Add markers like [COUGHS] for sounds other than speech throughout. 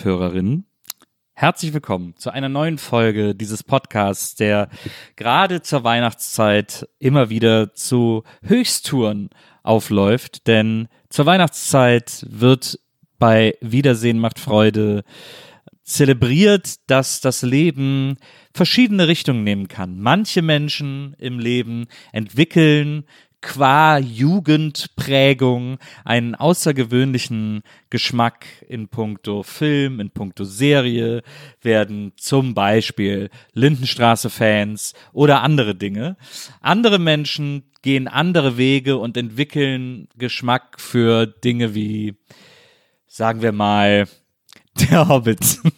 WIMAF-Hörerinnen. Herzlich willkommen zu einer neuen Folge dieses Podcasts, der gerade zur Weihnachtszeit immer wieder zu Höchsttouren aufläuft. Denn zur Weihnachtszeit wird bei Wiedersehen macht Freude zelebriert, dass das Leben verschiedene Richtungen nehmen kann. Manche Menschen im Leben entwickeln qua Jugendprägung einen außergewöhnlichen Geschmack in puncto Film, in puncto Serie, werden zum Beispiel Lindenstraße-Fans oder andere Dinge. Andere Menschen gehen andere Wege und entwickeln Geschmack für Dinge wie, sagen wir mal, [LAUGHS] der Hobbit. [LAUGHS]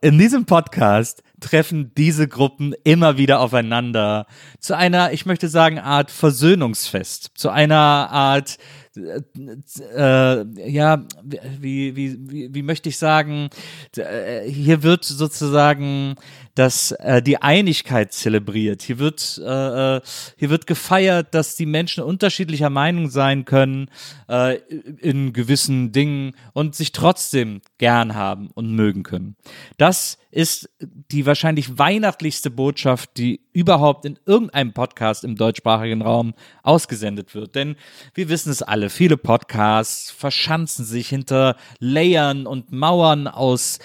In diesem Podcast treffen diese Gruppen immer wieder aufeinander zu einer, ich möchte sagen, Art Versöhnungsfest, zu einer Art, äh, äh, ja, wie, wie, wie, wie möchte ich sagen, äh, hier wird sozusagen dass äh, die Einigkeit zelebriert. Hier wird äh, äh, hier wird gefeiert, dass die Menschen unterschiedlicher Meinung sein können in gewissen Dingen und sich trotzdem gern haben und mögen können. Das ist die wahrscheinlich weihnachtlichste Botschaft, die überhaupt in irgendeinem Podcast im deutschsprachigen Raum ausgesendet wird. Denn wir wissen es alle, viele Podcasts verschanzen sich hinter Layern und Mauern aus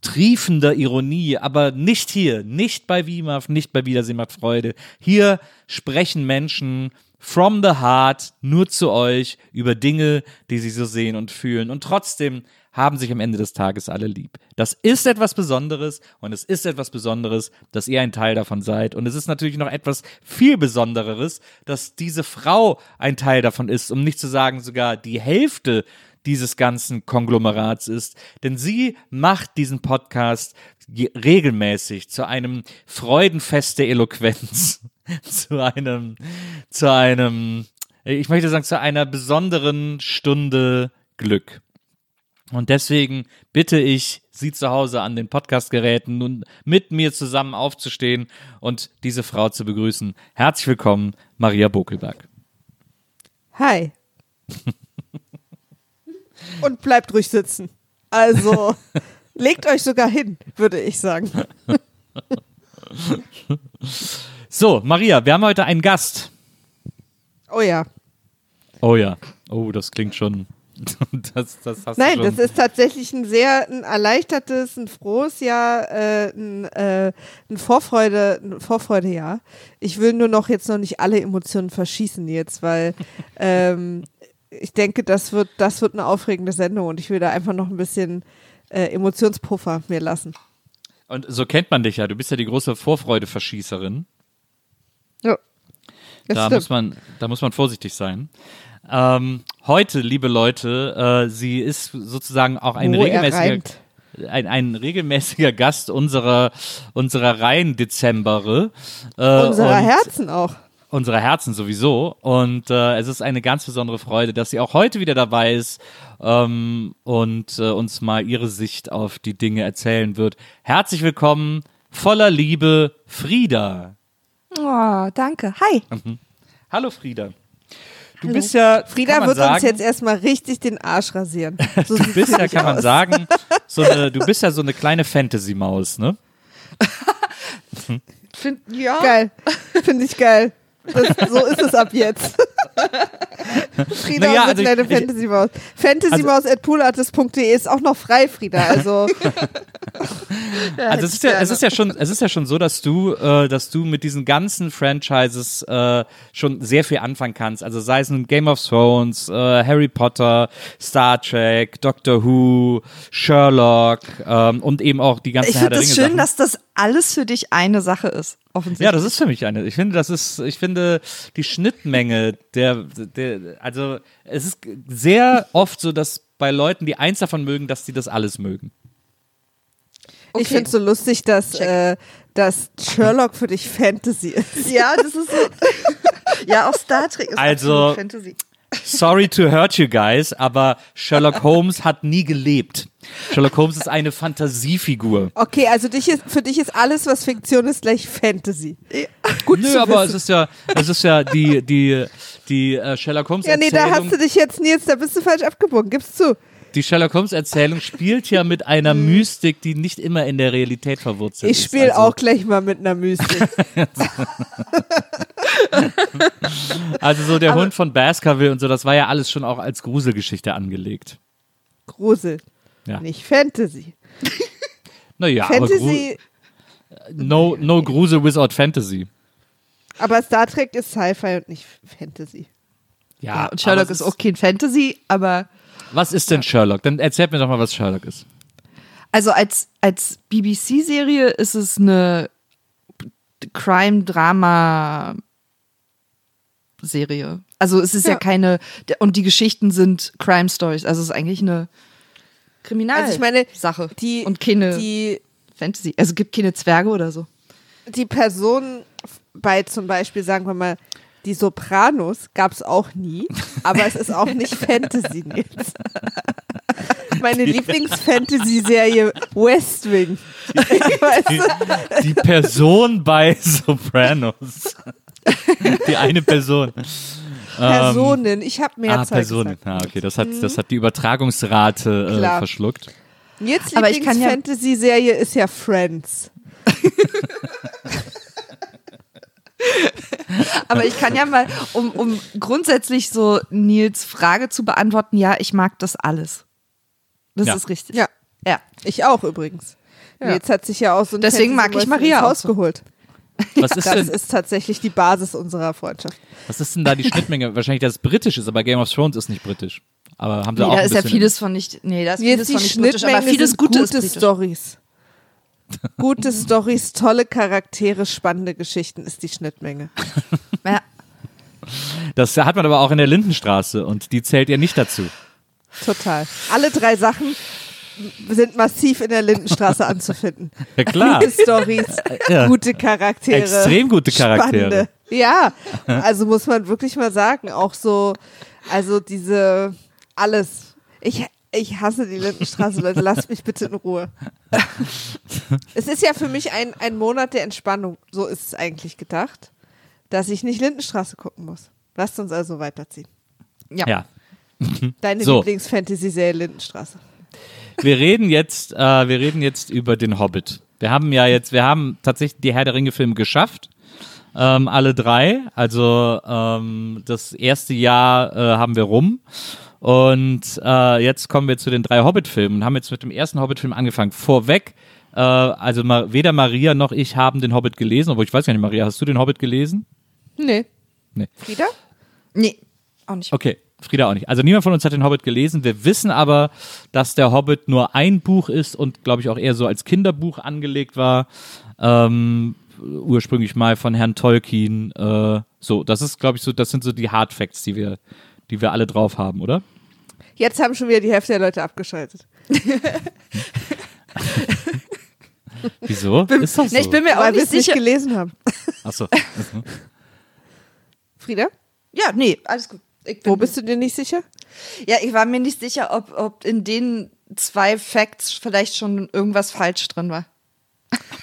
triefender Ironie, aber nicht hier, nicht bei WIMAF, nicht bei Wiedersehen macht Freude. Hier sprechen Menschen from the heart nur zu euch über Dinge, die sie so sehen und fühlen. Und trotzdem haben sich am Ende des Tages alle lieb. Das ist etwas Besonderes und es ist etwas Besonderes, dass ihr ein Teil davon seid. Und es ist natürlich noch etwas viel Besondereres, dass diese Frau ein Teil davon ist, um nicht zu sagen sogar die Hälfte dieses ganzen Konglomerats ist. Denn sie macht diesen Podcast regelmäßig zu einem Freudenfest der Eloquenz, [LAUGHS] zu einem, zu einem, ich möchte sagen, zu einer besonderen Stunde Glück. Und deswegen bitte ich Sie zu Hause an den Podcastgeräten nun mit mir zusammen aufzustehen und diese Frau zu begrüßen. Herzlich willkommen, Maria Bokelberg. Hi. [LAUGHS] Und bleibt ruhig sitzen. Also [LAUGHS] legt euch sogar hin, würde ich sagen. [LAUGHS] So, Maria, wir haben heute einen Gast. Oh ja. Oh ja. Oh, das klingt schon. [LAUGHS] Das, das hast Nein, du schon. das ist tatsächlich ein sehr ein erleichtertes, ein frohes Jahr, äh, ein, äh, ein Vorfreude, ein Vorfreudejahr. Ich will nur noch jetzt noch nicht alle Emotionen verschießen jetzt, weil [LAUGHS] ähm, ich denke, das wird, das wird eine aufregende Sendung und ich will da einfach noch ein bisschen äh, Emotionspuffer mir lassen. Und so kennt man dich ja. Du bist ja die große Vorfreude-Verschießerin. Ja. Das Da stimmt. muss, man, da muss man vorsichtig sein. Ähm, heute, liebe Leute, äh, sie ist sozusagen auch ein er regelmäßiger, ein, ein regelmäßiger Gast unserer, unserer Reihen-Dezembere. Äh, Unserer Herzen auch. unserer Herzen sowieso. Und äh, es ist eine ganz besondere Freude, dass sie auch heute wieder dabei ist ähm, und äh, uns mal ihre Sicht auf die Dinge erzählen wird. Herzlich willkommen, voller Liebe, Frieda. Oh, danke. Hi. Hallo Frieda. Du bist ja, Frieda man wird sagen, uns jetzt erstmal richtig den Arsch rasieren. [LAUGHS] So du bist ja, kann man aus. sagen, [LAUGHS] so eine, du bist ja so eine kleine Fantasy-Maus, ne? [LAUGHS] Find, ja. Geil. Finde ich geil. Das, so ist es ab jetzt. [LAUGHS] Frieda, Naja, also kleine ich- Fantasy-Maus. Fantasymaus.poolartist.de ist auch noch frei, Frieda. Also, [LAUGHS] Also es ist, ja, es ist ja schon, es ist ja schon so, dass du, äh, dass du mit diesen ganzen Franchises äh, schon sehr viel anfangen kannst. Also sei es nun Game of Thrones, äh, Harry Potter, Star Trek, Doctor Who, Sherlock ähm, und eben auch die ganzen Ich Herr finde es schön, Sachen. dass das alles für dich eine Sache ist. Offensichtlich. Ja, das ist für mich eine. Ich finde, das ist, ich finde die Schnittmenge der, der, also es ist sehr oft so, dass bei Leuten, die eins davon mögen, dass sie das alles mögen. ich finde es so lustig, dass, äh, dass Sherlock für dich Fantasy ist. Ja, das ist so. [LAUGHS] ja, auch Star Trek ist Also- Fantasy. Sorry to hurt you guys, aber Sherlock Holmes hat nie gelebt. Sherlock Holmes ist eine Fantasiefigur. Okay, also dich ist, für dich ist alles, was Fiktion ist, gleich Fantasy. Gut Nö, aber es ist ja, es ist ja die, die, die äh, Sherlock Holmes Ja, nee, da hast du dich jetzt, Nils, da bist du falsch abgebogen, gib's zu. Die Sherlock Holmes Erzählung spielt ja mit einer [LAUGHS] Mystik, die nicht immer in der Realität verwurzelt Ich ist. spiele also, auch gleich mal mit einer Mystik. [LAUGHS] Also so der Hund von Baskerville und so, das war ja alles schon auch als Gruselgeschichte angelegt. Grusel, Ja. nicht Fantasy. Naja, aber Fantasy, no, no Grusel without Fantasy. aber Star Trek ist Sci-Fi und nicht Fantasy. Ja, Ja, und Sherlock aber ist auch kein Fantasy, aber Was ist denn Sherlock? Dann erzählt mir doch mal, was Sherlock ist. also als, als BBC-Serie ist es eine Crime-Drama-Serie. Also es ist ja. Ja. keine, und die Geschichten sind Crime-Stories. Also es ist eigentlich eine Kriminal Also ich meine, Sache Die, und keine die, Fantasy. Also es gibt keine Zwerge oder so. die Person bei zum Beispiel, sagen wir mal, die Sopranos gab es auch nie, aber es ist auch nicht [LAUGHS] Fantasy jetzt. Meine Lieblings-Fantasy-Serie West Wing. [LAUGHS] weißt du? Die Person bei Sopranos. Die eine Person. Personen, ich habe mehr ah, Zeit Personen. gesagt. Ah, okay, das hat, das hat die Übertragungsrate äh, verschluckt. Jetzt Aber ich kann ja- Lieblings-Fantasy-Serie ist ja Friends. [LAUGHS] [LAUGHS] Aber ich kann ja mal, um, um grundsätzlich so Nils Frage zu beantworten, ja, ich mag das alles. Das Ja. ist richtig. Ja. Ja. Ich auch übrigens. Ja. Jetzt hat sich ja auch so ein Deswegen mag ich Maria ins auch Haus so. geholt. Was ist, [LAUGHS] Das denn, ist tatsächlich die Basis unserer Freundschaft. was ist denn da die [LAUGHS] Schnittmenge? Wahrscheinlich, dass es britisch ist, aber Game of Thrones ist nicht britisch. Aber haben sie Nee, auch da ein ist ja vieles von nicht, nee, da ist Jetzt vieles die von nicht britisch, aber vieles sind Gute ist gute. Stories. Gute Stories, tolle Charaktere, spannende Geschichten ist die Schnittmenge. [LAUGHS] Ja. Das hat man aber auch in der Lindenstraße und die zählt ja nicht dazu. Total. Alle drei Sachen sind massiv in der Lindenstraße anzufinden. [LAUGHS] Ja, klar. Gute Stories, Ja. gute Charaktere. Extrem gute Charaktere. Spannende. Ja, also muss man wirklich mal sagen, auch so, also diese, alles. Ich, ich hasse die Lindenstraße, Leute, lasst mich bitte in Ruhe. [LAUGHS] es ist ja für mich ein, ein Monat der Entspannung, so ist es eigentlich gedacht, dass ich nicht Lindenstraße gucken muss. Lasst uns also weiterziehen. Ja. Ja. Deine So. Lieblings-Fantasy-Serie Lindenstraße. Wir reden jetzt, äh, wir reden jetzt über den Hobbit. Wir haben ja jetzt, wir haben tatsächlich die Herr der Ringe-Filme geschafft. Ähm, alle drei. Also ähm, das erste Jahr äh, haben wir rum. Und äh, jetzt kommen wir zu den drei Hobbit-Filmen und haben jetzt mit dem ersten Hobbit-Film angefangen. Vorweg, äh, also ma weder Maria noch ich haben den Hobbit gelesen, obwohl ich weiß gar nicht, Maria, hast du den Hobbit gelesen? Nee. Nee. Frieda? Nee, auch nicht. Okay, Frieda auch nicht. Also niemand von uns hat den Hobbit gelesen. Wir wissen aber, dass der Hobbit nur ein Buch ist und glaube ich auch eher so als Kinderbuch angelegt war. Ähm, ursprünglich mal von Herrn Tolkien. Äh, so, das ist glaube ich so, das sind so die Hard Facts, die wir, die wir alle drauf haben, oder? Jetzt haben schon wieder die Hälfte der Leute abgeschaltet. [LAUGHS] Wieso? ist das so? Nee, ich bin mir auch Weil wir nicht es nicht sicher. gelesen haben. Achso. [LAUGHS] Frieda? Ja, nee, alles gut. Ich bin, Wo bist du dir nicht sicher? Ja, ich war mir nicht sicher, ob, ob in den zwei Facts vielleicht schon irgendwas falsch drin war.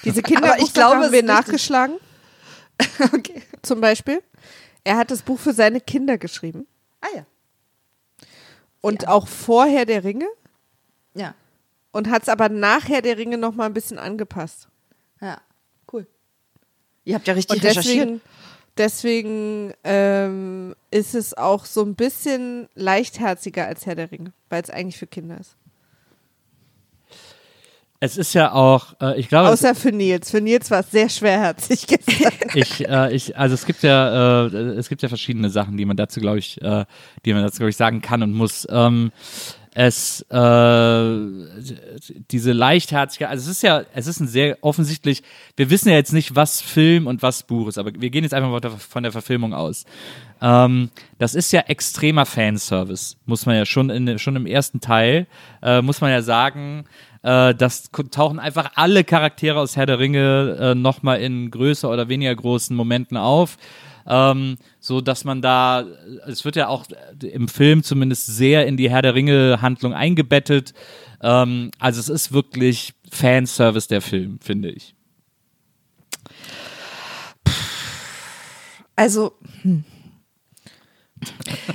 Diese [LAUGHS] Kinderbuchsache ich glaube, haben wir nachgeschlagen. Okay. Zum Beispiel. Er hat das Buch für seine Kinder geschrieben. Ah ja. Und auch vorher der Ringe. Ja. Und hat es aber nachher der Ringe noch mal ein bisschen angepasst. Ja. Cool. Ihr habt ja richtig Und recherchiert. deswegen, deswegen ähm, ist es auch so ein bisschen leichtherziger als Herr der Ringe, weil es eigentlich für Kinder ist. Es ist ja auch, äh, ich glaube, Außer für Nils. Für Nils war es sehr schwerherzig [LAUGHS] gestern. ich, äh, ich, also es gibt ja, äh, es gibt ja verschiedene Sachen, die man dazu, glaube ich, äh, die man dazu, glaube ich, sagen kann und muss. Ähm, es, äh, diese Leichtherzigkeit, also es ist ja, es ist ein sehr offensichtlich, wir wissen ja jetzt nicht, was Film und was Buch ist, aber wir gehen jetzt einfach mal von der Verfilmung aus. Ähm, das ist ja extremer Fanservice, muss man ja schon, in, schon im ersten Teil, äh, muss man ja sagen, äh, das tauchen einfach alle Charaktere aus Herr der Ringe äh, nochmal in größer oder weniger großen Momenten auf. Ähm, so dass man da, es wird ja auch im Film zumindest sehr in die Herr der Ringe-Handlung eingebettet. Ähm, also es ist wirklich Fanservice der Film, finde ich. Also, hm.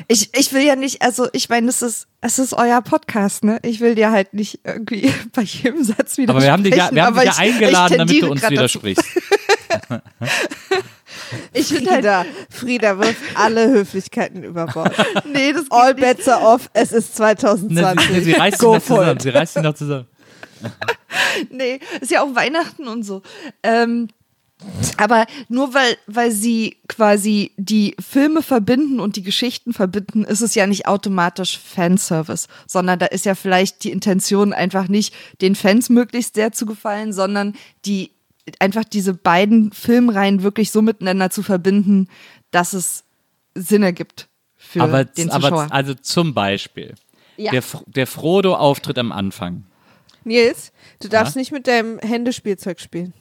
Ich, ich will ja nicht, also ich meine, es ist, es ist euer Podcast, ne? Ich will dir halt nicht irgendwie [LAUGHS] bei jedem Satz widersprechen. Aber wir haben dich ja, wir haben dich ja ich- eingeladen, ich damit du uns widersprichst. [LAUGHS] Ich finde halt, Frieda, Frieda wirft alle Höflichkeiten über Bord. [LAUGHS] nee, das All geht nicht. bets are off. Es ist Ne, 2020. sie, sie reißt Go zusammen. Sie reißt sich noch zusammen. Nee, ist ja auch Weihnachten und so. Ähm, aber nur weil, weil sie quasi die Filme verbinden und die Geschichten verbinden, ist es ja nicht automatisch Fanservice, sondern da ist ja vielleicht die Intention einfach nicht, den Fans möglichst sehr zu gefallen, sondern die einfach diese beiden Filmreihen wirklich so miteinander zu verbinden, dass es Sinn ergibt für Aber, den Zuschauer. aber also zum Beispiel, Ja. der, der Frodo-Auftritt am Anfang. Nils, du darfst Ja? nicht mit deinem Händespielzeug spielen.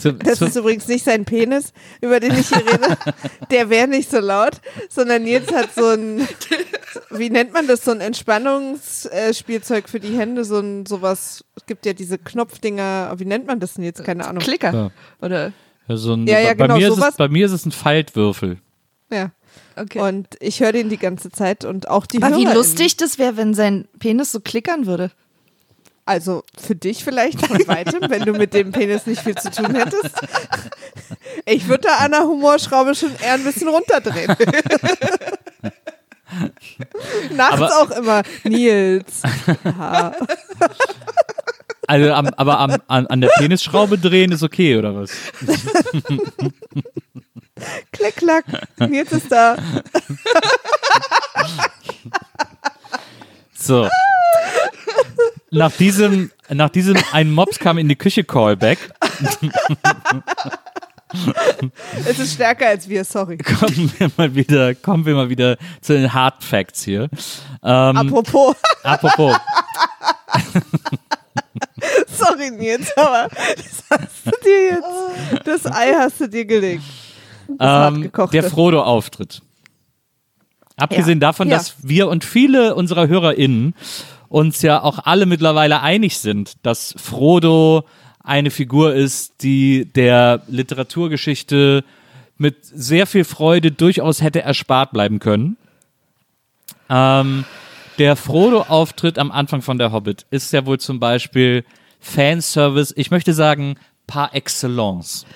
Zu, Das zu, ist übrigens nicht sein Penis, über den ich hier rede. [LAUGHS] Der wäre nicht so laut, sondern Nils hat so ein, wie nennt man das, so ein Entspannungsspielzeug für die Hände, so ein sowas, es gibt ja diese Knopfdinger, wie nennt man das denn jetzt? Keine Ahnung. Klicker. Ja. Oder ja, so ein, Ja, ja, bei, genau, mir ist es, sowas. bei mir ist es ein Faltwürfel. Ja. okay. Und ich höre den die ganze Zeit und auch die aber wie HörerInnen. lustig das wäre, wenn sein Penis so klickern würde. Also für dich vielleicht von weitem, wenn du mit dem Penis nicht viel zu tun hättest. Ich würde da an der Humorschraube schon eher ein bisschen runterdrehen. [LAUGHS] Nachts Aber- auch immer. Nils. Ja. Also, am, aber am, an, an der Penisschraube drehen ist okay, oder was? Klick, klack. Nils ist da. So. [LAUGHS] Nach diesem, nach diesem ein Mops kam in die Küche Callback, Es ist stärker als wir, sorry. kommen wir mal wieder, kommen wir mal wieder zu den Hard Facts hier. Ähm, Apropos, apropos, [LAUGHS] sorry Nils, aber das hast du dir jetzt, das Ei hast du dir gelegt. ähm, der Frodo-Auftritt. Abgesehen davon, Ja. dass wir und viele unserer HörerInnen uns ja auch alle mittlerweile einig sind, dass Frodo eine Figur ist, die der Literaturgeschichte mit sehr viel Freude durchaus hätte erspart bleiben können. Ähm, der Frodo-Auftritt am Anfang von der Hobbit ist ja wohl zum Beispiel Fanservice, ich möchte sagen, par excellence.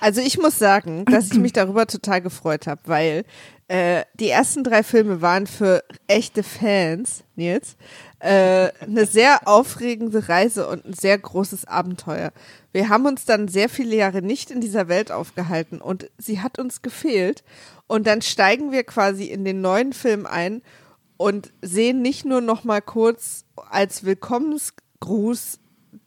Also ich muss sagen, dass ich mich darüber total gefreut habe, weil äh, die ersten drei Filme waren für echte Fans, Nils, äh, eine sehr aufregende Reise und ein sehr großes Abenteuer. Wir haben uns dann sehr viele Jahre nicht in dieser Welt aufgehalten und sie hat uns gefehlt. Und dann steigen wir quasi in den neuen Film ein und sehen nicht nur noch mal kurz als Willkommensgruß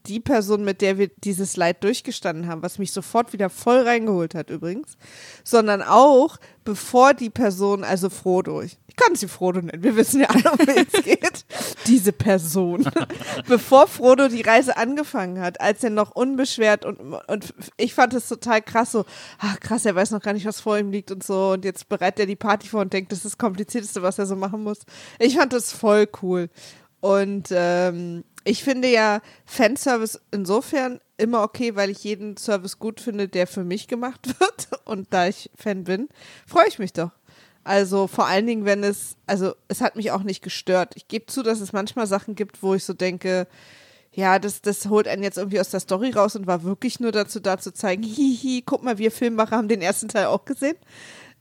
die Person, mit der wir dieses Leid durchgestanden haben, was mich sofort wieder voll reingeholt hat übrigens, sondern auch bevor die Person, also Frodo, ich, kann sie Frodo nennen, wir wissen ja alle, um wen es geht, [LAUGHS] diese Person, [LAUGHS] bevor Frodo die Reise angefangen hat, als er noch unbeschwert und, und ich fand es total krass, so, ach krass, er weiß noch gar nicht, was vor ihm liegt und so und jetzt bereitet er die Party vor und denkt, das ist das Komplizierteste, was er so machen muss. Ich fand das voll cool. Und ähm, ich finde ja Fanservice insofern immer okay, weil ich jeden Service gut finde, der für mich gemacht [LAUGHS] wird. Und da ich Fan bin, freue ich mich doch. Also vor allen Dingen, wenn es, also es hat mich auch nicht gestört. Ich gebe zu, dass es manchmal Sachen gibt, wo ich so denke, ja, das, das holt einen jetzt irgendwie aus der Story raus und war wirklich nur dazu da zu zeigen, hihi, guck mal, wir Filmmacher haben den ersten Teil auch gesehen.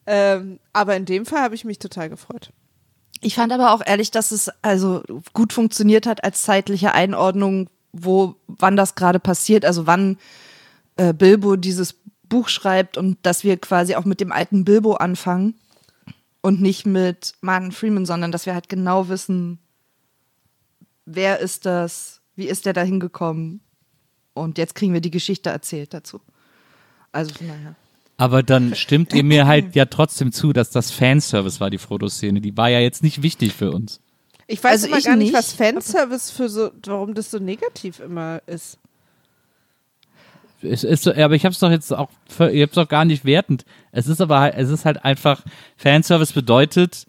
Ähm, aber in dem Fall habe ich mich total gefreut. Ich fand aber auch ehrlich, dass es also gut funktioniert hat als zeitliche Einordnung, wo, wann das gerade passiert, also wann äh, Bilbo dieses Buch schreibt und dass wir quasi auch mit dem alten Bilbo anfangen und nicht mit Martin Freeman, sondern dass wir halt genau wissen, wer ist das, wie ist der da hingekommen und jetzt kriegen wir die Geschichte erzählt dazu. Also von daher. Aber dann [LAUGHS] stimmt ihr mir halt ja trotzdem zu, dass das Fanservice war, die Frodo-Szene. Die war ja jetzt nicht wichtig für uns. Ich weiß Also immer ich gar nicht, was Fanservice für so, warum das so negativ immer ist. Es ist so, aber ich habe es doch jetzt auch, für- ich habe es doch gar nicht wertend. Es ist aber, halt- es ist halt einfach, Fanservice bedeutet,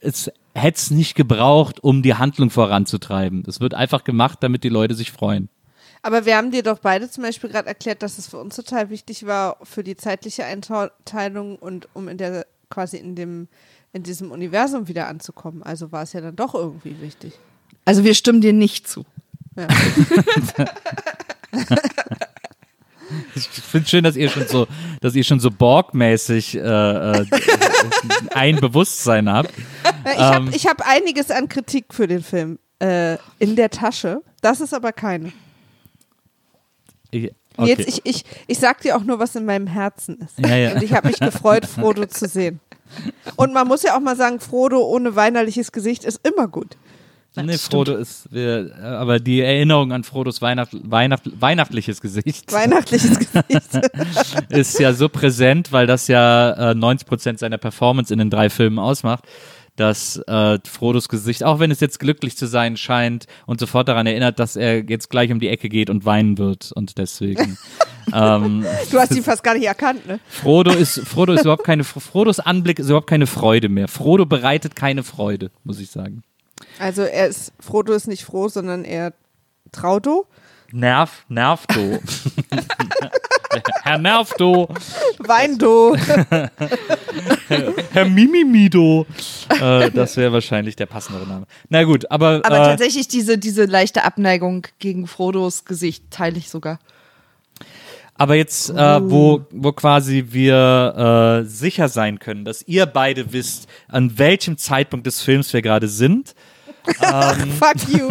es hätte es nicht gebraucht, um die Handlung voranzutreiben. Es wird einfach gemacht, damit die Leute sich freuen. Aber wir haben dir doch beide zum Beispiel gerade erklärt, dass es für uns total wichtig war für die zeitliche Einteilung und um in der quasi in dem in diesem Universum wieder anzukommen. Also war es ja dann doch irgendwie wichtig. Also wir stimmen dir nicht zu. Ja. [LAUGHS] Ich finde schön, dass ihr schon so, dass ihr schon so Borg-mäßig äh, äh, ein Bewusstsein habt. Ich habe ich hab einiges an Kritik für den Film äh, in der Tasche. Das ist aber keine. Ich, okay. Jetzt, ich, ich, ich sag dir auch nur, was in meinem Herzen ist. Ja, ja. Und ich habe mich gefreut, Frodo [LAUGHS] zu sehen. Und man muss ja auch mal sagen, Frodo ohne weinerliches Gesicht ist immer gut. nee, Frodo ist, wir, äh, aber die Erinnerung an Frodos Weihnacht, Weihnacht, weihnachtliches Gesicht [LAUGHS] Weihnachtliches Gesicht. [LAUGHS] ist ja so präsent, weil das ja äh, 90 Prozent seiner Performance in den drei Filmen ausmacht, dass äh, Frodos Gesicht, auch wenn es jetzt glücklich zu sein scheint, und sofort daran erinnert, dass er jetzt gleich um die Ecke geht und weinen wird und deswegen. [LAUGHS] ähm, Du hast ihn fast gar nicht erkannt, ne? Frodo ist Frodo ist überhaupt keine Frodos Anblick ist überhaupt keine Freude mehr. Frodo bereitet keine Freude, muss ich sagen. Also er ist, Frodo ist nicht froh, sondern er Traudo. Nerv, Nervdo. [LAUGHS] Herr Nervdo, Weindo. [LAUGHS] Herr Mimimido. Äh, das wäre wahrscheinlich der passendere Name. Na gut, aber, Aber äh, tatsächlich diese, diese leichte Abneigung gegen Frodos Gesicht teile ich sogar. aber jetzt, äh, wo, wo quasi wir äh, sicher sein können, dass ihr beide wisst, an welchem Zeitpunkt des Films wir gerade sind. [LAUGHS] Fuck you.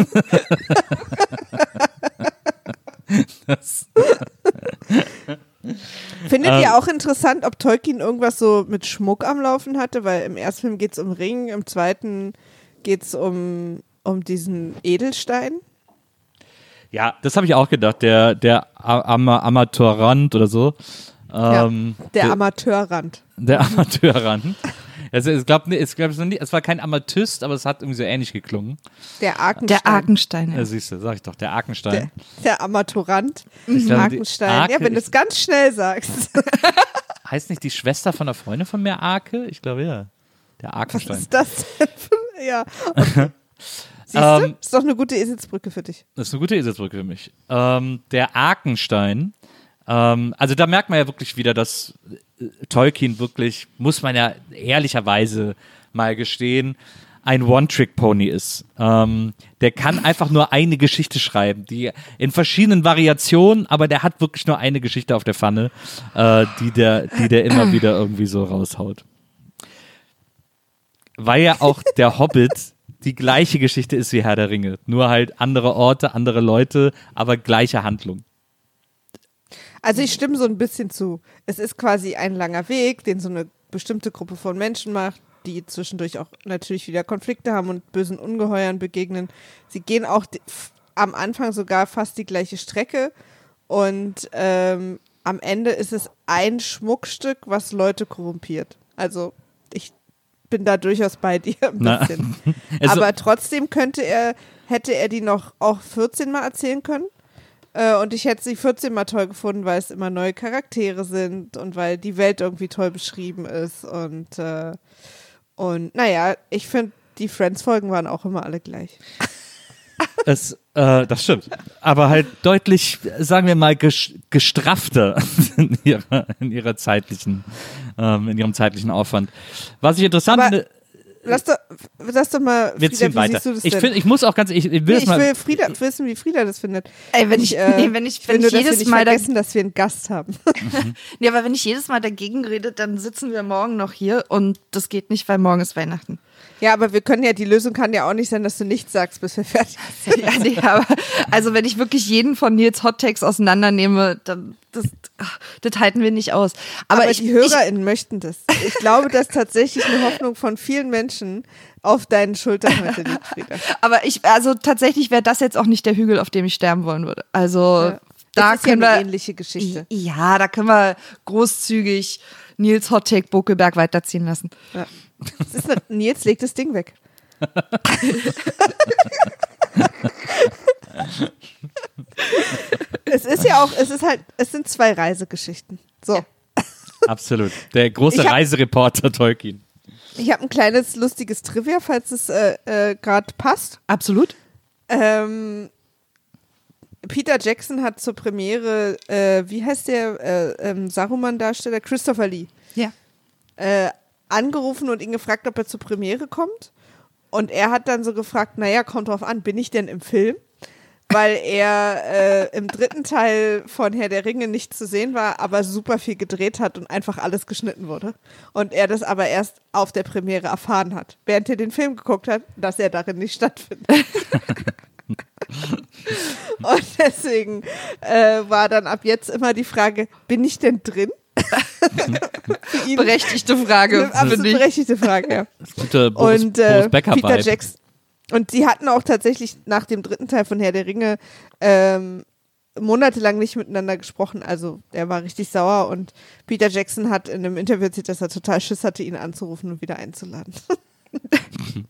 Findet Ähm. ihr auch interessant, ob Tolkien irgendwas so mit Schmuck am Laufen hatte? Weil im ersten Film geht es um Ring, im zweiten geht es um, um diesen Edelstein. ja, das habe ich auch gedacht. Der, der Am Amateurrand oder so. Ähm, Der Amateurrand. Der Amateurrand. Also, ich glaube, ich glaub, es, war es kein Amateurist, aber es hat irgendwie so ähnlich geklungen. Der Arkenstein. Der Arkenstein. Ja, Ja. siehst du, sag ich doch, der Arkenstein. Der, der Amateurand. Ich glaube, die Arkenstein. Arke- ja, wenn du es ganz schnell sagst. [LAUGHS] Heißt nicht die Schwester von einer Freundin von mir Arke? Ich glaube ja. Der Was Arkenstein. ist das denn? für- ja. Okay. [LAUGHS] Siehst du? Ähm, Ist doch eine gute Eselsbrücke für dich. Das ist eine gute Eselsbrücke für mich. Ähm, der Arkenstein. Ähm, also da merkt man ja wirklich wieder, dass äh, Tolkien wirklich, muss man ja ehrlicherweise mal gestehen, ein One-Trick-Pony ist. Ähm, der kann einfach nur eine Geschichte schreiben, die in verschiedenen Variationen, aber der hat wirklich nur eine Geschichte auf der Pfanne, äh, die, der, die der immer wieder irgendwie so raushaut. Weil ja auch der Hobbit die gleiche Geschichte ist wie Herr der Ringe. Nur halt andere Orte, andere Leute, aber gleiche Handlung. Also ich stimme so ein bisschen zu. Es ist quasi ein langer Weg, den so eine bestimmte Gruppe von Menschen macht, die zwischendurch auch natürlich wieder Konflikte haben und bösen Ungeheuern begegnen. Sie gehen auch am Anfang sogar fast die gleiche Strecke und ähm, am Ende ist es ein Schmuckstück, was Leute korrumpiert. Also ich bin da durchaus bei dir ein bisschen. [LAUGHS] Also- Aber trotzdem könnte er, hätte er die noch auch 14 Mal erzählen können. Äh, und ich hätte sie 14 Mal toll gefunden, weil es immer neue Charaktere sind und weil die Welt irgendwie toll beschrieben ist. Und, äh, und naja, ich finde, die Friends-Folgen waren auch immer alle gleich. [LAUGHS] Es, äh, das stimmt. Aber halt deutlich, sagen wir mal, ges gestraffter [LAUGHS] in ihrer, in ihrer zeitlichen, ähm, in ihrem zeitlichen Aufwand. Was ich interessant Aber- finde, lass doch, lass doch mal, wir Frieda, ziehen wie weiter. siehst du das Ich, find, ich muss auch ganz, ich, ich will Nee, ich mal. will Frieda, wissen, wie Frieda das findet. Ey, wenn ich- äh, nee, wenn ich- wenn will nur, ich dass wir jedes nicht Mal vergessen, dass wir einen Gast haben. [LAUGHS] Nee, aber wenn ich jedes Mal dagegen rede, dann sitzen wir morgen noch hier und das geht nicht, weil morgen ist Weihnachten. Ja, aber wir können ja, die Lösung kann ja auch nicht sein, dass du nichts sagst, bis wir fertig sind. Ja, nee, aber also wenn ich wirklich jeden von Nils Hot Takes auseinandernehme, dann das, das halten wir nicht aus. Aber, Aber, ich, die HörerInnen möchten das. Ich glaube, dass tatsächlich eine Hoffnung von vielen Menschen auf deinen Schultern heute liegt, Frieda. ich, aber ich, also tatsächlich wäre das jetzt auch nicht der Hügel, auf dem ich sterben wollen würde. Also Ja. da ja können eine wir ähnliche Geschichte. Ja, da können wir großzügig Nils Hot Take Buckelberg weiterziehen lassen. Ja. Das ist eine, Nils legt das Ding weg. [LAUGHS] es ist ja auch, es ist halt, es sind zwei Reisegeschichten. So. Absolut. Der große hab- Reisereporter Tolkien. Ich habe ein kleines lustiges Trivia, falls es äh, äh, gerade passt. Absolut. Ähm, Peter Jackson hat zur Premiere, äh, wie heißt der äh, ähm, Saruman-Darsteller? Christopher Lee. Ja. Angerufen und ihn gefragt, ob er zur Premiere kommt. Und er hat dann so gefragt, naja, kommt drauf an, bin ich denn im Film? Weil er äh, im dritten Teil von Herr der Ringe nicht zu sehen war, aber super viel gedreht hat und einfach alles geschnitten wurde. Und er das aber erst auf der Premiere erfahren hat, während er den Film geguckt hat, dass er darin nicht stattfindet. [LAUGHS] und deswegen äh, war dann ab jetzt immer die Frage, bin ich denn drin? Berechtigte Frage, absolut finde ich. berechtigte Frage, ja. Gute Boris, Und äh, Boris Peter. Jackson. Und sie hatten auch tatsächlich nach dem dritten Teil von Herr der Ringe ähm, monatelang nicht miteinander gesprochen. Also er war richtig sauer und Peter Jackson hat in einem Interview erzählt, dass er total Schiss hatte, ihn anzurufen und wieder einzuladen. [LAUGHS]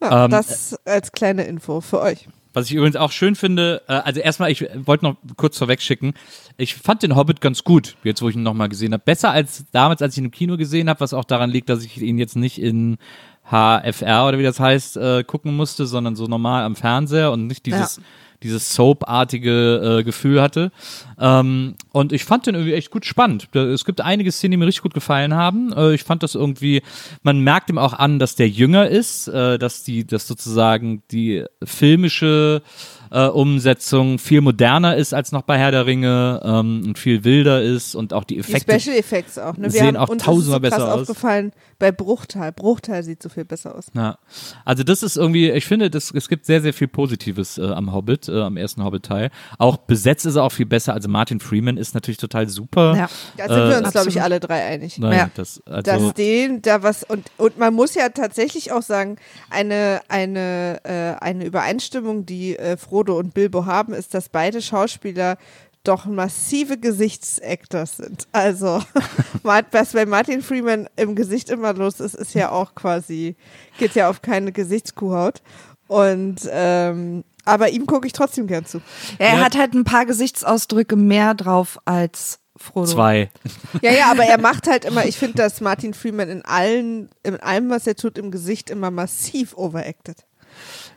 ja, Ähm, das als kleine Info für euch. Was ich übrigens auch schön finde, äh, also erstmal, ich wollte noch kurz vorweg schicken, ich fand den Hobbit ganz gut, jetzt wo ich ihn nochmal gesehen habe. Besser als damals, als ich ihn im Kino gesehen habe, was auch daran liegt, dass ich ihn jetzt nicht in HFR oder wie das heißt, äh, gucken musste, sondern so normal am Fernseher und nicht dieses, dieses Soap-artige äh, Gefühl hatte. Ähm, und ich fand den irgendwie echt gut spannend. Es gibt einige Szenen, die mir richtig gut gefallen haben. Äh, ich fand das irgendwie, man merkt ihm auch an, dass der jünger ist, äh, dass die, dass sozusagen die filmische äh, Umsetzung viel moderner ist als noch bei Herr der Ringe ähm, und viel wilder ist und auch die Die Effekte. Special Effects auch. Ne? Wir sehen haben, auch uns tausendmal so besser aus. aufgefallen bei Bruchteil. Bruchteil sieht so viel besser aus. Ja, also das ist irgendwie, ich finde, das, es gibt sehr, sehr viel Positives äh, am Hobbit, äh, am ersten Hobbit-Teil. Auch besetzt ist er auch viel besser. Also Martin Freeman ist natürlich total super. Ja. Da sind wir Äh, uns, glaube ich, absolut. alle drei einig. Nein, Ja. das, also, dass dem da was und und man muss ja tatsächlich auch sagen eine eine äh, eine Übereinstimmung die äh, Frodo und Bilbo haben ist dass beide Schauspieler doch massive Gesichtsactors sind also [LAUGHS] was bei Martin Freeman im Gesicht immer los ist ist ja auch quasi geht ja auf keine Gesichtskuhhaut und ähm, aber ihm gucke ich trotzdem gern zu Er Ja. hat halt ein paar Gesichtsausdrücke mehr drauf als Frodo. zwei. Ja, ja, aber er macht halt immer, ich finde, dass Martin Freeman in allen, in allem, was er tut, im Gesicht immer massiv overacted.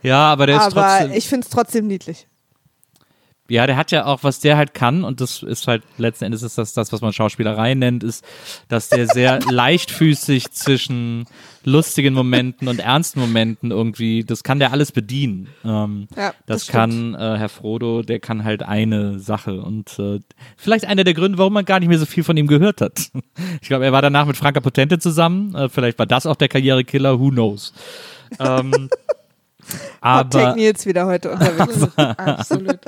Ja, aber der ist aber trotzdem. ich finde es trotzdem niedlich. Ja, der hat ja auch, was der halt kann, und das ist halt letzten Endes ist das, das was man Schauspielerei nennt, ist, dass der sehr [LAUGHS] leichtfüßig zwischen lustigen Momenten und ernsten Momenten irgendwie, das kann der alles bedienen. Ähm, Ja, das das kann äh, Herr Frodo, der kann halt eine Sache und äh, vielleicht einer der Gründe, warum man gar nicht mehr so viel von ihm gehört hat. [LAUGHS] Ich glaube, er war danach mit Franka Potente zusammen, äh, vielleicht war das auch der Karrierekiller, who knows. Ähm, Hot Take aber, Nils wieder heute unterwegs. [LAUGHS] [LAUGHS] Absolut.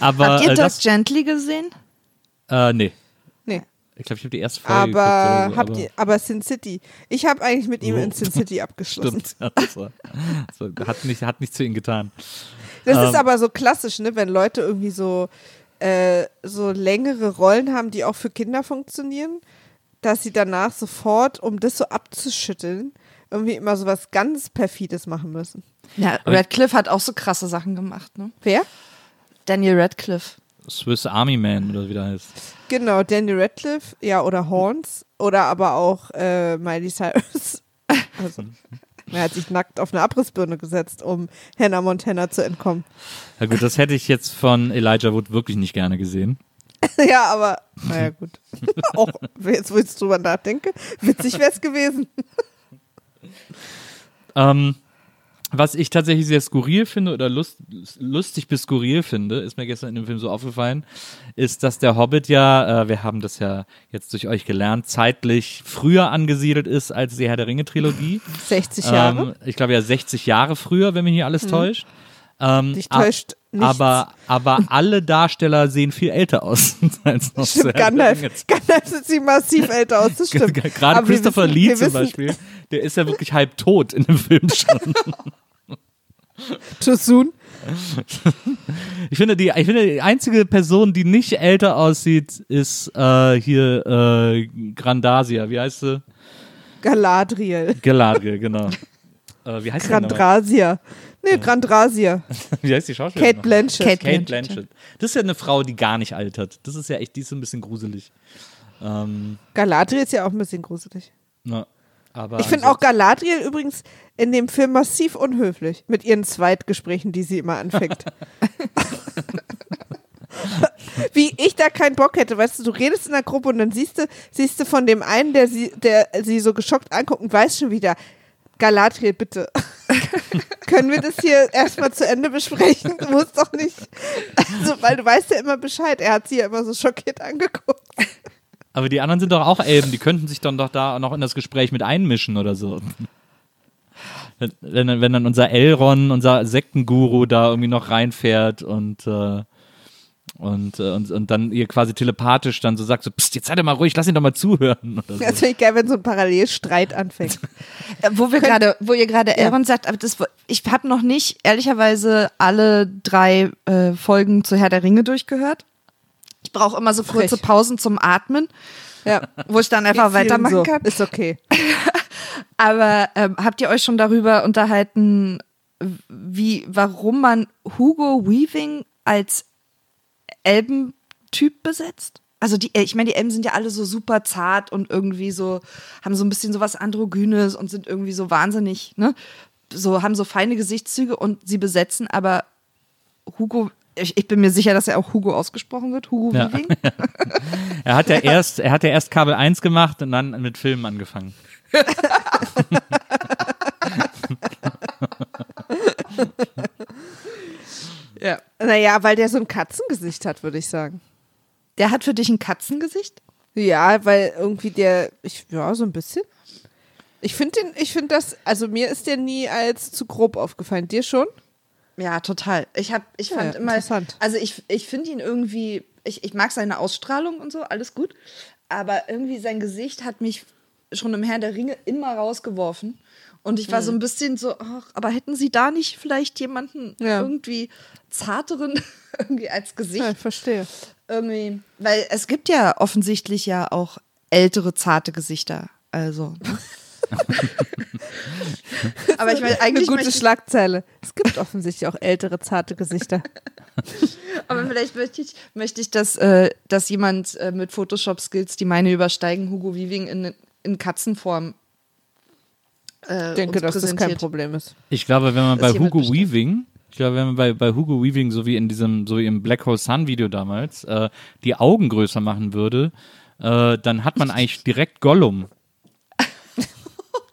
aber Habt ihr äh, das Gently gesehen? äh, nee. nee. Ich glaube, ich habe die erste Folge Aber geguckt. habt ihr, aber Sin City. Ich habe eigentlich mit ihm in Sin City abgeschlossen. [LAUGHS] Stimmt. Ja, das war, das hat, nicht, hat nicht zu ihm getan. Das Ähm. ist aber so klassisch, ne, wenn Leute irgendwie so, äh, so längere Rollen haben, die auch für Kinder funktionieren, dass sie danach sofort, um das so abzuschütteln, irgendwie immer so was ganz Perfides machen müssen. Ja, Radcliffe hat auch so krasse Sachen gemacht, ne? Wer? Daniel Radcliffe. Swiss Army Man oder wie der heißt. Genau, Daniel Radcliffe, ja, oder Horns, oder aber auch äh, Miley Cyrus. [LAUGHS] Also, er hat sich nackt auf eine Abrissbirne gesetzt, um Hannah Montana zu entkommen. Ja gut, das hätte ich jetzt von Elijah Wood wirklich nicht gerne gesehen. [LAUGHS] ja, aber, naja, gut. [LAUGHS] auch jetzt, wo ich drüber nachdenke, witzig wäre es gewesen. Ähm, was ich tatsächlich sehr skurril finde oder lust, lustig bis skurril finde, ist mir gestern in dem Film so aufgefallen, ist, dass der Hobbit ja, äh, wir haben das ja jetzt durch euch gelernt, zeitlich früher angesiedelt ist als die Herr der Ringe Trilogie. 60 Jahre. Ähm, ich glaube ja 60 Jahre früher, wenn mich hier alles täuscht. Ähm, Dich täuscht nichts. aber, aber alle Darsteller sehen viel älter aus [LAUGHS] als noch Stimmt, Gandalf. Gandalf sieht massiv älter aus, das stimmt. Gerade Aber Christopher wissen- Lee zum wissen- Beispiel, der ist ja wirklich halb tot in dem Film schon. [LAUGHS] Too soon. Ich finde, die, ich finde, die einzige Person, die nicht älter aussieht, ist äh, hier äh, Grandasia. Wie heißt sie? Galadriel. Galadriel, genau. äh, wie heißt? Grandrasia. Nee, Grandrasia. [LAUGHS] Wie heißt die Schauspielerin? Kate? Blanchett. Kate Kate Blanchett. Blanchett. Das ist ja eine Frau, die gar nicht altert. Das ist ja echt, die ist so ein bisschen gruselig. Ähm, Galadriel ist ja auch ein bisschen gruselig. na, aber Ich finde auch Galadriel übrigens in dem Film massiv unhöflich mit ihren Zweitgesprächen, die sie immer anfängt. [LAUGHS] Wie ich da keinen Bock hätte, weißt du, du redest in der Gruppe und dann siehst du, siehst du von dem einen, der sie, der sie so geschockt anguckt und weiß schon wieder, Galadriel, bitte. [LAUGHS] Können wir das hier erstmal zu Ende besprechen? Du musst doch nicht. Also, weil du weißt ja immer Bescheid. Er hat sie ja immer so schockiert angeguckt. Aber die anderen sind doch auch Elben, die könnten sich dann doch da noch in das Gespräch mit einmischen oder so. Wenn, wenn, dann- unser Elron, unser Sektenguru da irgendwie noch reinfährt und, äh, und, äh, und, und dann ihr quasi telepathisch dann so sagt, so, Psst, jetzt seid ihr mal ruhig, lass ihn doch mal zuhören. Oder so. Das finde ich geil, wenn so ein Parallelstreit anfängt. Äh, Wo wir gerade, wo ihr gerade Elrond sagt, aber das, ich habe noch nicht ehrlicherweise alle drei äh, Folgen zu Herr der Ringe durchgehört. Ich brauche immer so kurze Frech. Pausen zum Atmen, Ja. wo ich dann einfach weitermachen so. kann. Ist okay. [LAUGHS] Aber ähm, habt ihr euch schon darüber unterhalten, wie, warum man Hugo Weaving als Elbentyp besetzt? Also die, ich meine, die Elben sind ja alle so super zart und irgendwie so, haben so ein bisschen sowas Androgynes und sind irgendwie so wahnsinnig, ne? So, haben so feine Gesichtszüge und sie besetzen aber Hugo, ich, ich bin mir sicher, dass er auch Hugo ausgesprochen wird, Hugo Ja. Weaving. [LAUGHS] Er hat ja erst, er hat ja erst Kabel 1 gemacht und dann mit Filmen angefangen. [LAUGHS] Ja. Naja, weil der so ein Katzengesicht hat, würde ich sagen. Der hat für dich ein Katzengesicht? Ja, weil irgendwie der, ich, ja, so ein bisschen. Ich finde den, ich finde das, also mir ist der nie als zu grob aufgefallen. Dir schon? Ja, total. Ich hab, ich Ja, fand immer, interessant. also ich, ich finde ihn irgendwie, ich, ich mag seine Ausstrahlung und so, alles gut. Aber irgendwie sein Gesicht hat mich schon im Herr der Ringe immer rausgeworfen. Und ich war so ein bisschen so, ach, aber hätten sie da nicht vielleicht jemanden Ja. irgendwie zarteren [LAUGHS] irgendwie als Gesicht? Ja, ich verstehe. Irgendwie, weil es gibt ja offensichtlich ja auch ältere, zarte Gesichter. Also. [LAUGHS] [LAUGHS] aber ich meine, Eine eigentlich gute möchte ich- Schlagzeile. Es gibt offensichtlich auch ältere, zarte Gesichter. [LAUGHS] Aber vielleicht möchte ich, möchte ich dass, äh, dass jemand äh, mit Photoshop-Skills, die meine übersteigen, Hugo Weaving in, in Katzenform äh, Ich denke, dass das kein präsentiert. Problem ist. Ich glaube, wenn man bei Hugo bestimmt. Weaving, ich glaube, wenn man bei, bei Hugo Weaving, so wie in diesem, so wie im Black Hole Sun Video damals, äh, die Augen größer machen würde, äh, dann hat man eigentlich direkt Gollum.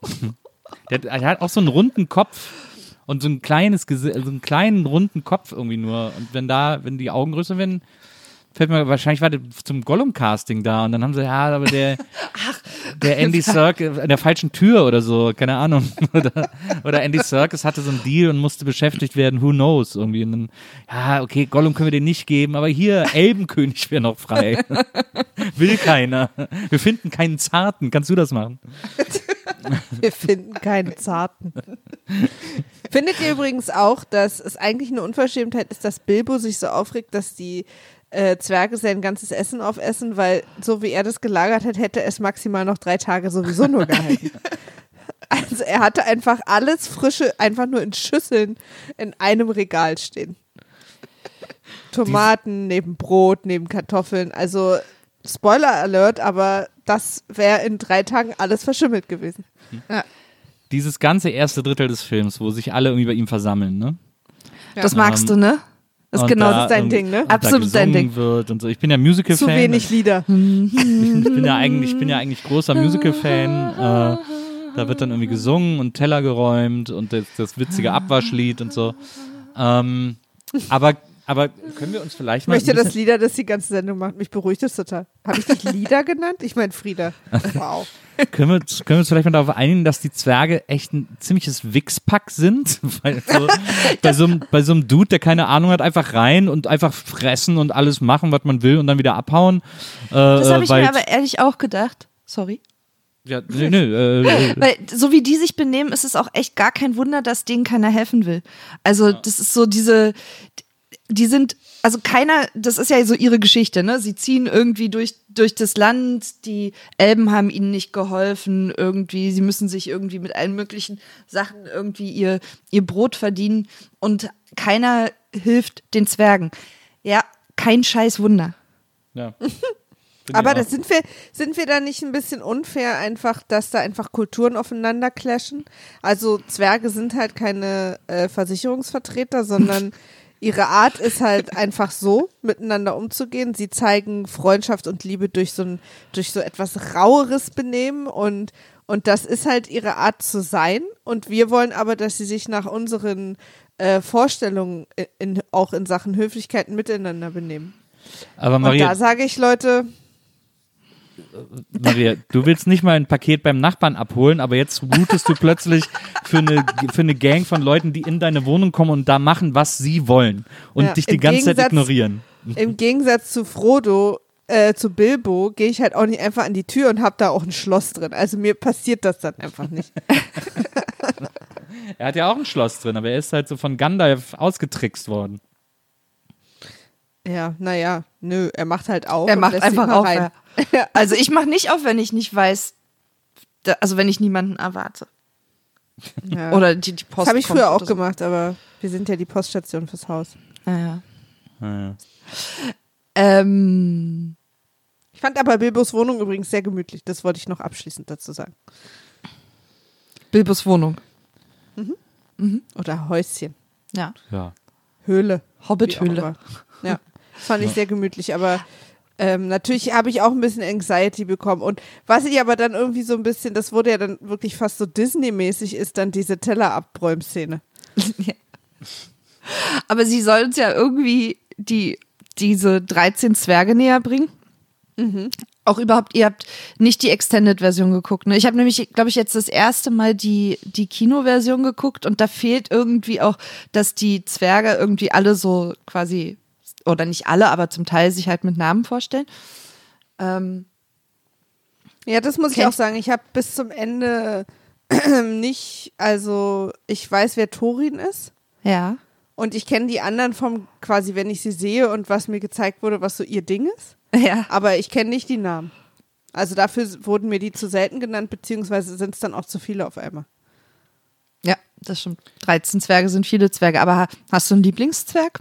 [LAUGHS] der, der hat auch so einen runden Kopf und so ein kleines Gesi so einen kleinen runden Kopf irgendwie nur. Und wenn da, wenn die Augen größer werden, fällt mir wahrscheinlich war der zum Gollum-Casting da und dann haben sie, ja, aber der, [LAUGHS] der [LAUGHS] Andy Serkis an der falschen Tür oder so, keine Ahnung. oder, oder Andy Serkis hatte so einen Deal und musste beschäftigt werden, who knows, irgendwie. Und dann, ja, okay, Gollum können wir den nicht geben, aber hier, Elbenkönig wäre noch frei. Will keiner. Wir finden keinen Zarten. Kannst du das machen? [LAUGHS] Wir finden keinen zarten. Findet ihr übrigens auch, dass es eigentlich eine Unverschämtheit ist, dass Bilbo sich so aufregt, dass die äh, Zwerge sein ganzes Essen aufessen, weil so wie er das gelagert hat, hätte es maximal noch drei Tage sowieso nur gehalten. [LAUGHS] Also er hatte einfach alles Frische einfach nur in Schüsseln in einem Regal stehen. Tomaten neben Brot, neben Kartoffeln. Also Spoiler Alert, aber das wäre in drei Tagen alles verschimmelt gewesen. Dieses ganze erste Drittel des Films, wo sich alle irgendwie bei ihm versammeln, ne? Das Ja. magst du, ne? Das ist genau da das. dein Ding, ne? Absolut dein Ding. Wird und so. Ich bin ja Musical-Fan. Zu wenig Lieder. [LAUGHS] Ich bin ja eigentlich, ich bin ja eigentlich großer Musical-Fan. Äh, Da wird dann irgendwie gesungen und Teller geräumt und das, das witzige Abwaschlied und so. Ähm, aber, aber können wir uns vielleicht Ich mal. möchte ein das Lieder, das die ganze Sendung macht. Mich beruhigt das total. Habe ich dich Lieder genannt? Ich meine Frieda. [LAUGHS] Wow. Können wir, uns- können wir uns vielleicht mal darauf einigen, dass die Zwerge echt ein ziemliches Wichspack sind? [LAUGHS] Weil so, [LAUGHS] bei, so einem, bei so einem Dude, der keine Ahnung hat, einfach rein und einfach fressen und alles machen, was man will und dann wieder abhauen. Äh, Das habe ich weil, mir aber ehrlich auch gedacht. Sorry. ja, nö, nö, äh, Weil so wie die sich benehmen, ist es auch echt gar kein Wunder, dass denen keiner helfen will. Also das ist so diese, die sind, also keiner, das ist ja so ihre Geschichte, ne? Sie ziehen irgendwie durch, durch das Land, die Elben haben ihnen nicht geholfen, irgendwie, sie müssen sich irgendwie mit allen möglichen Sachen irgendwie ihr, ihr Brot verdienen und keiner hilft den Zwergen. Ja, kein scheiß Wunder. ja. [LAUGHS] Aber das sind wir, sind wir da nicht ein bisschen unfair einfach, dass da einfach Kulturen aufeinander clashen? Also Zwerge sind halt keine äh, Versicherungsvertreter, sondern [LAUGHS] ihre Art ist halt einfach so, miteinander umzugehen. Sie zeigen Freundschaft und Liebe durch so ein, durch so etwas raueres Benehmen und, und das ist halt ihre Art zu sein. Und wir wollen aber, dass sie sich nach unseren äh, Vorstellungen in, in, auch in Sachen Höflichkeiten miteinander benehmen. Aber Und Maria, da sage ich, Leute, Maria, du willst nicht mal ein Paket beim Nachbarn abholen, aber jetzt routest du plötzlich für eine, für eine Gang von Leuten, die in deine Wohnung kommen und da machen, was sie wollen und Ja, dich die ganze Zeit Gegensatz- ignorieren. Im Gegensatz zu Frodo, äh, zu Bilbo, gehe ich halt auch nicht einfach an die Tür und habe da auch ein Schloss drin. Also mir passiert das dann einfach nicht. [LAUGHS] Er hat ja auch ein Schloss drin, aber er ist halt so von Gandalf ausgetrickst worden. ja, naja, nö, er macht halt auf. Er und macht einfach mal auf. rein. Ja. [LAUGHS] Also ich mache nicht auf, wenn ich nicht weiß, da, also wenn ich niemanden erwarte. Ja. [LAUGHS] Oder die, die Post das habe ich kommt früher auch so. gemacht, aber wir sind ja die Poststation fürs Haus. Ja, ja. Ähm, Ich fand aber Bilbos Wohnung übrigens sehr gemütlich. Das wollte ich noch abschließend dazu sagen. Bilbos Wohnung. Oder Häuschen. Ja. ja. Höhle. Hobbit-Höhle. Ja, das fand ich sehr gemütlich, aber ähm, natürlich habe ich auch ein bisschen Anxiety bekommen. Und was ich aber dann irgendwie so ein bisschen, das wurde ja dann wirklich fast so Disney-mäßig, ist dann diese Teller-Abräumszene. [LAUGHS] Aber sie soll uns ja irgendwie die, diese 13 Zwerge näher bringen. Auch überhaupt, ihr habt nicht die Extended-Version geguckt. Ne? Ich habe nämlich, glaube ich, jetzt das erste Mal die, die Kino-Version geguckt und da fehlt irgendwie auch, dass die Zwerge irgendwie alle so quasi, oder nicht alle, aber zum Teil sich halt mit Namen vorstellen. Ähm, Ja, das muss ich auch sagen. Ich habe bis zum Ende [CLEARS THROAT] nicht, also ich weiß, wer Torin ist. ja. Und ich kenne die anderen vom quasi, wenn ich sie sehe und was mir gezeigt wurde, was so ihr Ding ist. Ja. Aber ich kenne nicht die Namen. Also dafür wurden mir die zu selten genannt, beziehungsweise sind es dann auch zu viele auf einmal. Das stimmt. 13 Zwerge sind viele Zwerge. Aber ha- hast du einen Lieblingszwerg?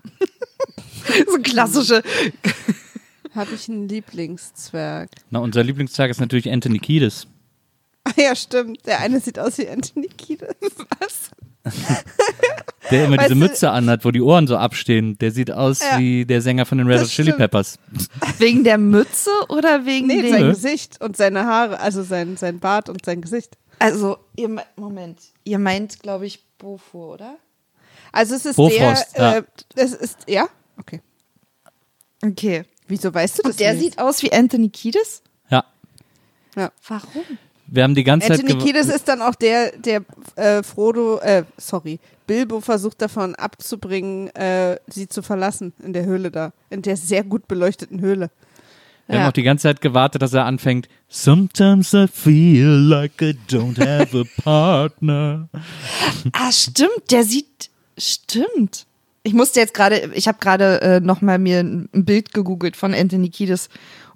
[LAUGHS] so klassische. Habe ich einen Lieblingszwerg? Na, unser Lieblingszwerg ist natürlich Anthony Kiedis. Ah [LAUGHS] ja, stimmt. Der eine sieht aus wie Anthony Kiedis. [LAUGHS] Was? Der immer Weißt diese du- Mütze anhat, wo die Ohren so abstehen. Der sieht aus Ja. wie der Sänger von den Red Hot Chili. Peppers. Wegen der Mütze oder wegen Nee, dem? sein. Gesicht und seine Haare, also sein, sein Bart und sein Gesicht. Also, ihr, me- Moment. Ihr meint, glaube ich, Bofur, oder? Also es ist Bofrost, der, ja. äh, es ist, ja? Okay. Okay. Wieso weißt du das Und der nicht? sieht aus wie Anthony Kiedis? Ja. Warum? Wir haben die ganze Anthony Zeit. gew- Kiedis ist dann auch der, der äh, Frodo, äh, sorry, Bilbo versucht davon abzubringen, äh, sie zu verlassen in der Höhle da, in der sehr gut beleuchteten Höhle. Wir haben Ja. auch die ganze Zeit gewartet, dass er anfängt. Sometimes I feel like I don't have a partner. [LAUGHS] Ah, stimmt. Der sieht. Stimmt. Ich musste jetzt gerade, ich habe gerade äh, nochmal mir ein Bild gegoogelt von Anthony Kiedis,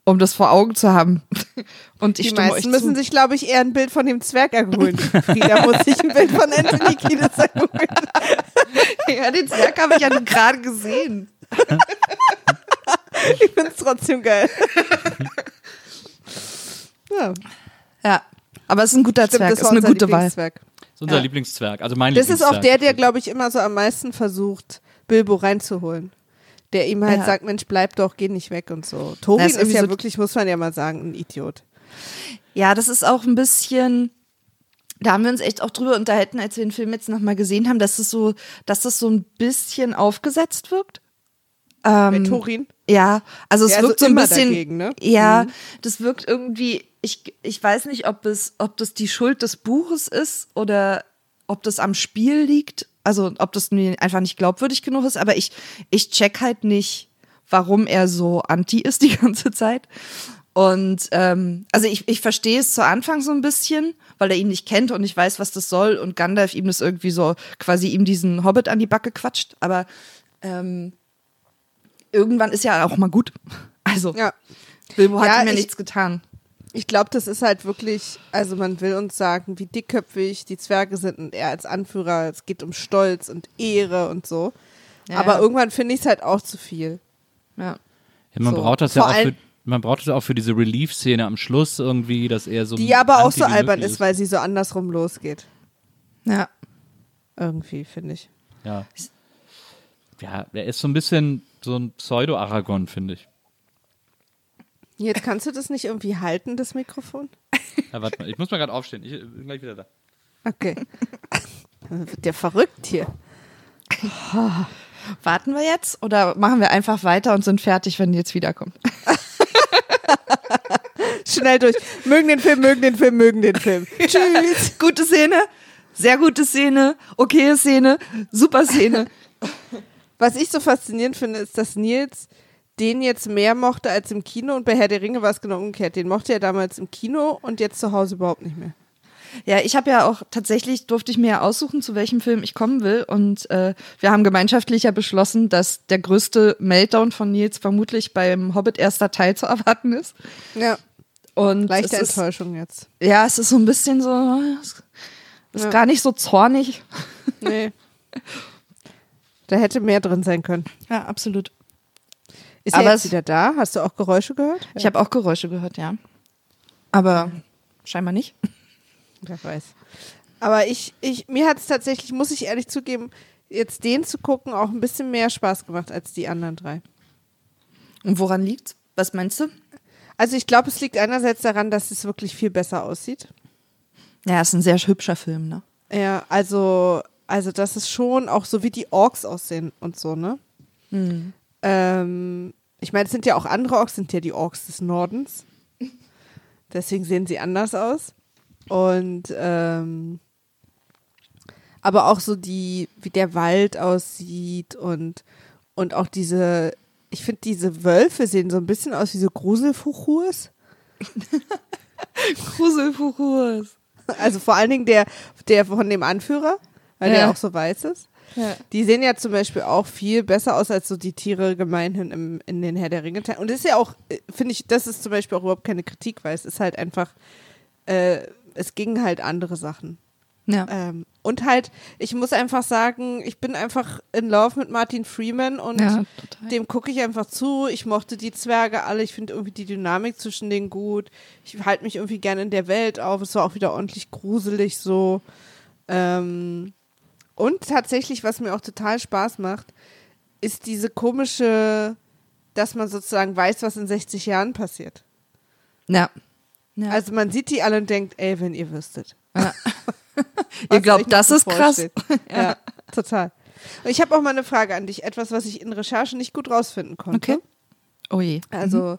um das vor Augen zu haben. [LAUGHS] Und ich Die meisten müssen zu. sich, glaube ich, eher ein Bild von dem Zwerg erholen. [LAUGHS] Frieda muss sich ein Bild von Anthony Kiedis erholen. ja, den Zwerg habe ich ja gerade gesehen. [LAUGHS] Ich finde es trotzdem geil. [LAUGHS] ja, Ja. Aber es ist ein guter stimmt, Zwerg, das ist eine gute Wahl. Lieblingszwerg. Das ist unser Ja. Lieblingszwerg. Also mein Das ist auch Lieblingszwerg. der, der, glaube ich, immer so am meisten versucht, Bilbo reinzuholen. Der ihm halt Ja. sagt, Mensch, bleib doch, geh nicht weg und so. Torin Das ist, ist ja so- wirklich, muss man ja mal sagen, ein Idiot. Ja, das ist auch ein bisschen. da haben wir uns echt auch drüber unterhalten, als wir den Film jetzt nochmal gesehen haben, dass es so, dass das so ein bisschen aufgesetzt wirkt. Bei Torin. Ja, also es Ja, wirkt also so ein bisschen. dagegen, ne? Ja, das wirkt irgendwie. Ich, ich weiß nicht, ob es, ob das die Schuld des Buches ist oder ob das am Spiel liegt. Also ob das mir einfach nicht glaubwürdig genug ist. Aber ich, ich check halt nicht, warum er so anti ist die [LAUGHS] ganze Zeit. Und ähm, also ich, ich verstehe es zu Anfang so ein bisschen, weil er ihn nicht kennt und nicht weiß, was das soll und Gandalf ihm das irgendwie so quasi ihm diesen Hobbit an die Backe quatscht. Aber ähm, irgendwann ist ja auch mal gut. [LAUGHS] Also Ja. Bilbo hat Ja, ja ich- nichts getan. Ich glaube, das ist halt wirklich, also man will uns sagen, wie dickköpfig die Zwerge sind und er als Anführer, es geht um Stolz und Ehre und so. Ja, Aber ja. irgendwann finde ich es halt auch zu viel. Ja. Ja, man So. braucht das ja Vor auch für, man braucht das auch für diese Relief-Szene am Schluss irgendwie, dass er so Die aber auch so albern ist, weil sie so andersrum losgeht. Ja. Irgendwie, finde ich. Ja. Ja, er ist so ein bisschen so ein Pseudo-Aragon, finde ich. Jetzt kannst du das nicht irgendwie halten, das Mikrofon? Ja, warte mal, ich muss mal gerade aufstehen. Ich bin gleich wieder da. Okay. Dann wird der verrückt hier. Warten wir jetzt oder machen wir einfach weiter und sind fertig, wenn die jetzt wiederkommt? [LAUGHS] Schnell durch. Mögen den Film, mögen den Film, mögen den Film. Tschüss. gute Szene, sehr gute Szene, okaye Szene, super Szene. [LAUGHS] Was ich so faszinierend finde, ist, dass Nils den jetzt mehr mochte als im Kino und bei Herr der Ringe war es genau umgekehrt. Den mochte er damals im Kino und jetzt zu Hause überhaupt nicht mehr. Ja, ich habe ja auch tatsächlich durfte ich mir ja aussuchen, zu welchem Film ich kommen will. Und äh, wir haben gemeinschaftlich ja beschlossen, dass der größte Meltdown von Nils vermutlich beim Hobbit erster Teil zu erwarten ist. Ja. Und Leichte es ist, Enttäuschung jetzt. ja, es ist so ein bisschen so, es ist Ja. gar nicht so zornig. Nee. [LAUGHS] Da hätte mehr drin sein können. Ja, absolut. Ist Aber er jetzt es- wieder da? Hast du auch Geräusche gehört? Ich habe auch Geräusche gehört, ja. Aber scheinbar nicht. [LAUGHS] Wer weiß. Aber ich, ich, mir hat es tatsächlich, muss ich ehrlich zugeben, jetzt den zu gucken, auch ein bisschen mehr Spaß gemacht als die anderen drei. Und woran liegt's? Was meinst du? Also ich glaube, es liegt einerseits daran, dass es wirklich viel besser aussieht. Ja, ist ein sehr hübscher Film, ne? Ja, also, also das ist schon auch so, wie die Orks aussehen und so, ne? Ähm, ich meine, es sind ja auch andere Orks, sind ja die Orks des Nordens. [LAUGHS] Deswegen sehen sie anders aus. Und ähm, aber auch so die, wie der Wald aussieht und, und auch diese, ich finde, diese Wölfe sehen so ein bisschen aus wie so Gruselfuchurs. [LAUGHS] Gruselfuchurs. Also vor allen Dingen der, der von dem Anführer, weil Ja. der auch so weiß ist. Ja. Die sehen ja zum Beispiel auch viel besser aus als so die Tiere gemeinhin im, in den Herr der Ringe. -Teilen. Und das ist ja auch, äh, finde ich, das ist zum Beispiel auch überhaupt keine Kritik, weil es ist halt einfach, äh, es gingen halt andere Sachen. Ja. Ähm, und halt, ich muss einfach sagen, ich bin einfach in Love mit Martin Freeman und Ja, dem gucke ich einfach zu. Ich mochte die Zwerge alle. Ich finde irgendwie die Dynamik zwischen denen gut. Ich halte mich irgendwie gerne in der Welt auf. Es war auch wieder ordentlich gruselig so. Ähm, und tatsächlich, was mir auch total Spaß macht, ist diese komische, dass man sozusagen weiß, was in 60 Jahren passiert. Ja. ja. Also man sieht die alle und denkt, ey, wenn ihr wüsstet. [LAUGHS] [LAUGHS] ihr was euch glaubt, das ist krass. bevorsteht. [LAUGHS] ja. total. Und ich habe auch mal eine Frage an dich, etwas, was ich in Recherche nicht gut rausfinden konnte. Okay. Oh je. Also,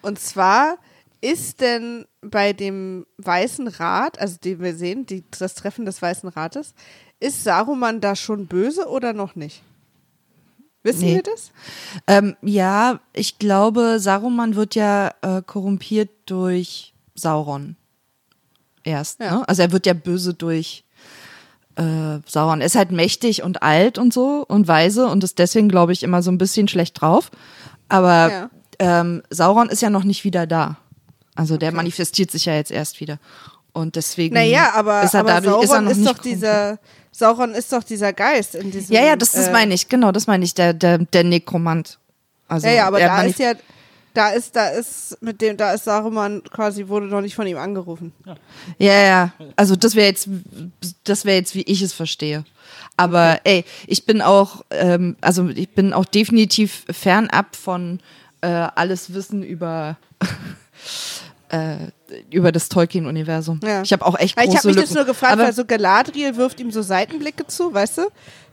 und zwar ist denn bei dem Weißen Rat, also den wir sehen, die, das Treffen des Weißen Rates, ist Saruman da schon böse oder noch nicht? Wissen Nee. wir das? Ähm, ja, ich glaube, Saruman wird ja äh, korrumpiert durch Sauron. Erst. Ja. Ne? Also er wird ja böse durch äh, Sauron. Er ist halt mächtig und alt und so und weise und ist deswegen, glaube ich, immer so ein bisschen schlecht drauf. Aber Ja. ähm, Sauron ist ja noch nicht wieder da. Also der manifestiert sich ja jetzt erst wieder. Und deswegen Naja, aber, ist er aber dadurch Sauron ist er noch ist nicht doch dieser, Sauron ist doch dieser Geist in diesem. Ja, ja, das, das äh, meine ich, genau, das meine ich, der, der, der Nekromant. Also, Ja, ja, aber er da ist ja, da ist, da ist mit dem, da ist Saruman quasi, wurde noch nicht von ihm angerufen. Ja, ja. Also das wäre jetzt, das wäre jetzt, wie ich es verstehe. Aber ey, ich bin auch, ähm, also ich bin auch definitiv fernab von äh, alles Wissen über [LAUGHS] über das Tolkien-Universum. Ja. Ich habe auch echt große ich habe mich Lücken. das nur gefragt, aber, weil so Galadriel wirft ihm so Seitenblicke zu, weißt du?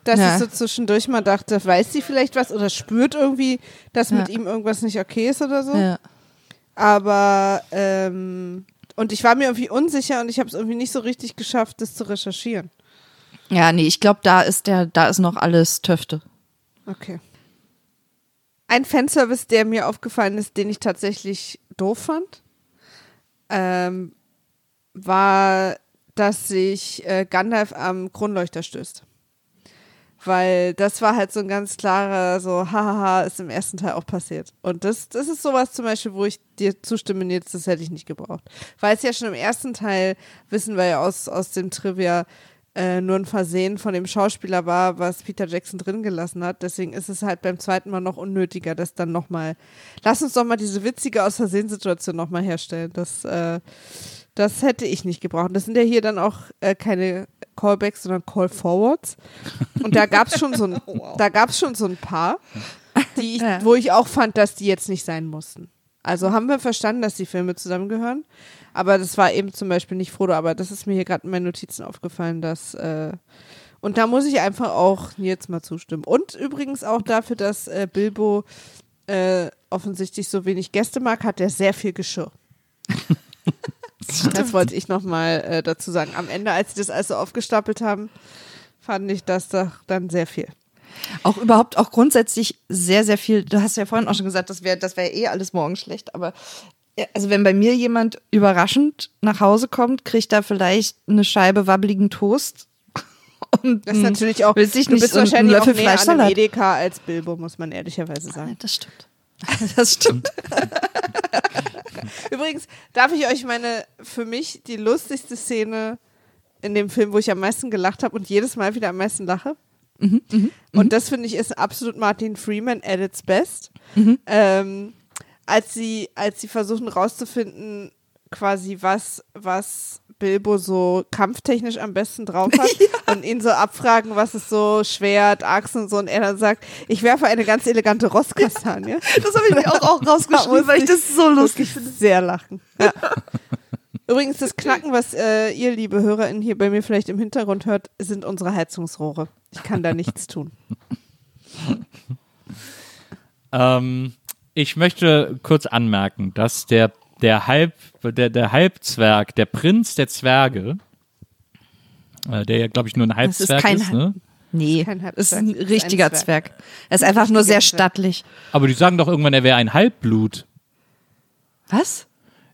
Dass Ja. ich so zwischendurch mal dachte, weiß sie vielleicht was oder spürt irgendwie, dass mit Ja. ihm irgendwas nicht okay ist oder so. Aber ähm, und ich war mir irgendwie unsicher und ich habe es irgendwie nicht so richtig geschafft, das zu recherchieren. ja, nee, ich glaube, da ist der, da ist noch alles Töfte. Okay. Ein Fanservice, der mir aufgefallen ist, den ich tatsächlich doof fand, ähm, war, dass sich äh, Gandalf am Kronleuchter stößt. Weil das war halt so ein ganz klarer, so, hahaha, ist im ersten Teil auch passiert. Und das, das ist sowas zum Beispiel, wo ich dir zustimme, jetzt, das hätte ich nicht gebraucht. Weil es ja schon im ersten Teil, wissen wir ja aus, aus dem Trivia, äh, nur ein Versehen von dem Schauspieler war, was Peter Jackson drin gelassen hat. Deswegen ist es halt beim zweiten Mal noch unnötiger, das dann nochmal. Lass uns doch mal diese witzige Aus Versehen-Situation nochmal herstellen. Das, äh, das hätte ich nicht gebraucht. Das sind ja hier dann auch äh, keine Callbacks, sondern Call-Forwards. Und da gab es schon so ein, [LAUGHS] da gab's schon so ein paar, die ich, Ja. wo ich auch fand, dass die jetzt nicht sein mussten. Also haben wir verstanden, dass die Filme zusammengehören. Aber das war eben zum Beispiel nicht Frodo, aber das ist mir hier gerade in meinen Notizen aufgefallen, dass äh, und da muss ich einfach auch jetzt mal zustimmen. Und übrigens auch dafür, dass äh, Bilbo äh, offensichtlich so wenig Gäste mag, hat er sehr viel Geschirr. das wollte ich nochmal äh, dazu sagen. Am Ende, als sie das alles so aufgestapelt haben, fand ich das doch dann sehr viel. Auch überhaupt auch grundsätzlich sehr, sehr viel. Du hast ja vorhin auch schon gesagt, das wäre das wäre eh alles morgen schlecht, aber also wenn bei mir jemand überraschend nach Hause kommt, kriegt er vielleicht eine Scheibe wabbeligen Toast. [LAUGHS] Und Das ist natürlich auch, weiß ich du nicht, bist wahrscheinlich auch Löffel an einem Fleischsalat. Edeka als Bilbo, muss man ehrlicherweise sagen. Das stimmt. [LAUGHS] Das stimmt. [LAUGHS] Übrigens darf ich euch meine, für mich die lustigste Szene in dem Film, wo ich am meisten gelacht habe und jedes Mal wieder am meisten lache. und das finde ich ist absolut Martin Freeman at its best. Ähm, als sie, als sie versuchen rauszufinden, quasi was, was Bilbo so kampftechnisch am besten drauf hat [LAUGHS] und ihn so abfragen, was ist so Schwert, Axt und so und er dann sagt, ich werfe eine ganz elegante Rosskastanie. Das habe ich mir auch, auch [LAUGHS] rausgeschrieben, weil ich das so lustig finde. Sehr lachen. Ja. [LAUGHS] Übrigens, das Knacken, was äh, ihr, liebe HörerInnen, hier bei mir vielleicht im Hintergrund hört, sind unsere Heizungsrohre. Ich kann da nichts tun. Ähm, ich möchte kurz anmerken, dass der, der, Halb, der, der Halbzwerg, der Prinz der Zwerge, äh, der ja, glaube ich, nur ein Das ist Halbzwerg kein ist, ne? Nee, kein das ist Halbzwerg, ein ist ein richtiger Zwerg. Zwerg. Er ist einfach nur richtiger sehr Zwerg. stattlich. Aber die sagen doch irgendwann, er wäre ein Halbblut. Was?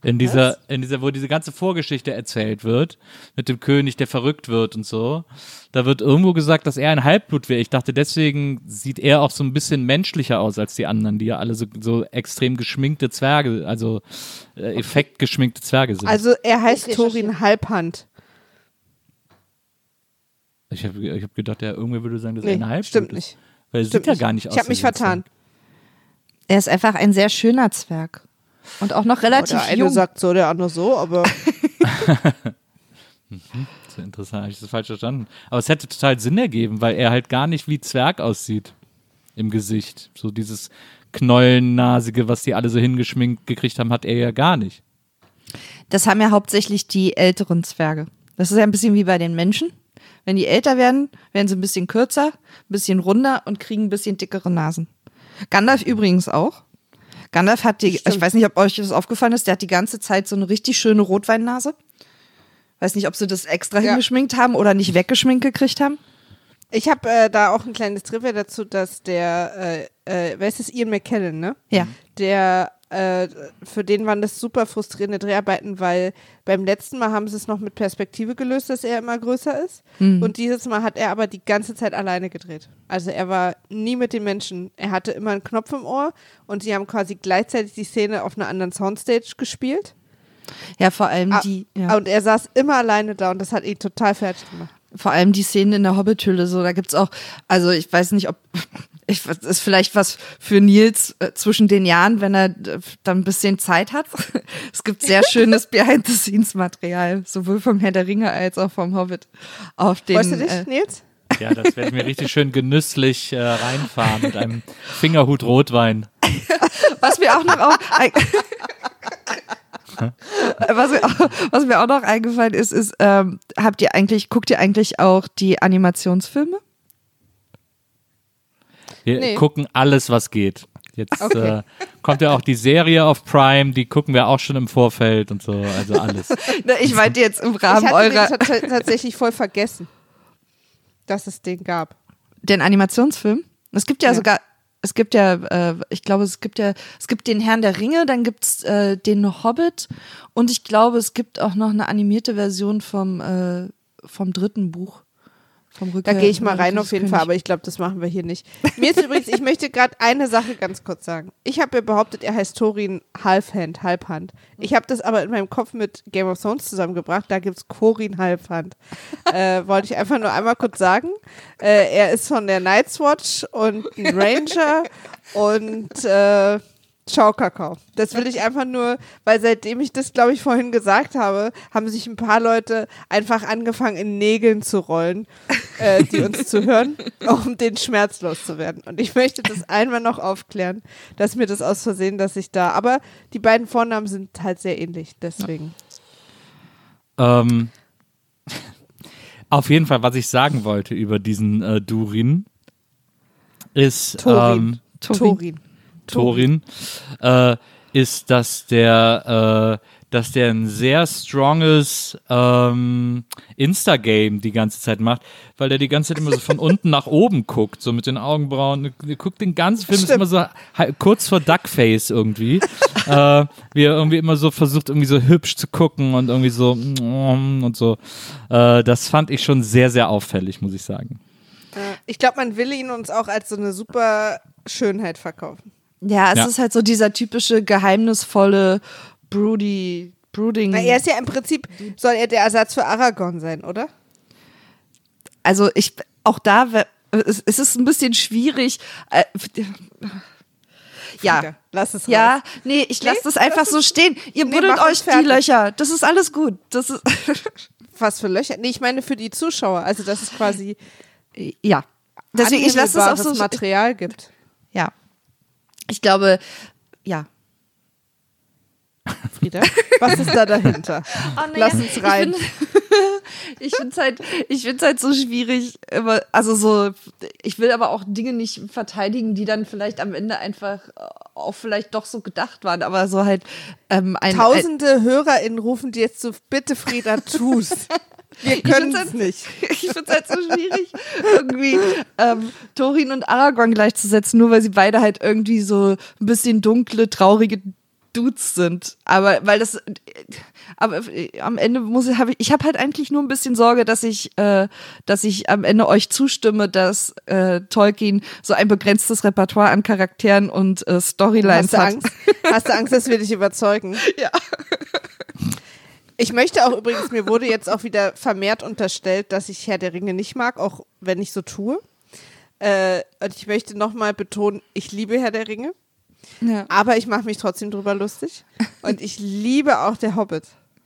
In dieser, in dieser, wo diese ganze Vorgeschichte erzählt wird, mit dem König, der verrückt wird und so. Da wird irgendwo gesagt, dass er ein Halbblut wäre. Ich dachte, deswegen sieht er auch so ein bisschen menschlicher aus als die anderen, die ja alle so, so extrem geschminkte Zwerge, also äh, effektgeschminkte Zwerge sind. Also er heißt Thorin Halbhand. ich habe ich hab gedacht, ja, irgendwer würde sagen, das ist Nee, ein Halbblut. stimmt ist. nicht. Weil er Stimmt sieht ja gar nicht aus. Ich habe mich vertan. Er ist einfach ein sehr schöner Zwerg. Und auch noch relativ Der eine jung. sagt so, der andere so, aber [LAUGHS] [LAUGHS] ist interessant, habe ich das falsch verstanden. Aber es hätte total Sinn ergeben, weil er halt gar nicht wie Zwerg aussieht im Gesicht. So dieses Knollennasige, was die alle so hingeschminkt gekriegt haben, hat er ja gar nicht. Das haben ja hauptsächlich die älteren Zwerge. Das ist ja ein bisschen wie bei den Menschen. Wenn die älter werden, werden sie ein bisschen kürzer, ein bisschen runder und kriegen ein bisschen dickere Nasen. Gandalf übrigens auch. Gandalf hat die, ich weiß nicht, ob euch das aufgefallen ist, der hat die ganze Zeit so eine richtig schöne Rotweinnase. Weiß nicht, ob sie das extra Ja. hingeschminkt haben oder nicht weggeschminkt gekriegt haben. ich habe äh, da auch ein kleines Trivia dazu, dass der, äh, äh, wer ist das, Ian McKellen, ne? Ja. der äh, für den waren das super frustrierende Dreharbeiten, weil beim letzten Mal haben sie es noch mit Perspektive gelöst, dass er immer größer ist. Und dieses Mal hat er aber die ganze Zeit alleine gedreht. Also er war nie mit den Menschen. Er hatte immer einen Knopf im Ohr und sie haben quasi gleichzeitig die Szene auf einer anderen Soundstage gespielt. Ja, vor allem Ah, die, ja. Und er saß immer alleine da und das hat ihn total fertig gemacht. vor allem die Szenen in der Hobbithülle, so, da gibt's auch, also ich weiß nicht, ob, ich, das ist vielleicht was für Nils äh, zwischen den Jahren, wenn er äh, dann ein bisschen Zeit hat. [LAUGHS] Es gibt sehr schönes [LAUGHS] Behind-the-Scenes-Material, sowohl vom Herr der Ringe als auch vom Hobbit. Auf den, Freust du dich, äh, Nils? [LAUGHS] Ja, das werde ich mir richtig schön genüsslich äh, reinfahren mit einem Fingerhut Rotwein. was wir auch noch auf, was, mir auch, was mir auch noch eingefallen ist, ist, ähm, habt ihr eigentlich, guckt ihr eigentlich auch die Animationsfilme? Wir Nee. gucken alles, was geht. Jetzt Okay. äh, kommt ja auch die Serie auf Prime, die gucken wir auch schon im Vorfeld und so, also alles. [LAUGHS] Ne, Ich meinte jetzt im Ich Rahmen hatte den eurer, tats- tatsächlich voll vergessen, dass es den gab. den Animationsfilm. Es gibt ja, Ja. sogar, es gibt ja, äh, ich glaube, es gibt ja, es gibt den Herrn der Ringe, dann gibt's äh, den Hobbit und ich glaube, es gibt auch noch eine animierte Version vom, äh, vom dritten Buch. Da gehe ich mal rein Rückkehr auf jeden Fall, aber ich glaube, das machen wir hier nicht. Mir ist übrigens, ich möchte gerade eine Sache ganz kurz sagen. Ich habe ja behauptet, er heißt Thorin Halfhand, Halbhand. Ich habe das aber in meinem Kopf mit Game of Thrones zusammengebracht. Da gibt es Corin Halbhand. äh, [LAUGHS] wollte ich einfach nur einmal kurz sagen. Äh, er ist von der Night's Watch und ein Ranger [LAUGHS] und äh, Schaukakao. Das will ich einfach nur, weil seitdem ich das, glaube ich, vorhin gesagt habe, haben sich ein paar Leute einfach angefangen, in Nägeln zu rollen, [LAUGHS] äh, die uns zuhören, um den Schmerz loszuwerden. Und ich möchte das einmal noch aufklären, dass mir das aus Versehen, dass ich da, aber die beiden Vornamen sind halt sehr ähnlich, deswegen. Ähm, auf jeden Fall, was ich sagen wollte über diesen äh, Durin, ist Thorin. ähm, Thorin. Thorin, äh, ist, dass der, äh, dass der ein sehr stronges ähm, Insta-Game die ganze Zeit macht, weil der die ganze Zeit immer so von unten nach oben guckt, so mit den Augenbrauen. Der guckt den ganzen Film, ist immer so kurz vor Duckface irgendwie. [LAUGHS] äh, wie er irgendwie immer so versucht, irgendwie so hübsch zu gucken und irgendwie so mm, und so. Äh, das fand ich schon sehr, sehr auffällig, muss ich sagen. Ich glaube, man will ihn uns auch als so eine super Schönheit verkaufen. Ja, es Ja. ist halt so dieser typische geheimnisvolle Broody, Brooding. Na, er ist ja im Prinzip, soll er der Ersatz für Aragorn sein, oder? also ich auch da es, es ist ein bisschen schwierig. Äh, ja. Lass es Ja, raus. nee, ich lasse Nee, das einfach lass so es- stehen. Ihr Nee, buddelt euch die fertig. Löcher. Das ist alles gut. Das ist [LAUGHS] Was für Löcher? Nee, ich meine für die Zuschauer. Also, dass es quasi ja. Deswegen ich lasse das auch so Material gibt. Ja. Ich glaube, ja. [LAUGHS] Frieda, was ist da dahinter? [LAUGHS] Oh, Lass uns rein. [LAUGHS] Ich finde es halt, ich find's halt so schwierig, immer, also so, ich will aber auch Dinge nicht verteidigen, die dann vielleicht am Ende einfach äh, auch vielleicht doch so gedacht waren, aber so halt ähm, ein, ein Tausende HörerInnen rufen dir jetzt so, bitte Frieda, tu's. Wir können es nicht. [LAUGHS] ich finde es halt so schwierig, irgendwie ähm, Thorin und Aragorn gleichzusetzen, nur weil sie beide halt irgendwie so ein bisschen dunkle, traurige Dudes sind. Aber weil das, aber äh, am Ende muss ich, habe ich, ich habe halt eigentlich nur ein bisschen Sorge, dass ich, äh, dass ich am Ende euch zustimme, dass äh, Tolkien so ein begrenztes Repertoire an Charakteren und äh, Storylines Hast du hat. Angst? Hast du Angst, dass wir dich überzeugen? [LAUGHS] Ja. Ich möchte auch übrigens, mir wurde jetzt auch wieder vermehrt unterstellt, dass ich Herr der Ringe nicht mag, auch wenn ich so tue. Äh, und ich möchte nochmal betonen, ich liebe Herr der Ringe, Ja. aber ich mache mich trotzdem drüber lustig. Und ich liebe auch der Hobbit.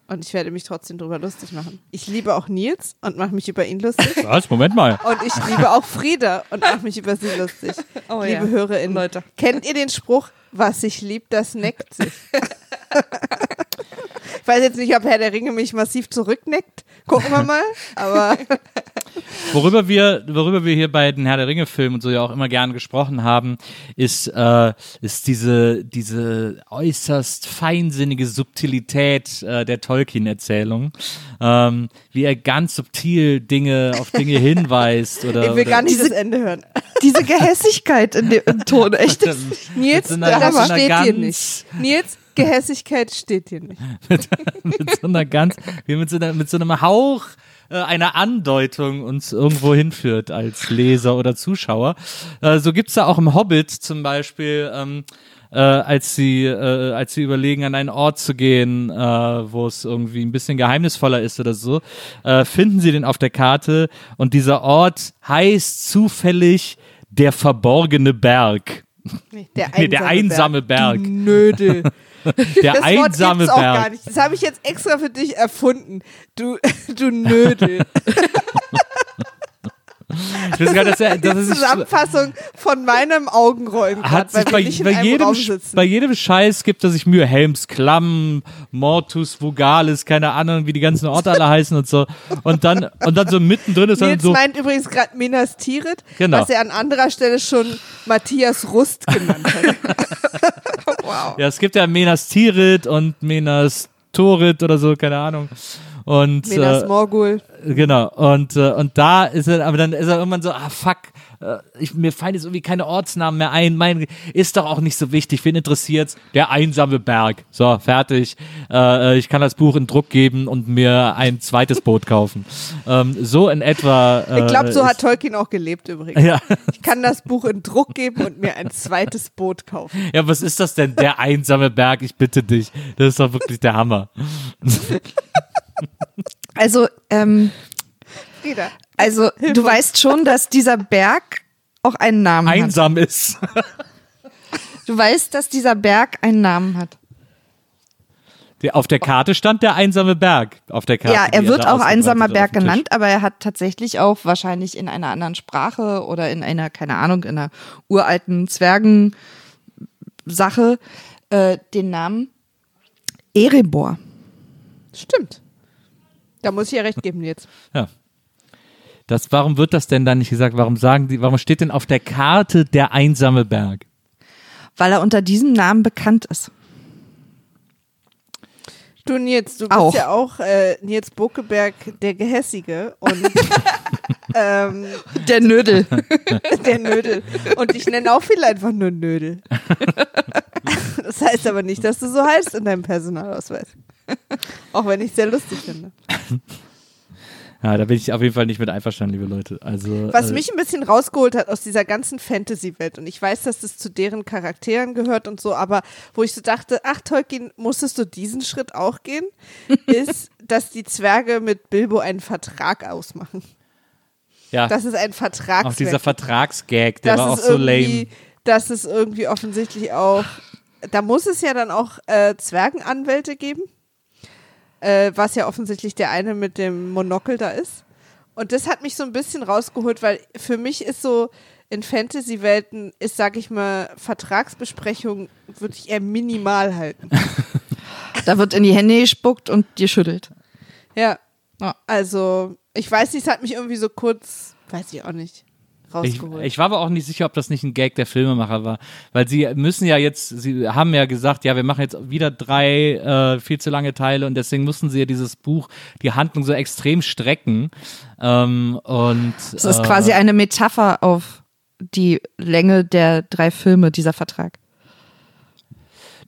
Und ich werde mich trotzdem drüber lustig machen. Ich liebe auch Nils und mache mich über ihn lustig. Was? Moment mal. Und ich liebe auch Frieda und mache mich über sie lustig. Oh Liebe ja. HörerInnen. Leute. Kennt ihr den Spruch, was sich liebt, das neckt sich? [LAUGHS] ich weiß jetzt nicht, ob Herr der Ringe mich massiv zurückneckt. Gucken wir mal. Aber [LAUGHS] Worüber wir, worüber wir hier bei den Herr der Ringe Filmen und so ja auch immer gerne gesprochen haben, ist, äh, ist diese, diese äußerst feinsinnige Subtilität äh, der Tolkien-Erzählung. Ähm, wie er ganz subtil Dinge auf Dinge [LAUGHS] hinweist oder. ich will oder gar nicht das Ende hören. Diese Gehässigkeit in dem im Ton, echt. Nils, so einer- das so einer steht dir nicht. Nils, Gehässigkeit steht dir nicht. [LAUGHS] mit so einer ganz, wie mit so, einer, mit so einem Hauch äh, einer Andeutung uns irgendwo hinführt als Leser oder Zuschauer. Äh, so gibt's da auch im Hobbit zum Beispiel, ähm, äh, als sie, äh, als sie überlegen, an einen Ort zu gehen, äh, wo es irgendwie ein bisschen geheimnisvoller ist oder so, äh, finden sie den auf der Karte und dieser Ort heißt zufällig der verborgene Berg. Der [LAUGHS] Nee, der einsame Berg. Du Nödel. [LAUGHS] [LAUGHS] Der Das Wort einsame gibt's auch Berg. gar nicht. Das habe ich jetzt extra für dich erfunden. Du, [LAUGHS] du Nödel. [LAUGHS] Ich weiß gar nicht, dass er, dass er sich, Zusammenfassung von meinem Augenrollen hat wir bei, bei, jedem, bei jedem Scheiß gibt er sich Mühe. Helms Klamm, Mortus Vogalis, keine Ahnung, wie die ganzen Orte alle heißen und so. Und dann, und dann so mittendrin ist dann Nils so, meint übrigens gerade Minas Tirith, Genau. was er an anderer Stelle schon Matthias Rust genannt hat. [LAUGHS] Wow. ja, es gibt ja Menas Tirith und Menas Torit oder so, keine Ahnung. Und, Minas äh, Morgul. Genau, und, äh, und da ist er, aber dann ist er irgendwann so, ah fuck, äh, ich, mir fallen jetzt irgendwie keine Ortsnamen mehr ein, mein, ist doch auch nicht so wichtig, wen interessiert's? Der einsame Berg. So, fertig. Äh, ich kann das Buch in Druck geben und mir ein zweites Boot kaufen. [LAUGHS] Ähm, so in etwa. Äh, Ich glaube, so hat Tolkien auch gelebt übrigens. Ja. Ich kann das Buch in Druck geben und mir ein zweites Boot kaufen. ja, was ist das denn? Der einsame Berg, ich bitte dich. Das ist doch wirklich der Hammer. [LAUGHS] Also, ähm, Frieda. also du weißt schon, dass dieser Berg auch einen Namen hat. Einsam ist. Du weißt, dass dieser Berg einen Namen hat. Der, auf der Karte stand der einsame Berg. Auf der Karte. ja, er wird da auch einsamer hat Berg genannt, aber er hat tatsächlich auch wahrscheinlich in einer anderen Sprache oder in einer, keine Ahnung, in einer uralten Zwergensache äh, den Namen Erebor. Stimmt. Da muss ich ja recht geben jetzt. [LAUGHS] Ja. Das, warum wird das denn dann nicht gesagt? Warum sagen die, warum steht denn auf der Karte der einsame Berg? Weil er unter diesem Namen bekannt ist. Du Nils, du bist Auch. ja auch äh, Nils Bokeberg der Gehässige und [LAUGHS] ähm, Der Nödel. [LAUGHS] der Nödel. Und ich nenne auch viele einfach nur Nödel. Das heißt aber nicht, dass du so heißt in deinem Personalausweis. [LAUGHS] Auch wenn ich es sehr lustig finde. [LAUGHS] Ja, da bin ich auf jeden Fall nicht mit einverstanden, liebe Leute. Also, Was äh, mich ein bisschen rausgeholt hat aus dieser ganzen Fantasy-Welt, und ich weiß, dass das zu deren Charakteren gehört und so, aber wo ich so dachte, ach Tolkien, musstest du diesen Schritt auch gehen, [LAUGHS] ist, dass die Zwerge mit Bilbo einen Vertrag ausmachen. ja, Das ist ein Vertrag. auch dieser Vertragsgag, der das war auch so lame. Das ist irgendwie offensichtlich auch, da muss es ja dann auch äh, Zwergenanwälte geben, äh, was ja offensichtlich der eine mit dem Monokel da ist. Und das hat mich so ein bisschen rausgeholt, weil für mich ist so, in Fantasy-Welten ist, sag ich mal, Vertragsbesprechung würde ich eher minimal halten. [LAUGHS] Da wird in die Hände gespuckt und dir schüttelt. Ja. Ja. Also, ich weiß nicht, es hat mich irgendwie so kurz, weiß ich auch nicht, Ich, rausgeholt. ich war aber auch nicht sicher, ob das nicht ein Gag der Filmemacher war, weil sie müssen ja jetzt, sie haben ja gesagt, ja, wir machen jetzt wieder drei äh, viel zu lange Teile und deswegen mussten sie ja dieses Buch, die Handlung so extrem strecken ähm, und Das ist äh, quasi eine Metapher auf die Länge der drei Filme, dieser Vertrag.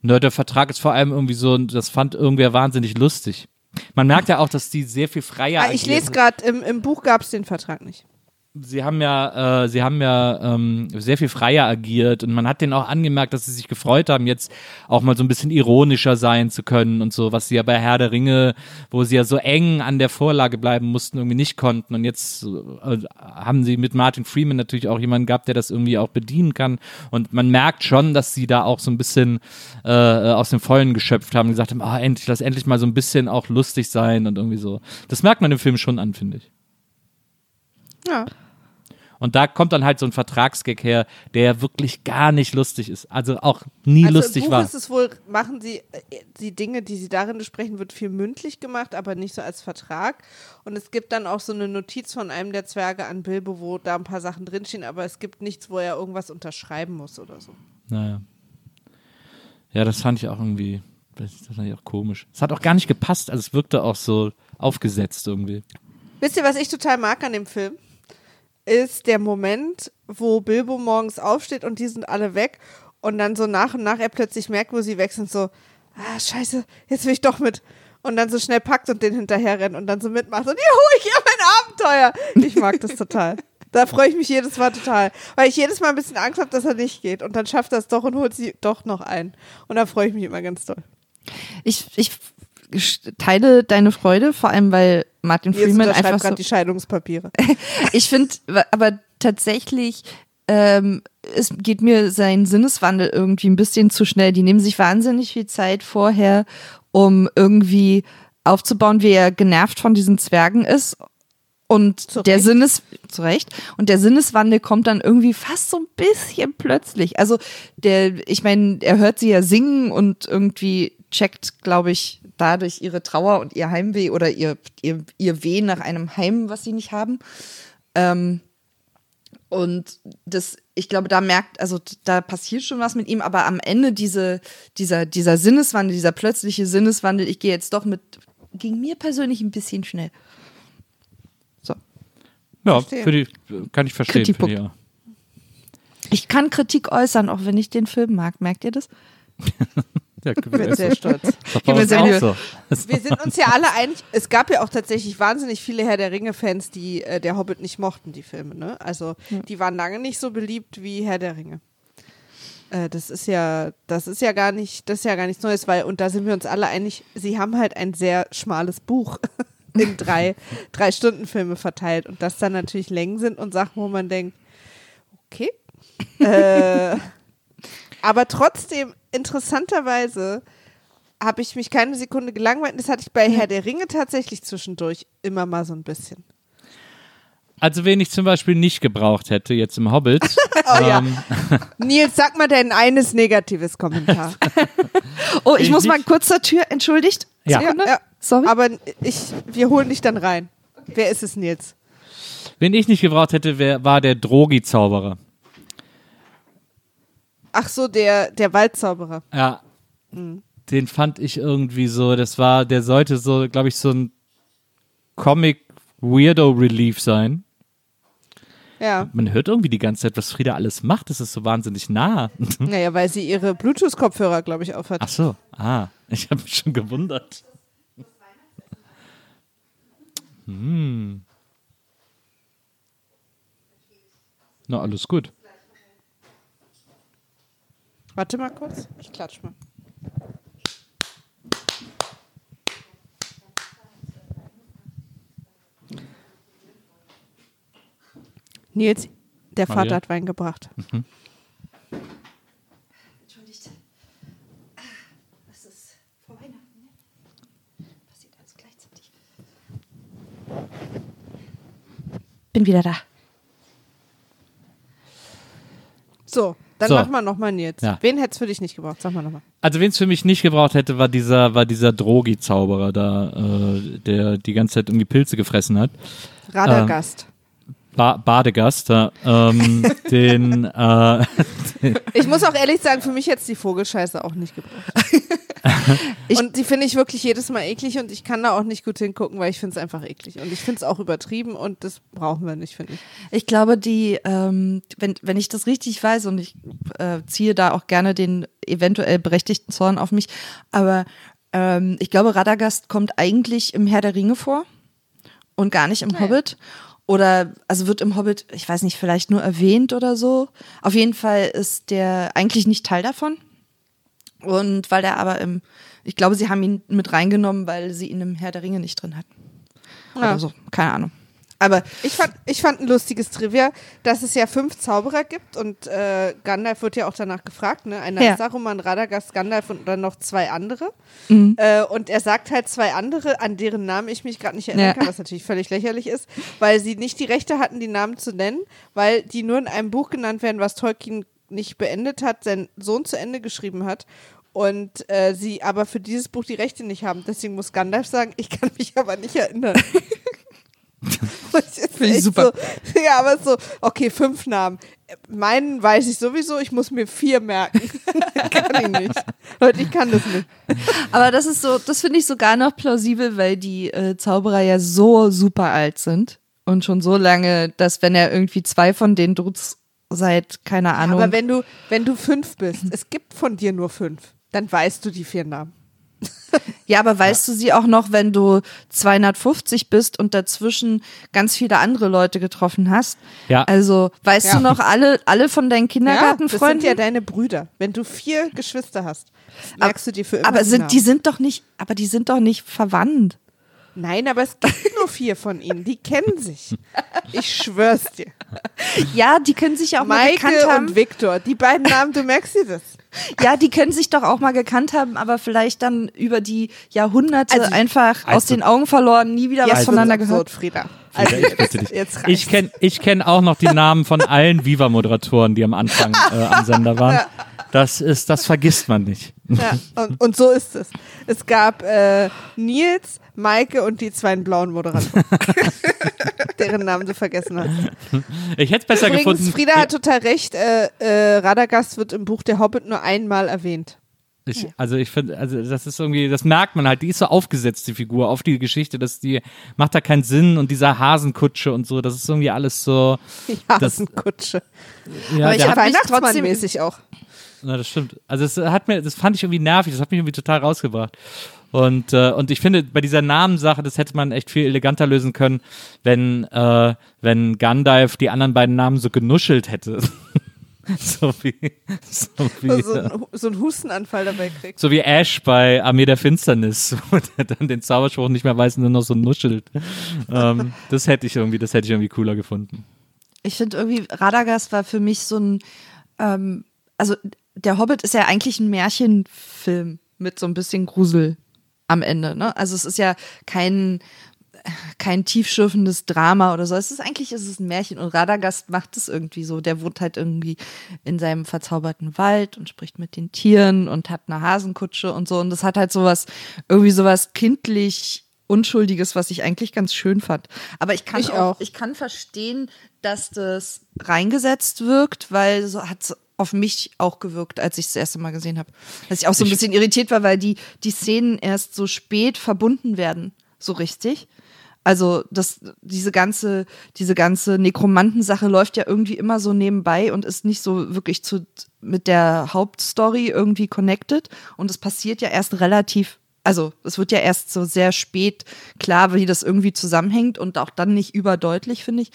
Ne, der Vertrag ist vor allem irgendwie so, das fand irgendwer wahnsinnig lustig. Man merkt ja auch, dass die sehr viel freier ah, ich lese gerade, im, im Buch gab es den Vertrag nicht. Sie haben ja, äh, sie haben ja ähm, sehr viel freier agiert und man hat denen auch angemerkt, dass sie sich gefreut haben, jetzt auch mal so ein bisschen ironischer sein zu können und so, was sie ja bei Herr der Ringe, wo sie ja so eng an der Vorlage bleiben mussten, irgendwie nicht konnten. Und jetzt äh, haben sie mit Martin Freeman natürlich auch jemanden gehabt, der das irgendwie auch bedienen kann. Und man merkt schon, dass sie da auch so ein bisschen äh, aus dem Vollen geschöpft haben und gesagt haben, ah, endlich, lass endlich mal so ein bisschen auch lustig sein und irgendwie so. Das merkt man im Film schon an, finde ich. Ja. Und da kommt dann halt so ein Vertragsgag her, der wirklich gar nicht lustig ist. Also auch nie Also lustig im Buch war. ist es wohl, machen sie, äh, die Dinge, die sie darin besprechen, wird viel mündlich gemacht, aber nicht so als Vertrag. Und es gibt dann auch so eine Notiz von einem der Zwerge an Bilbo, wo da ein paar Sachen drinstehen, aber es gibt nichts, wo er irgendwas unterschreiben muss oder so. Naja. Ja, das fand ich auch irgendwie, das fand ich auch komisch. Es hat auch gar nicht gepasst, also es wirkte auch so aufgesetzt irgendwie. Wisst ihr, was ich total mag an dem Film? Ist der Moment, wo Bilbo morgens aufsteht und die sind alle weg und dann so nach und nach er plötzlich merkt, wo sie weg sind, so, ah, scheiße, jetzt will ich doch mit. Und dann so schnell packt und den hinterher rennt und dann so mitmacht und juhu, ich habe ein Abenteuer. Ich mag das total. Da freue ich mich jedes Mal total, weil ich jedes Mal ein bisschen Angst habe, dass er nicht geht und dann schafft er es doch und holt sie doch noch ein. Und da freue ich mich immer ganz doll. Ich, ich teile deine Freude, vor allem weil Martin Jetzt Freeman unterschreibt einfach so, die Scheidungspapiere. [LAUGHS] Ich finde, aber tatsächlich, ähm, es geht mir sein Sinneswandel irgendwie ein bisschen zu schnell. Die nehmen sich wahnsinnig viel Zeit vorher, um irgendwie aufzubauen, wie er genervt von diesen Zwergen ist. Und Zu der. Sinnes, zu Recht, und der Sinneswandel kommt dann irgendwie fast so ein bisschen plötzlich. Also der, ich meine, er hört sie ja singen und irgendwie checkt, glaube ich, dadurch ihre Trauer und ihr Heimweh oder ihr, ihr, ihr Weh nach einem Heim, was sie nicht haben. Ähm, und das, ich glaube, da merkt, also da passiert schon was mit ihm, aber am Ende diese, dieser, dieser Sinneswandel, dieser plötzliche Sinneswandel, ich gehe jetzt doch mit, ging mir persönlich ein bisschen schnell. So. Ja, für die, kann ich verstehen. Kritikpunkt. Finde ich auch. Ich kann Kritik äußern, auch wenn ich den Film mag. Merkt ihr das? [LAUGHS] Ja, Ich bin sehr stolz. Mir uns sehr so. Wir sind uns ja alle einig. Es gab ja auch tatsächlich wahnsinnig viele Herr der Ringe-Fans, die äh, der Hobbit nicht mochten, die Filme. Ne? Also die waren lange nicht so beliebt wie Herr der Ringe. Äh, das ist ja, das ist ja gar nicht, das ist ja gar nichts Neues, weil und da sind wir uns alle einig. Sie haben halt ein sehr schmales Buch [LAUGHS] in drei drei Stunden Filme verteilt und das dann natürlich Längen sind und Sachen, wo man denkt, okay. [LAUGHS] äh, aber trotzdem, interessanterweise habe ich mich keine Sekunde gelangweilt. Das hatte ich bei Herr der Ringe tatsächlich zwischendurch immer mal so ein bisschen. Also, wen ich zum Beispiel nicht gebraucht hätte, jetzt im Hobbit. [LAUGHS] Oh ja. ähm, [LAUGHS] Nils, sag mal dein eines negatives Kommentar. [LAUGHS] Oh, ich Ich muss mal kurz zur Tür, entschuldigt. Ja. Sekunde. ja, Sorry. aber ich, wir holen dich dann rein. Wer ist es, Nils? wen ich nicht gebraucht hätte, wär, war der Drogi-Zauberer. Ach so, der, der Waldzauberer. Ja. Mhm. Den fand ich irgendwie so, das war, der sollte so, glaube ich, so ein Comic-Weirdo-Relief sein. Ja. Man hört irgendwie die ganze Zeit, was Frieda alles macht. Das ist so wahnsinnig nah. [LAUGHS] Naja, weil sie ihre Bluetooth-Kopfhörer, glaube ich, aufhat. Ach so. Ah, ich habe mich schon gewundert. Hm. Na, alles gut. Warte mal kurz. Ich klatsch mal. Nils, der Mal Vater hat Wein gebracht. Entschuldigt. Das ist vor Weihnachten, ne? Passiert alles gleichzeitig. Bin wieder da. So, dann So. mach mal nochmal Nils. Ja. Wen hättest du für dich nicht gebraucht? Sag mal nochmal. Also, wen es für mich nicht gebraucht hätte, war dieser, war dieser Drogi-Zauberer da, äh, der die ganze Zeit irgendwie Pilze gefressen hat. Radagast. Ba Badegast, da, ähm, [LAUGHS] den, äh, Ich muss auch ehrlich sagen, für mich jetzt die Vogelscheiße auch nicht gebraucht. [LAUGHS] und die finde ich wirklich jedes Mal eklig und ich kann da auch nicht gut hingucken, weil ich finde es einfach eklig. Und ich finde es auch übertrieben und das brauchen wir nicht, finde ich. Ich glaube, die, ähm, wenn, wenn ich das richtig weiß und ich äh, ziehe da auch gerne den eventuell berechtigten Zorn auf mich, aber ähm, ich glaube, Radagast kommt eigentlich im Herr der Ringe vor und gar nicht im Hobbit. Oder, also wird im Hobbit, ich weiß nicht, vielleicht nur erwähnt oder so. Auf jeden Fall ist der eigentlich nicht Teil davon. Und weil der aber im, ich glaube, sie haben ihn mit reingenommen, weil sie ihn im Herr der Ringe nicht drin hatten. Ja. Oder so, keine Ahnung. Aber Ich fand, ich fand ein lustiges Trivia, dass es ja fünf Zauberer gibt und äh, Gandalf wird ja auch danach gefragt, ne? Einer Ja. ist Saruman, Radagast, Gandalf und dann noch zwei andere. Mhm. Äh, und er sagt halt zwei andere, an deren Namen ich mich gerade nicht erinnern Ja. kann, was natürlich völlig lächerlich ist, weil sie nicht die Rechte hatten, die Namen zu nennen, weil die nur in einem Buch genannt werden, was Tolkien nicht beendet hat, sein Sohn zu Ende geschrieben hat. Und äh, sie aber für dieses Buch die Rechte nicht haben. Deswegen muss Gandalf sagen, ich kann mich aber nicht erinnern. [LAUGHS] Finde ich super. So, ja, aber so, okay, fünf Namen. Meinen weiß ich sowieso, ich muss mir vier merken. [LAUGHS] kann ich nicht. Leute, ich kann das nicht. Aber das ist so, das finde ich sogar noch plausibel, weil die äh, Zauberer ja so super alt sind und schon so lange, dass wenn er irgendwie zwei von den Dudes seit, keine Ahnung. Aber wenn du, wenn du fünf bist, es gibt von dir nur fünf, dann weißt du die vier Namen. [LAUGHS] ja, aber weißt du sie auch noch, wenn du 250 bist und dazwischen ganz viele andere Leute getroffen hast? Ja. Also, weißt Ja. du noch alle, alle von deinen Ja, das sind Kindergartenfreunden? ja deine Brüder. Wenn du vier Geschwister hast, merkst du dir für immer aber sind, die sind doch nicht, aber die sind doch nicht verwandt. Nein, aber es gibt nur vier von ihnen. Die kennen sich. Ich schwör's dir. Ja, die können sich ja auch mal gekannt Maike haben. und Viktor, die beiden Namen, du merkst dir das. Ja, die können sich doch auch mal gekannt haben, aber vielleicht dann über die Jahrhunderte Also- einfach aus Also- den Augen verloren, nie wieder was Jetzt voneinander gehört. Frieda. Also ich bitte dich. jetzt. Ich kenne ich kenn auch noch die Namen von allen Viva-Moderatoren, die am Anfang äh, am Sender waren. Das ist, das vergisst man nicht. Ja, und, und so ist es. Es gab äh, Nils, Maike und die zwei blauen Moderatoren. [LAUGHS] [LAUGHS] deren Namen du vergessen hast. Ich hätte es besser Übrigens, gefunden. Frieda hat total recht, äh, äh, Radagast wird im Buch Der Hobbit nur einmal erwähnt. Ich, also ich finde, also das ist irgendwie, das merkt man halt, die ist so aufgesetzt, die Figur, auf die Geschichte, dass die macht da keinen Sinn und dieser Hasenkutsche und so, das ist irgendwie alles so. Ja, Das- das. Ja, Aber ich der hab hat, mich trotzdem- Weihnachtsmann-mäßig auch. na, das stimmt. Also es hat mir, das fand ich irgendwie nervig, das hat mich irgendwie total rausgebracht. Und, äh, und ich finde, bei dieser Namensache, das hätte man echt viel eleganter lösen können, wenn, äh, wenn Gandalf die anderen beiden Namen so genuschelt hätte. [LAUGHS] so wie, so wie, So, ein, so ein Hustenanfall dabei kriegt. So wie Ash bei Armee der Finsternis, [LAUGHS] wo der dann den Zauberspruch nicht mehr weiß und nur noch so nuschelt. ähm, das hätte ich irgendwie, das hätte ich irgendwie cooler gefunden. Ich finde irgendwie, Radagast war für mich so ein, ähm, also der Hobbit ist ja eigentlich ein Märchenfilm mit so ein bisschen Grusel am Ende. Ne? Also es ist ja kein, kein tiefschürfendes Drama oder so. Es ist eigentlich ist es ein Märchen und Radagast macht es irgendwie so. Der wohnt halt irgendwie in seinem verzauberten Wald und spricht mit den Tieren und hat eine Hasenkutsche und so. Und das hat halt sowas, irgendwie sowas kindlich Unschuldiges, was ich eigentlich ganz schön fand. Aber ich kann Ich auch, auch. ich kann verstehen, dass das reingesetzt wirkt, weil so hat auf mich auch gewirkt, als ich es das erste Mal gesehen habe. Dass ich auch so ein bisschen irritiert war, weil die, die Szenen erst so spät verbunden werden, so richtig. Also das, diese ganze, diese ganze Nekromantensache läuft ja irgendwie immer so nebenbei und ist nicht so wirklich zu, mit der Hauptstory irgendwie connected. Und es passiert ja erst relativ, also es wird ja erst so sehr spät klar, wie das irgendwie zusammenhängt und auch dann nicht überdeutlich, finde ich.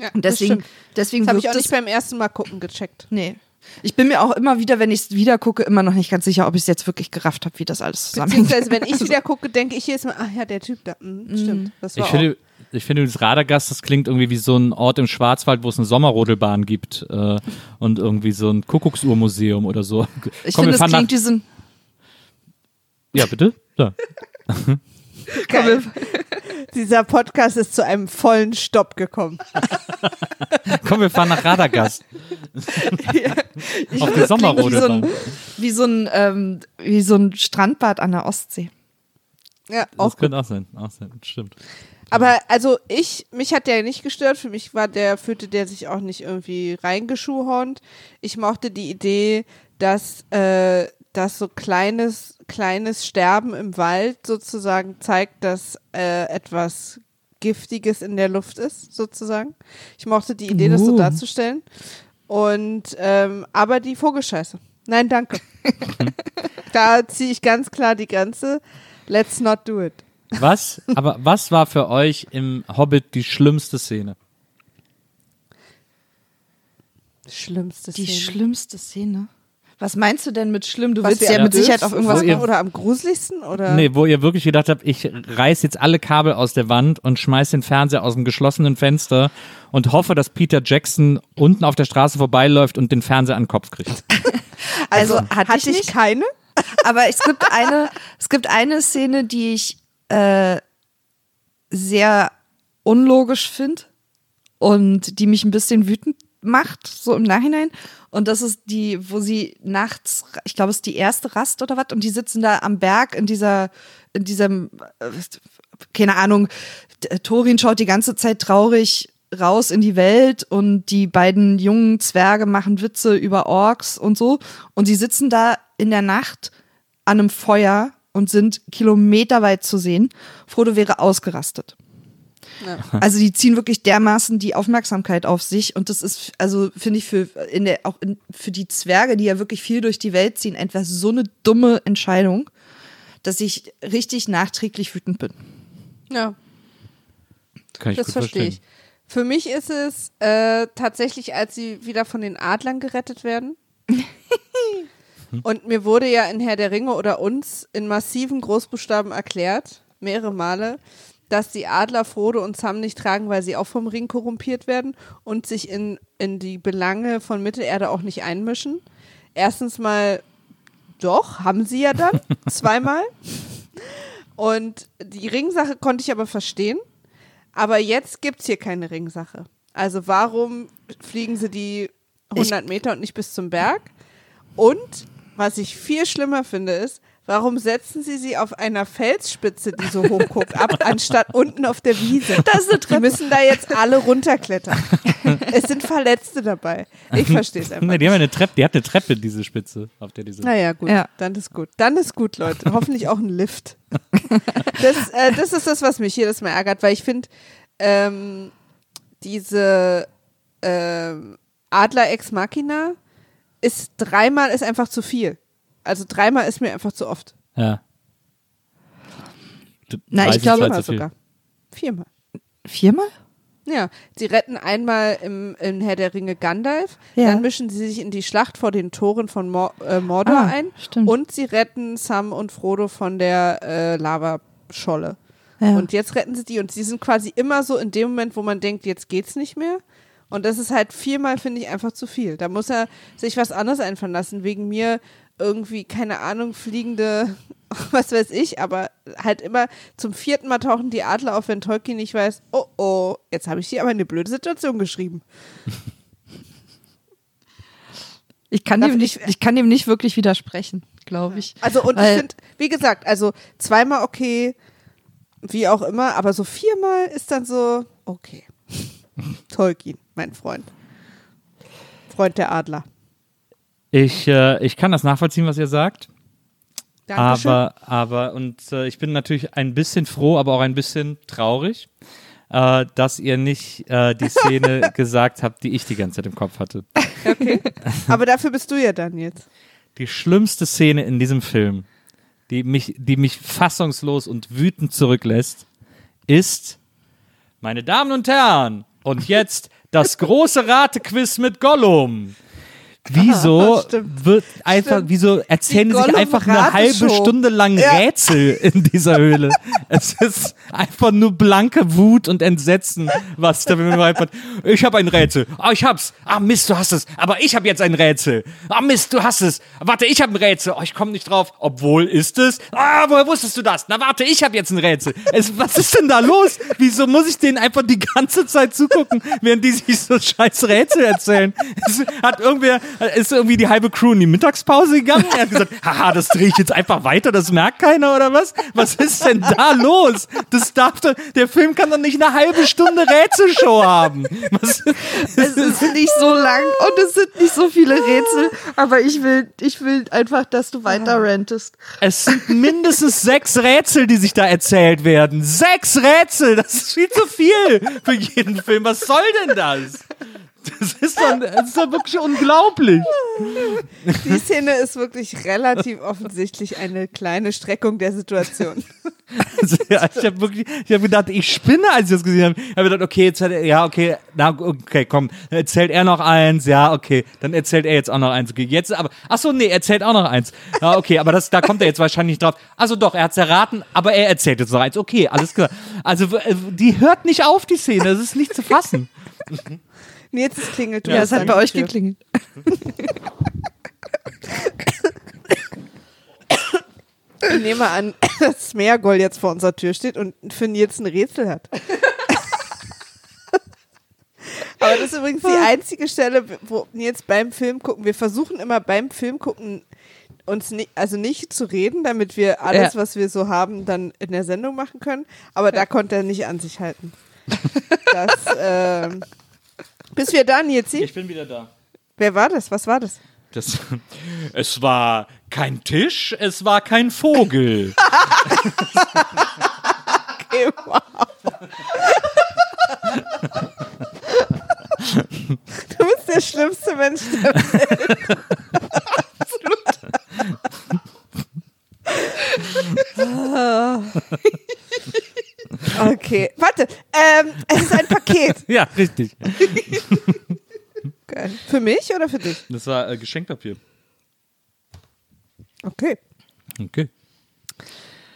Ja, Und das deswegen, deswegen Das habe ich auch es- nicht beim ersten Mal gucken gecheckt. Nee. Ich bin mir auch immer wieder, wenn ich es wieder gucke, immer noch nicht ganz sicher, ob ich es jetzt wirklich gerafft habe, wie das alles zusammenhängt. Beziehungsweise, wenn ich [LAUGHS] wieder gucke, denke ich jedes Mal, ach ja, der Typ da. Mhm, stimmt. Das war Ich finde, auch. ich finde, das Radagast, das klingt irgendwie wie so ein Ort im Schwarzwald, wo es eine Sommerrodelbahn gibt äh, und irgendwie so ein Kuckucksuhrmuseum oder so. Ich Komm, finde, es fahren klingt nach, wie so ein. Ja, bitte? Ja. [LAUGHS] Geil. Dieser Podcast ist zu einem vollen Stopp gekommen. [LAUGHS] Komm, wir fahren nach Radagast. Ich [LAUGHS] Auf das klingt wie so Sommerrodelbahn. ein, wie so ein, ähm, wie so ein Strandbad an der Ostsee. Ja, Das auch gut. könnte auch sein. Auch sein. Stimmt. Aber also ich, mich hat der nicht gestört. Für mich war der, fühlte der sich auch nicht irgendwie reingeschuhhornt. Ich mochte die Idee, dass, äh, dass so kleines, kleines Sterben im Wald sozusagen zeigt, dass äh, etwas Giftiges in der Luft ist, sozusagen. Ich mochte die Idee, das so Uh. darzustellen. Und ähm, aber die Vogelscheiße. Nein, danke. [LAUGHS] da ziehe ich ganz klar die Grenze. Let's not do it. Was, [LAUGHS] aber was war für euch im Hobbit die schlimmste Szene? Schlimmste Die Szene. schlimmste Szene. Was meinst du denn mit schlimm? Du Was willst ja mit Sicherheit auf irgendwas. Ihr- oder am gruseligsten oder Nee, wo ihr wirklich gedacht habt, ich reiß jetzt alle Kabel aus der Wand und schmeiß den Fernseher aus dem geschlossenen Fenster und hoffe, dass Peter Jackson unten auf der Straße vorbeiläuft und den Fernseher an den Kopf kriegt. [LAUGHS] Also, hatte, hatte ich ich nicht. keine? [LAUGHS] Aber es gibt eine, es gibt eine Szene, die ich äh, sehr unlogisch finde und die mich ein bisschen wütend macht, so im Nachhinein. Und das ist die, wo sie nachts, ich glaube, es ist die erste Rast oder was, und die sitzen da am Berg in dieser, in diesem, äh, keine Ahnung, D- Thorin schaut die ganze Zeit traurig raus in die Welt und die beiden jungen Zwerge machen Witze über Orks und so. Und sie sitzen da in der Nacht an einem Feuer und sind kilometerweit zu sehen. Frodo wäre ausgerastet. Also die ziehen wirklich dermaßen die Aufmerksamkeit auf sich und das ist also finde ich für in der auch in, für die Zwerge, die ja wirklich viel durch die Welt ziehen, einfach so eine dumme Entscheidung, dass ich richtig nachträglich wütend bin. Ja, Kann ich das gut verstehe verstehen. ich. Für mich ist es äh, tatsächlich, als sie wieder von den Adlern gerettet werden. [LAUGHS] Und mir wurde ja in Herr der Ringe oder uns in massiven Großbuchstaben erklärt, mehrere Male, dass die Adler Frodo und Sam nicht tragen, weil sie auch vom Ring korrumpiert werden und sich in, in die Belange von Mittelerde auch nicht einmischen. Erstens mal, doch, haben sie ja dann, [LAUGHS] zweimal. Und die Ringsache konnte ich aber verstehen. Aber jetzt gibt es hier keine Ringsache. Also warum fliegen sie die 100 Meter und nicht bis zum Berg? Und was ich viel schlimmer finde, ist, warum setzen sie sie auf einer Felsspitze, die so hoch guckt, ab, [LAUGHS] anstatt unten auf der Wiese? Das ist eine Die müssen da jetzt alle runterklettern. [LAUGHS] es sind Verletzte dabei. Ich verstehe es einfach. Nee, die haben eine Treppe, die hat eine Treppe, diese Spitze, auf der diese. Naja, gut. Ja. Dann ist gut. Dann ist gut, Leute. [LAUGHS] Hoffentlich auch ein Lift. Das, äh, das ist das, was mich jedes Mal ärgert, weil ich finde, ähm, diese ähm, Adler Ex Machina ist dreimal ist einfach zu viel. Also dreimal ist mir einfach zu oft. Ja. Na, ich 30 glaube- halt viel. sogar. Viermal. Viermal? Ja, sie retten einmal im, in Herr der Ringe Gandalf, Ja. dann mischen sie sich in die Schlacht vor den Toren von Mor äh, Mordor Ah, ein stimmt. und sie retten Sam und Frodo von der äh, Lavascholle. Ja. Und jetzt retten sie die und sie sind quasi immer so in dem Moment, wo man denkt, jetzt geht's nicht mehr. Und das ist halt viermal, finde ich, einfach zu viel. Da muss er sich was anderes einfallen lassen. Wegen mir irgendwie, keine Ahnung, fliegende, [LAUGHS] was weiß ich, aber halt immer zum vierten Mal tauchen die Adler auf, wenn Tolkien nicht weiß, oh oh, jetzt habe ich hier aber eine blöde Situation geschrieben. [LAUGHS] Ich kann, Darf dem nicht, ich- ich kann dem nicht wirklich widersprechen, glaube ich. Also und Weil- ich finde, wie gesagt, also zweimal okay, wie auch immer, aber so viermal ist dann so, okay. [LAUGHS] Tolkien, mein Freund. Freund der Adler. Ich, äh, ich kann das nachvollziehen, was ihr sagt. Dankeschön. Aber, aber, und äh, ich bin natürlich ein bisschen froh, aber auch ein bisschen traurig, äh, dass ihr nicht äh, die Szene [LAUGHS] gesagt habt, die ich die ganze Zeit im Kopf hatte. aber dafür bist du ja dann jetzt. Die schlimmste Szene in diesem Film, die mich, die mich fassungslos und wütend zurücklässt, ist, meine Damen und Herren, und jetzt das große Ratequiz mit Gollum. [LAUGHS] Wieso wird einfach, Stimmt. wieso erzählen sie sich einfach eine halbe. Stunde lang Ja. Rätsel in dieser Höhle? [LAUGHS] es ist einfach nur blanke Wut und Entsetzen, was da reinkommt. Ich habe ein Rätsel. Ah, ich hab's. Ah, Mist, du hast es. Aber ich habe jetzt ein Rätsel. Ah, Mist, du hast es. Warte, ich habe ein Rätsel. Oh, ich komme nicht drauf. Obwohl ist es. Ah, woher wusstest du das? Na, warte, ich habe jetzt ein Rätsel. Es, was ist denn da los? Wieso muss ich denen einfach die ganze Zeit zugucken, während die sich so scheiß Rätsel erzählen? Es hat irgendwer, ist irgendwie die halbe Crew in die Mittagspause gegangen? Er hat gesagt, [LAUGHS] haha, das drehe ich jetzt einfach weiter, das merkt keiner oder was? Was ist denn da los? Das darf doch, der Film kann doch nicht eine halbe Stunde Rätselshow haben. Was, [LAUGHS] Es ist nicht so lang und es sind nicht so viele Rätsel, aber ich will, ich will einfach, dass du weiter rantest. Es sind mindestens sechs Rätsel, die sich da erzählt werden. Sechs Rätsel! Das ist viel zu viel für jeden Film. Was soll denn das? Das ist doch, das ist doch wirklich unglaublich. Die Szene ist wirklich relativ offensichtlich eine kleine Streckung der Situation. Also, ja, ich habe wirklich, ich habe gedacht, ich spinne, als ich das gesehen habe. Ich habe gedacht, okay, jetzt hat er, ja, okay, na, okay, komm, dann erzählt er noch eins, ja, okay, dann erzählt er jetzt auch noch eins, okay, jetzt aber, ach so, nee, er erzählt auch noch eins, ja, okay, aber das, da kommt er jetzt wahrscheinlich nicht drauf. Also doch, er hat's erraten, aber er erzählt jetzt noch eins, okay, alles klar. Also, äh, die hört nicht auf, die Szene, das ist nicht zu fassen. Nee, jetzt ist klingelt. Du Ja, es hat bei euch geklingelt. Ich nehme an, [COUGHS] dass Smeargol jetzt vor unserer Tür steht und für Nils ein Rätsel hat. [LAUGHS] Aber das ist übrigens die einzige Stelle, wo Nils beim Film gucken, wir versuchen immer beim Film gucken, uns nicht, also nicht zu reden, damit wir alles, Ja. was wir so haben, dann in der Sendung machen können. Aber da konnte er nicht an sich halten. Das, ähm, bis wir da, Nils, Ich bin wieder da. wer war das? Was war das? Das, es war kein Tisch, es war kein Vogel. [LAUGHS] Okay, wow. Du bist der schlimmste Mensch der Welt. Absolut. [LAUGHS] Okay, warte. Ähm, es ist ein Paket. [LAUGHS] ja, richtig. Geil. Für mich oder für dich? Das war äh, Geschenkpapier. Okay. Okay.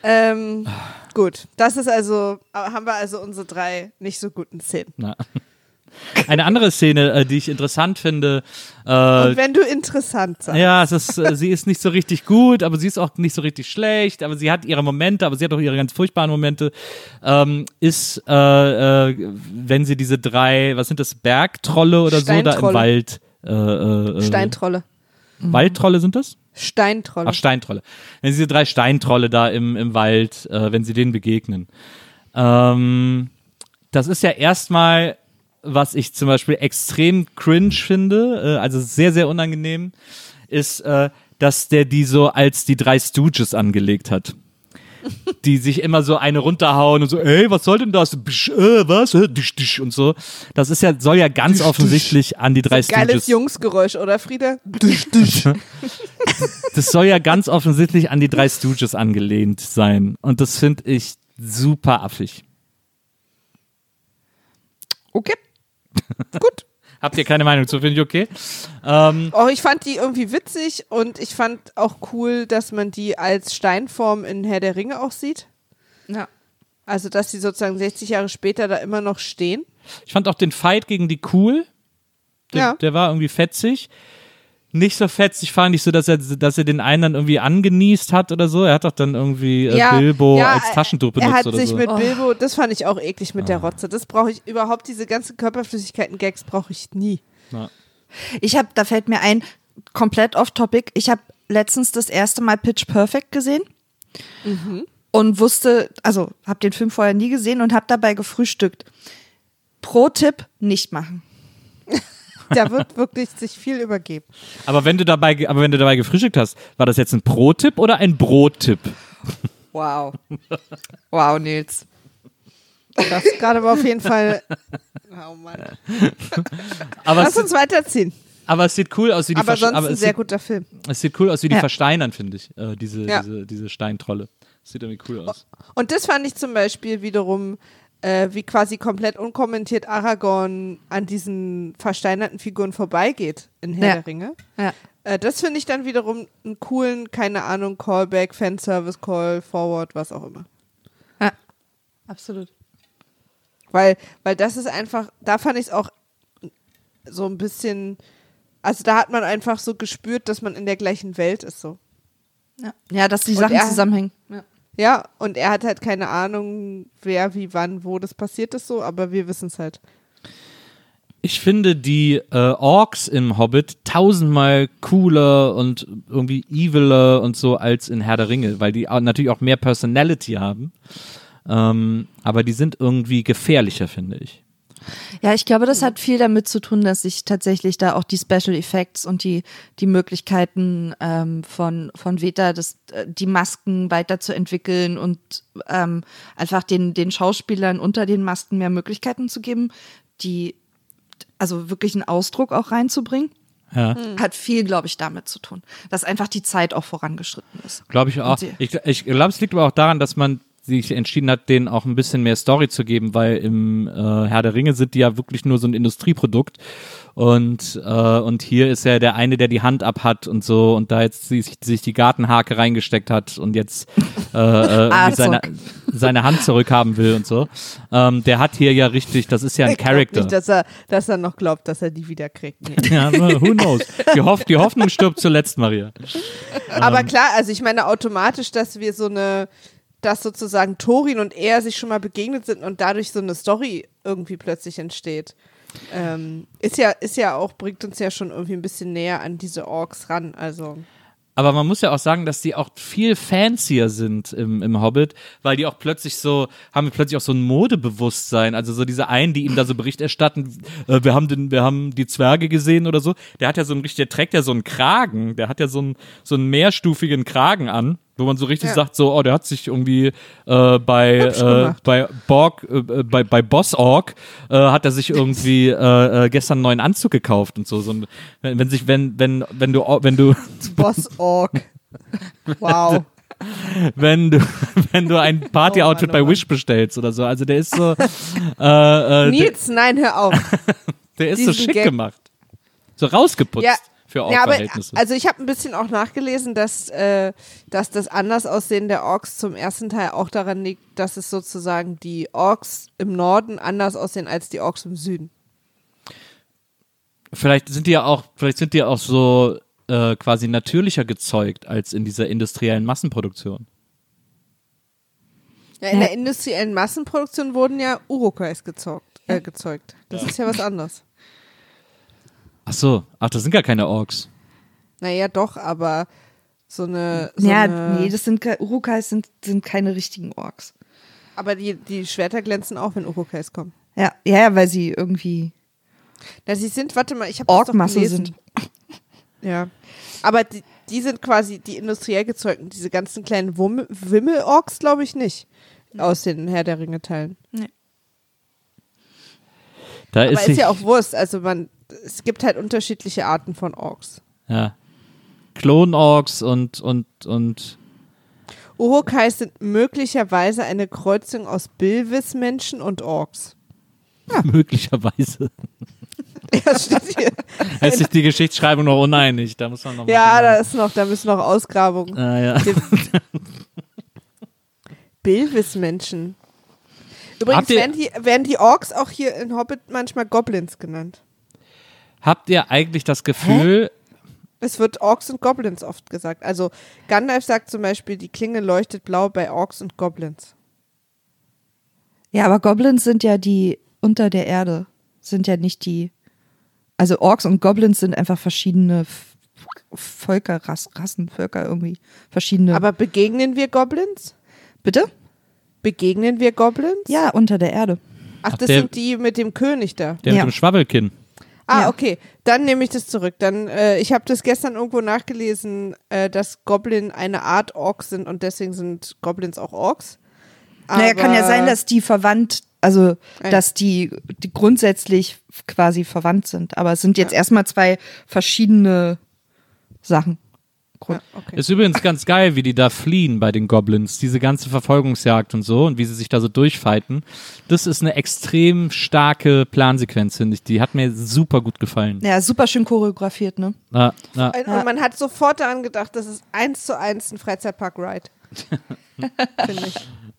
Ähm, gut, das ist also, haben wir also unsere drei nicht so guten Szenen. Na. Eine andere Szene, äh, die ich interessant finde, äh, Und wenn du interessant sagst. ja, es ist, äh, sie ist nicht so richtig gut, aber sie ist auch nicht so richtig schlecht, aber sie hat ihre Momente, aber sie hat auch ihre ganz furchtbaren Momente, ähm, ist, äh, äh, wenn sie diese drei, was sind das, Bergtrolle oder so da im. Wald, äh, Steintrolle. Waldtrolle sind das? Steintrolle. Ach, Steintrolle. Wenn sie diese drei Steintrolle da im, im Wald, wenn sie denen begegnen. Ähm, das ist ja erstmal, was ich zum Beispiel extrem cringe finde, äh, also sehr, sehr unangenehm, ist, äh, dass der die so als die drei Stooges angelegt hat. Die sich immer so eine runterhauen und so, ey, was soll denn das? Bsch, äh, was? Äh, Disch, disch und so. Das ist ja, soll ja ganz offensichtlich an die drei Geiles Stooges. Jungsgeräusch, oder Frieda? [LAUGHS] Das soll ja ganz offensichtlich an die drei Stooges angelehnt sein. Und das finde ich super affig. Okay. Gut. [LAUGHS] Habt ihr keine Meinung zu? Finde ich okay. Ähm, Oh, ich fand die irgendwie witzig und ich fand auch cool, dass man die als Steinform in Herr der Ringe auch sieht. Ja. Also, dass sie sozusagen 60 Jahre später da immer noch stehen. ich fand auch den Fight gegen die cool. Der, Ja. der war irgendwie fetzig. Nicht so fetzig fand ich so, dass er, dass er den einen dann irgendwie angenießt hat oder so. Er hat doch dann irgendwie äh, Bilbo ja, als Taschentuch benutzt Er hat oder sich so. mit Bilbo, das fand ich auch eklig mit der Rotze. Das brauche ich überhaupt, diese ganzen Körperflüssigkeiten-Gags brauche ich nie. Ich habe, da fällt mir ein, komplett off-topic. Ich habe letztens das erste Mal Pitch Perfect gesehen und wusste, also habe den Film vorher nie gesehen und habe dabei gefrühstückt. Pro Tipp nicht machen. Da wird wirklich sich viel übergeben. aber wenn du dabei, aber wenn du dabei gefrühstückt hast, war das jetzt ein Pro-Tipp oder ein Brot-Tipp? Wow. Wow, Nils. Das gerade war auf jeden Fall. Oh Mann. Aber Lass uns weiterziehen. aber es sieht cool aus wie die Aber sonst aber ein sehr sieht, guter Film. es sieht cool aus wie die Ja. Versteinern, finde ich. Äh, diese, Ja. diese, diese Steintrolle. Sieht irgendwie cool aus. Und das fand ich zum Beispiel wiederum, äh, wie quasi komplett unkommentiert Aragorn an diesen versteinerten Figuren vorbeigeht in Herr Ja. der Ringe. Ja. Äh, das finde ich dann wiederum einen coolen, keine Ahnung, Callback, Fanservice, Call, Forward, was auch immer. ja. Absolut. Weil, weil das ist einfach, da fand ich es auch so ein bisschen, also da hat man einfach so gespürt, dass man in der gleichen Welt ist so. Ja, ja dass die Sachen er- zusammenhängen. Ja. Ja, und er hat halt keine Ahnung, wer, wie, wann, wo das passiert ist so, aber wir wissen es halt. Ich finde die äh, Orks im Hobbit tausendmal cooler und irgendwie eviler und so als in Herr der Ringe, weil die auch, natürlich auch mehr Personality haben. Ähm, aber die sind irgendwie gefährlicher, finde ich. Ja, ich glaube, das hat viel damit zu tun, dass sich tatsächlich da auch die Special Effects und die, die Möglichkeiten ähm, von, von Veta, das, äh, die Masken weiterzuentwickeln und ähm, einfach den, den Schauspielern unter den Masken mehr Möglichkeiten zu geben, die also wirklich einen Ausdruck auch reinzubringen. Ja. Hat viel, glaube ich, damit zu tun, dass einfach die Zeit auch vorangeschritten ist. Glaube ich auch. Ich, ich glaube, es liegt aber auch daran, dass man sich entschieden hat, denen auch ein bisschen mehr Story zu geben, weil im äh, Herr der Ringe sind die ja wirklich nur so ein Industrieprodukt und äh, und hier ist ja der eine, der die Hand ab hat und so und da jetzt sich, sich die Gartenhake reingesteckt hat und jetzt äh, äh, [LAUGHS] irgendwie seine, seine Hand zurückhaben will und so. Ähm, der hat hier ja richtig, das ist ja ein Ich Charakter. Nicht, dass er, dass er noch glaubt, dass er die wieder kriegt. Nee. [LAUGHS] ja, who knows? Die, Hoff, die Hoffnung stirbt zuletzt, Maria. Aber Ähm. klar, also ich meine automatisch, dass wir so eine, dass sozusagen Torin und er sich schon mal begegnet sind und dadurch so eine Story irgendwie plötzlich entsteht. Ähm, ist ja, ist ja auch, bringt uns ja schon irgendwie ein bisschen näher an diese Orks ran. Also. Aber man muss ja auch sagen, dass die auch viel fancier sind im, im Hobbit, weil die auch plötzlich so, haben plötzlich auch so ein Modebewusstsein. Also so diese einen, die ihm da so Bericht erstatten, äh, wir haben den, wir haben die Zwerge gesehen oder so. Der hat ja so ein richtig, der trägt ja so einen Kragen, der hat ja so einen, so einen mehrstufigen Kragen an, wo man so richtig Ja. sagt, so, oh, der hat sich irgendwie äh, bei, äh, bei Borg, äh, bei, bei Boss Org äh, hat er sich irgendwie äh, äh, gestern einen neuen Anzug gekauft und so. so ein, wenn, wenn sich, wenn, wenn, wenn du, wenn du [LAUGHS] Boss Ork. Wow. [LAUGHS] wenn du, wenn du ein Party-Outfit [LAUGHS] Oh Mann, oh bei. Wish bestellst oder so. Also der ist so, äh, äh, Nils, nein, hör auf. der ist so diesen schick Gag- gemacht. So rausgeputzt Ja, für ja, aber Ork-Verhältnisse. also ich habe ein bisschen auch nachgelesen, dass, äh, dass das Andersaussehen der Orks zum ersten Teil auch daran liegt, dass es sozusagen die Orks im Norden anders aussehen als die Orks im Süden. Vielleicht sind die ja auch, vielleicht sind die auch so äh, quasi natürlicher gezeugt als in dieser industriellen Massenproduktion. Ja, in der industriellen Massenproduktion wurden ja Urukais gezeugt. Äh, gezeugt. Das ist ja was anderes. Ach so, ach, das sind gar keine Orks. Naja, doch, aber so eine. So ja, eine, nee, das sind Urukais sind, sind keine richtigen Orks. Aber die, die Schwerter glänzen auch, wenn Urukais kommen. Ja, ja, ja, weil sie irgendwie Na, sie sind, warte mal, ich habe Orkmasse gelesen. sind. [LAUGHS] Ja. Aber die, die sind quasi die industriell gezeugten, diese ganzen kleinen Wumm- Wimmel-Orks, glaube ich nicht. Aus den Herr der Ringe-Teilen. Da Aber ist, ist ja auch Wurst. Also man, es gibt halt unterschiedliche Arten von Orks. ja. Klon-Orks und, und, und Urukais sind möglicherweise eine Kreuzung aus Bilvis-Menschen und Orks. [LAUGHS] möglicherweise. [LAUGHS] Ja, steht hier. Da ist sich die Geschichtsschreibung noch uneinig. Da muss man noch ja, mal da ist noch, da müssen noch Ausgrabungen. Ah, ja. [LAUGHS] Bilvis-Menschen. Übrigens werden die, werden die Orks auch hier in Hobbit manchmal Goblins genannt. Habt ihr eigentlich das Gefühl, Es wird Orks und Goblins oft gesagt. Also Gandalf sagt zum Beispiel, die Klinge leuchtet blau bei Orks und Goblins. Ja, aber Goblins sind ja die unter der Erde, sind ja nicht die. Also Orks und Goblins sind einfach verschiedene Völker, Rass, Rassen, Völker irgendwie. Verschiedene. Aber begegnen wir Goblins? bitte? Begegnen wir Goblins? Ja, unter der Erde. Ach, Ach, das der- sind die mit dem König da. der Ja. mit dem Schwabbelkinn? Ah, Ja. okay. Dann nehme ich das zurück. Dann, äh, ich habe das gestern irgendwo nachgelesen, äh, dass Goblin eine Art Ork sind und deswegen sind Goblins auch Orks. naja, kann ja Aber- sein, dass die verwandt, also Ein- dass die, die grundsätzlich quasi verwandt sind. Aber es sind jetzt Ja. erstmal zwei verschiedene Sachen. Ja, okay. Ist übrigens ganz geil, wie die da fliehen bei den Goblins. Diese ganze Verfolgungsjagd und so und wie sie sich da so durchfighten. Das ist eine extrem starke Plansequenz, finde ich. Die hat mir super gut gefallen. Ja, super schön choreografiert, ne? Na, na, Und und man hat sofort daran gedacht, das ist eins zu eins ein Freizeitpark-Ride. [LAUGHS] Finde ich.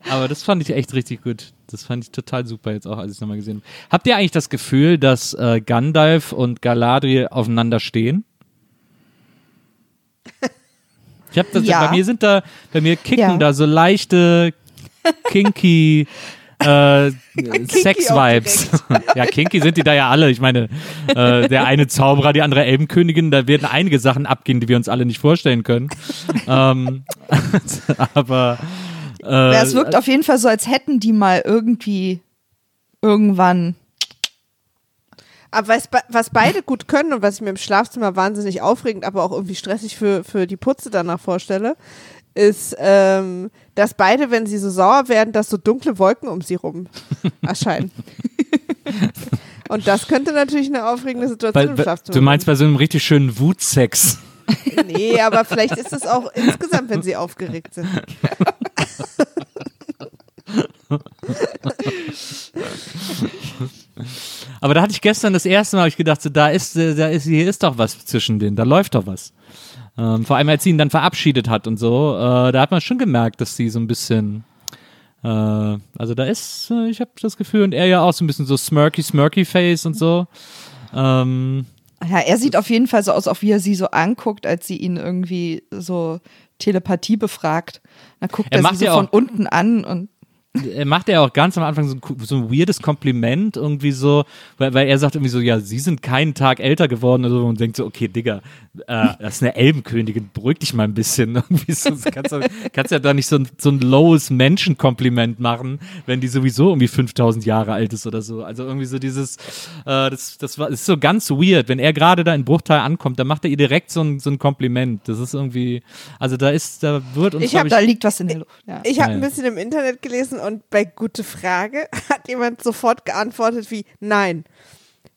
aber das fand ich echt richtig gut. Das fand ich total super jetzt auch, als ich es nochmal gesehen habe. Habt ihr eigentlich das Gefühl, dass äh, Gandalf und Galadriel aufeinander stehen? Ich hab das, Ja. bei mir sind da, bei mir kicken Ja. da so leichte kinky [LAUGHS] äh, Sex-Vibes. [LAUGHS] ja, kinky sind die da ja alle. Ich meine, äh, der eine Zauberer, die andere Elbenkönigin, da werden einige Sachen abgehen, die wir uns alle nicht vorstellen können. [LAUGHS] ähm, aber äh, Ja, es wirkt auf jeden Fall so, als hätten die mal irgendwie irgendwann. Aber was, was beide gut können und was ich mir im Schlafzimmer wahnsinnig aufregend, aber auch irgendwie stressig für, für die Putze danach vorstelle, ist, ähm, dass beide, wenn sie so sauer werden, dass so dunkle Wolken um sie rum [LAUGHS] erscheinen. und das könnte natürlich eine aufregende Situation im Schlafzimmer du meinst bei so einem richtig schönen Wutsex. Nee, aber vielleicht ist es auch insgesamt, wenn sie aufgeregt sind. [LAUGHS] Aber da hatte ich gestern das erste Mal hab ich gedacht, so, da ist, äh, da ist, hier ist doch was zwischen denen, da läuft doch was. Ähm, vor allem, als sie ihn dann verabschiedet hat und so, äh, da hat man schon gemerkt, dass sie so ein bisschen, äh, also da ist, äh, ich habe das Gefühl, und er ja auch so ein bisschen so smirky, smirky Face und so. Ähm, Ja, er sieht auf jeden Fall so aus, auch wie er sie so anguckt, als sie ihn irgendwie so Telepathie befragt. Dann guckt Er er, sie so ja von unten an und macht ja auch ganz am Anfang so ein, so ein weirdes Kompliment irgendwie so, weil, weil er sagt irgendwie so, ja, sie sind keinen Tag älter geworden oder so und denkt so, okay, Digga, äh, das ist eine Elbenkönigin, beruhig dich mal ein bisschen. [LAUGHS] Irgendwie so, kannst, du, kannst ja da nicht so ein, so ein lowes Menschenkompliment machen, wenn die sowieso irgendwie 5000 Jahre alt ist oder so. Also irgendwie so dieses, äh, das, das war, das ist so ganz weird. Wenn er gerade da in Bruchteil ankommt, dann macht er ihr direkt so ein, so ein Kompliment. Das ist irgendwie, also da ist, da wird uns, Ich glaub hab da liegt was in der Luft. Ja. Ich habe ein bisschen im Internet gelesen und bei Gute Frage [LAUGHS] hat jemand sofort geantwortet wie Nein.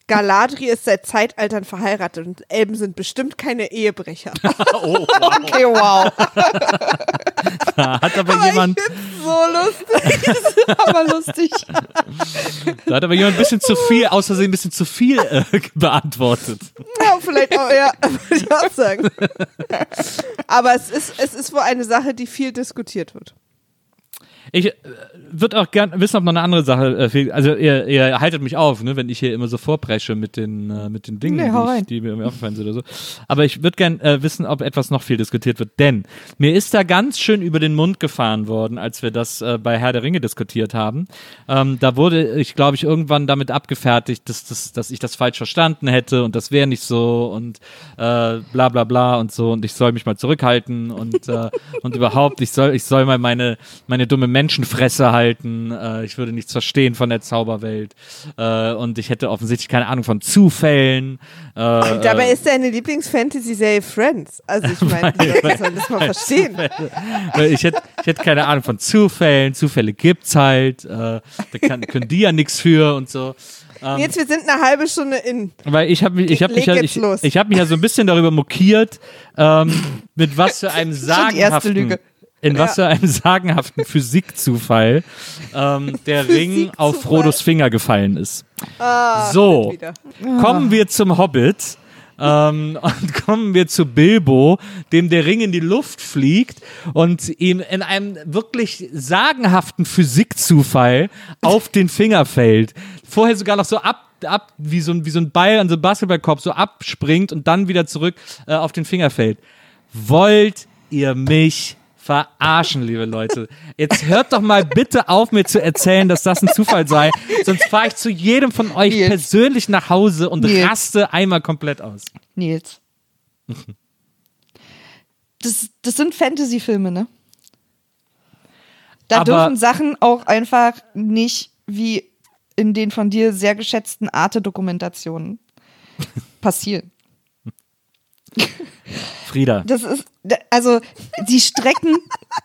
Galadriel ist seit Zeitaltern verheiratet und Elben sind bestimmt keine Ehebrecher. [LAUGHS] [LAUGHS] Okay, wow. da hat aber, Aber jemand. so lustig. Aber lustig. Da hat aber jemand ein bisschen zu viel, aus Versehen ein bisschen zu viel äh, beantwortet. Ja, vielleicht auch, ja, würde ich auch sagen. Aber es ist, es ist wohl eine Sache, die viel diskutiert wird. Ich äh, würde auch gern wissen, ob noch eine andere Sache äh, fehlt. Also ihr, ihr haltet mich auf, ne, wenn ich hier immer so vorpresche mit den, äh, mit den Dingen, Nee, die, ich, die mir irgendwie aufgefallen sind oder so. Aber ich würde gern äh, wissen, ob etwas noch viel diskutiert wird. Denn mir ist da ganz schön über den Mund gefahren worden, als wir das äh, bei Herr der Ringe diskutiert haben. Ähm, da wurde ich, glaube ich, irgendwann damit abgefertigt, dass, dass, dass ich das falsch verstanden hätte und das wäre nicht so und äh, bla bla bla und so und ich soll mich mal zurückhalten und, äh, und überhaupt, ich soll, ich soll mal meine, meine dumme Menschenfresse halten, äh, ich würde nichts verstehen von der Zauberwelt äh, und ich hätte offensichtlich keine Ahnung von Zufällen. Äh, Dabei ist deine Lieblings-Fantasy-Serie Friends. Also ich meine, [LAUGHS] die Leute sollen das mal verstehen. Ich hätte, ich hätte keine Ahnung von Zufällen, Zufälle gibt's halt, äh, da kann, können die ja nichts für und so. Ähm, Jetzt, wir sind eine halbe Stunde in. Weil ich habe mich, ich habe mich, ja, ich, ich habe mich ja so ein bisschen darüber mokiert, ähm, mit was für [LAUGHS] einem sagenhaften, In was für einem sagenhaften Physikzufall ähm, der Ring auf. Frodos Finger gefallen ist. Ah, So, kommen wir zum Hobbit. Ähm, und kommen wir zu Bilbo, dem der Ring in die Luft fliegt und ihm in einem wirklich sagenhaften Physikzufall auf den Finger fällt. Vorher sogar noch so ab, ab wie, so ein, wie so ein Ball an so einem Basketballkorb so abspringt und dann wieder zurück äh, auf den Finger fällt. Wollt ihr mich verarschen, liebe Leute? Jetzt hört doch mal bitte auf, mir zu erzählen, dass das ein Zufall sei. Sonst fahre ich zu jedem von euch Nils. persönlich nach Hause und Nils. raste einmal komplett aus. Nils. Das, das sind Fantasy-Filme, ne? Da Aber- dürfen Sachen auch einfach nicht wie in den von dir sehr geschätzten Arte-Dokumentationen passieren. Frieda. Das ist, also, sie strecken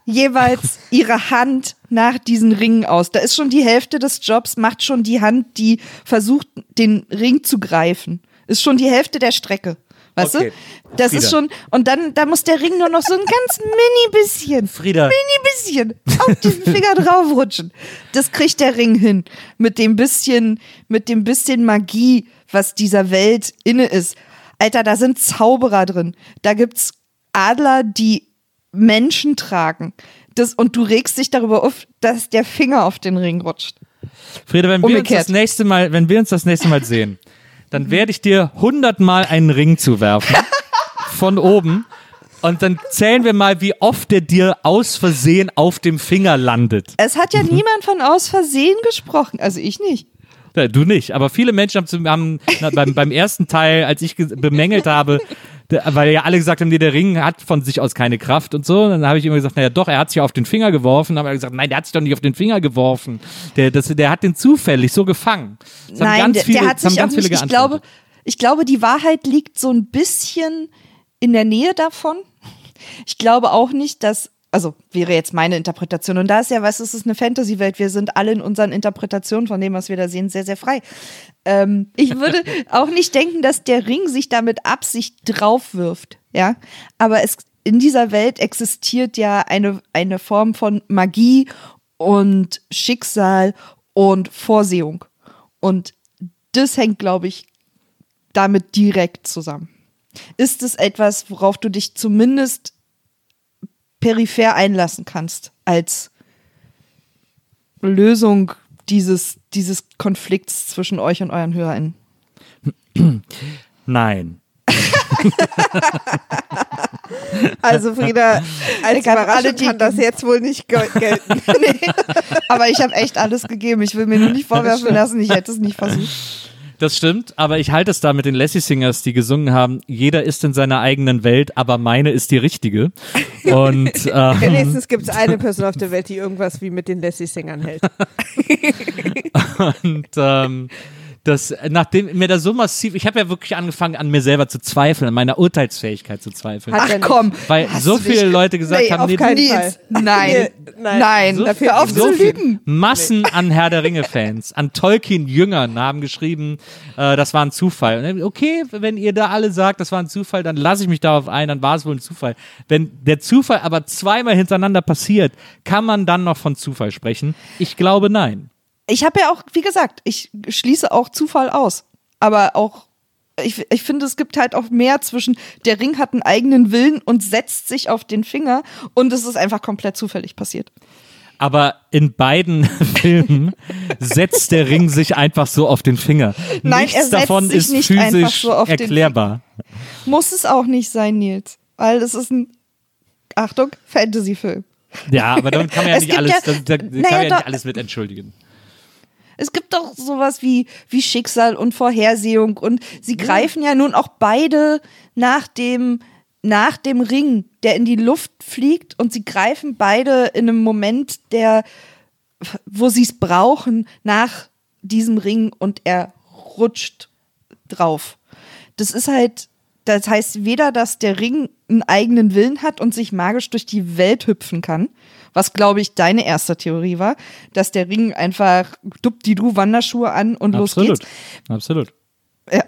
jeweils ihre Hand nach diesen Ringen aus. Da ist schon die Hälfte des Jobs, macht schon die Hand, die versucht, den Ring zu greifen. Ist schon die Hälfte der Strecke. Weißt Okay. du? Das Frieda. ist schon, und dann, da muss der Ring nur noch so ein ganz mini bisschen, Frieda. mini bisschen auf diesen Finger draufrutschen. Das kriegt der Ring hin. Mit dem bisschen, mit dem bisschen Magie, was dieser Welt inne ist. Alter, da sind Zauberer drin. Da gibt's Adler, die Menschen tragen. Das, und du regst dich darüber auf, dass der Finger auf den Ring rutscht. Frieda, wenn wir uns Umgekehrt. das nächste Mal, wenn wir uns das nächste Mal sehen, dann werde ich dir hundertmal einen Ring zuwerfen. [LAUGHS] von oben. Und dann zählen wir mal, wie oft der dir aus Versehen auf dem Finger landet. Es hat ja niemand von aus Versehen gesprochen. Also ich nicht. Du nicht, aber viele Menschen haben, haben na, beim, beim ersten Teil, als ich ge- bemängelt habe, weil ja alle gesagt haben, nee, der Ring hat von sich aus keine Kraft und so, dann habe ich immer gesagt, naja doch, er hat sich auf den Finger geworfen, dann haben wir gesagt, nein, der hat sich doch nicht auf den Finger geworfen, der, das, der hat den zufällig so gefangen. Das Nein, der, viele, der hat sich auch nicht. Ich glaube, ich glaube, die Wahrheit liegt so ein bisschen in der Nähe davon. Ich glaube auch nicht, dass also wäre jetzt meine Interpretation. Und da ist ja, weißt du, es ist eine Fantasy-Welt. Wir sind alle in unseren Interpretationen von dem, was wir da sehen, sehr, sehr frei. Ähm, ich würde [LAUGHS] auch nicht denken, dass der Ring sich da mit Absicht draufwirft. Ja, aber es in dieser Welt existiert ja eine, eine Form von Magie und Schicksal und Vorsehung. Und das hängt, glaube ich, damit direkt zusammen. Ist es etwas, worauf du dich zumindest peripher einlassen kannst, als Lösung dieses, dieses Konflikts zwischen euch und euren HörerInnen? Nein. Also Frieda, als alle Überraschung die- kann das jetzt wohl nicht gel- [LAUGHS] gelten. nee, aber ich habe echt alles gegeben. Ich will mir nur nicht vorwerfen lassen, ich hätte es nicht versucht. Das stimmt, aber ich halte es da mit den Lassie Singers, die gesungen haben, jeder ist in seiner eigenen Welt, aber meine ist die richtige. Und [LAUGHS] ähm, Wenigstens gibt es eine Person auf der Welt, die irgendwas wie mit den Lassie-Sängern hält. [LAUGHS] Und ähm, das, nachdem mir da so massiv, ich habe ja wirklich angefangen, an mir selber zu zweifeln, an meiner Urteilsfähigkeit zu zweifeln. Ach komm, weil so viele Leute gesagt Nee, haben, auf nee, Fall. [LAUGHS] Nein, nein. nein, So dafür auf so zu lügen. Massen an Herr der Ringe-Fans, an Tolkien-Jüngern haben geschrieben, äh, das war ein Zufall. Okay, wenn ihr da alle sagt, das war ein Zufall, dann lasse ich mich darauf ein, dann war es wohl ein Zufall. Wenn der Zufall aber zweimal hintereinander passiert, kann man dann noch von Zufall sprechen? Ich glaube nein. Ich habe ja auch, wie gesagt, ich schließe auch Zufall aus. Aber auch, ich, ich finde, es gibt halt auch mehr zwischen, der Ring hat einen eigenen Willen und setzt sich auf den Finger und es ist einfach komplett zufällig passiert. aber in beiden [LAUGHS] Filmen setzt der Ring sich einfach so auf den Finger. Nein, Nichts davon ist nicht physisch so auf den erklärbar. Muss es auch nicht sein, Nils. Weil es ist ein, Achtung, Fantasy-Film. Ja, aber damit kann man ja Es nicht alles, ja- da, kann naja, man ja nicht alles mit entschuldigen. Es gibt doch sowas wie, wie Schicksal und Vorhersehung und sie greifen ja nun auch beide nach dem, nach dem Ring, der in die Luft fliegt und sie greifen beide in einem Moment, der, wo sie es brauchen, nach diesem Ring und er rutscht drauf. Das ist halt, das heißt weder, dass der Ring einen eigenen Willen hat und sich magisch durch die Welt hüpfen kann, was glaube ich deine erste Theorie war, dass der Ring einfach dupp die du Wanderschuhe an und los Absolut. geht's. Absolut. Ja.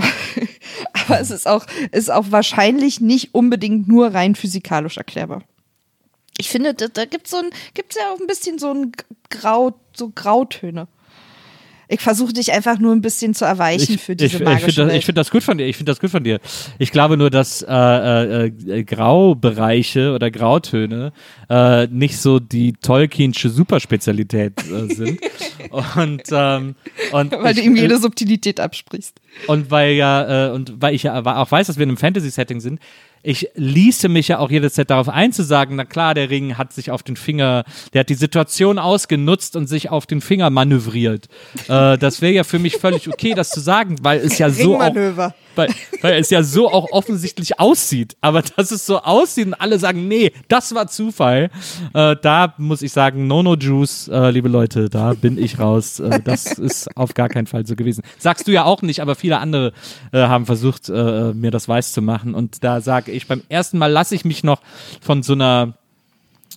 [LAUGHS] Aber es ist auch, ist auch wahrscheinlich nicht unbedingt nur rein physikalisch erklärbar. Ich finde, da, da gibt es so ein, gibt's ja auch ein bisschen so ein Grau, so Grautöne. Ich versuche dich einfach nur ein bisschen zu erweichen für diese ich, ich magische finde das, Welt. ich find das gut von dir. Ich finde das gut von dir. Ich glaube nur, dass äh, äh, äh, Graubereiche oder Grautöne äh, nicht so die Tolkiensche Superspezialität äh, sind. [LAUGHS] und, ähm, und weil du ich, ihm äh, jede Subtilität absprichst. und weil ja, äh, und weil ich ja auch weiß, dass wir in einem Fantasy-Setting sind, ich ließe mich ja auch jederzeit darauf ein zu sagen, na klar, der Ring hat sich auf den Finger, der hat die Situation ausgenutzt und sich auf den Finger manövriert. Äh, das wäre ja für mich völlig okay, das zu sagen, weil es ja so auch. Weil, weil es ja so auch offensichtlich aussieht. Aber dass es so aussieht und alle sagen, nee, das war Zufall, äh, da muss ich sagen, No No Juice, äh, liebe Leute, da bin ich raus. Äh, das ist auf gar keinen Fall so gewesen. Sagst du ja auch nicht, aber viele andere äh, haben versucht, äh, mir das weiß zu machen. Und da sage ich, beim ersten Mal lasse ich mich noch von so einer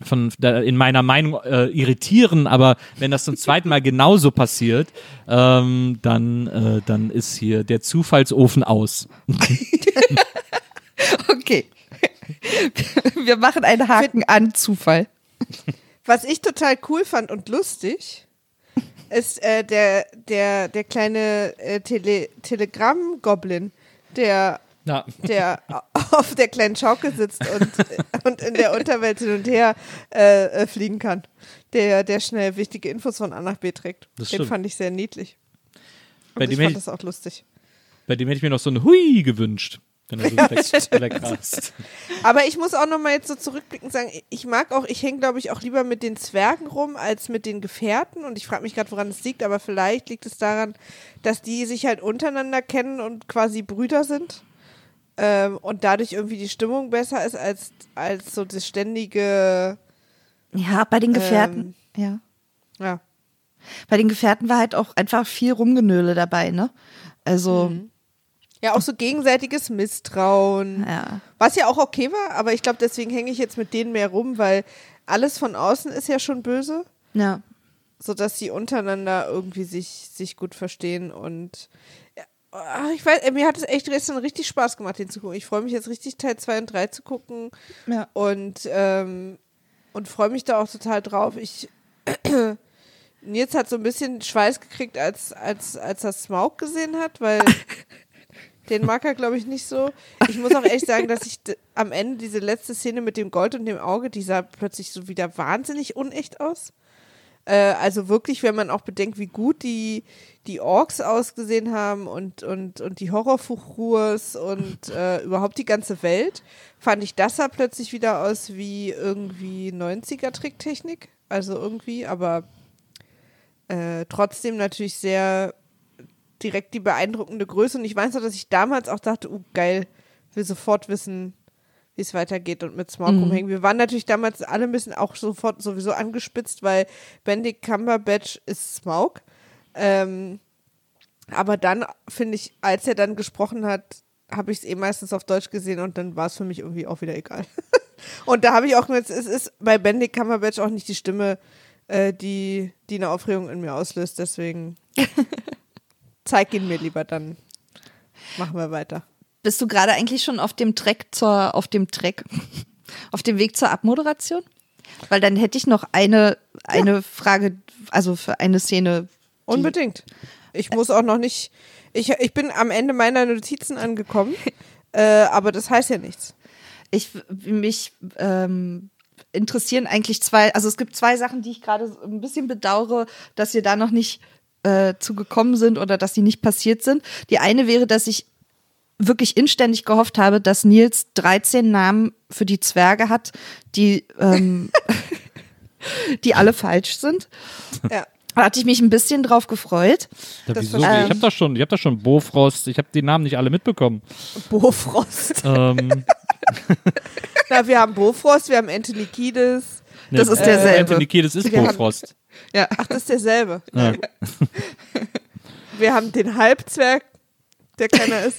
von in meiner Meinung äh, irritieren, aber wenn das zum zweiten Mal genauso passiert, ähm, dann, äh, dann ist hier der Zufallsofen aus. [LAUGHS] Okay. Wir machen einen Haken an Zufall. Was ich total cool fand und lustig, ist äh, der, der, der kleine äh, Tele Telegramm-Goblin, der, Ja. der [LAUGHS] auf der kleinen Schaukel sitzt und, und in der Unterwelt hin und her äh, fliegen kann. Der, der schnell wichtige Infos von A nach B trägt. Das Den stimmt. fand ich sehr niedlich. Bei dem, ich fand hätte, das auch lustig. bei dem hätte ich mir noch so ein Hui gewünscht. Wenn er so [LAUGHS] weg, wegrast. Aber ich muss auch noch mal jetzt so zurückblicken und sagen, ich mag auch, ich hänge glaube ich auch lieber mit den Zwergen rum als mit den Gefährten und ich frage mich gerade, woran es liegt, aber vielleicht liegt es daran, dass die sich halt untereinander kennen und quasi Brüder sind ähm, und dadurch irgendwie die Stimmung besser ist als, als so das ständige, Ja, bei den Gefährten. Ja. ja. Bei den Gefährten war halt auch einfach viel Rumgenöle dabei, ne? Also, Ja, auch so gegenseitiges Misstrauen. ja. Was ja auch okay war, aber ich glaube, deswegen hänge ich jetzt mit denen mehr rum, weil alles von außen ist ja schon böse. Ja. sodass sie untereinander irgendwie sich, sich gut verstehen und ach, ich weiß, mir hat es echt gestern richtig Spaß gemacht, den zu gucken. Ich freue mich jetzt richtig, Teil 2 und 3 zu gucken Ja. und, ähm, und freue mich da auch total drauf. Ich [CLEARS THROAT] Nils hat so ein bisschen Schweiß gekriegt, als, als, als er Smaug gesehen hat, weil [LAUGHS] den mag er, glaube ich, nicht so. Ich muss auch echt sagen, dass ich am Ende diese letzte Szene mit dem Gold und dem Auge, die sah plötzlich so wieder wahnsinnig unecht aus. Äh, also wirklich, wenn man auch bedenkt, wie gut die, die Orks ausgesehen haben und, und, und die Horrorfuchruers und [LAUGHS] äh, überhaupt die ganze Welt, fand ich das sah plötzlich wieder aus wie irgendwie 90er-Tricktechnik. Also irgendwie, aber äh, trotzdem natürlich sehr direkt die beeindruckende Größe. Und ich weiß noch, dass ich damals auch dachte, oh geil, will sofort wissen, wie es weitergeht und mit Smaug rumhängen. Wir waren natürlich damals alle ein bisschen auch sofort sowieso angespitzt, weil Benedict Cumberbatch ist Smaug. Ähm, aber dann finde ich, als er dann gesprochen hat, habe ich es eh meistens auf Deutsch gesehen und dann war es für mich irgendwie auch wieder egal. [LAUGHS] und da habe ich auch gemerkt, es ist bei Benedict Cumberbatch auch nicht die Stimme, äh, die, die eine Aufregung in mir auslöst. Deswegen [LAUGHS] zeig ihn mir lieber, dann machen wir weiter. Bist du gerade eigentlich schon auf dem Track zur, auf dem Track, [LAUGHS] auf dem Weg zur Abmoderation? Weil dann hätte ich noch eine, eine Frage, also für eine Szene. Unbedingt. Ich muss auch noch nicht. Ich, ich bin am Ende meiner Notizen angekommen, [LAUGHS] äh, aber das heißt ja nichts. Ich mich ähm, interessieren eigentlich zwei, also es gibt zwei Sachen, die ich gerade ein bisschen bedauere, dass wir da noch nicht äh, zugekommen sind oder dass die nicht passiert sind. Die eine wäre, dass ich wirklich inständig gehofft habe, dass Nils 13 Namen für die Zwerge hat, die, ähm, [LAUGHS] die alle falsch sind. Ja. Da hatte ich mich ein bisschen drauf gefreut. Ja, Das wieso? verstehe ich habe da schon, ich habe da schon Bofrost. Ich habe die Namen nicht alle mitbekommen. Bofrost. ähm, [LAUGHS] Na, wir haben Bofrost, wir haben Anthony Kiedis. Das nee, ist derselbe. Anthony Kiedis ist Wir haben- Bofrost. Ja. Ach, das ist derselbe. Ja. [LAUGHS] Wir haben den Halbzwerg, der keiner ist.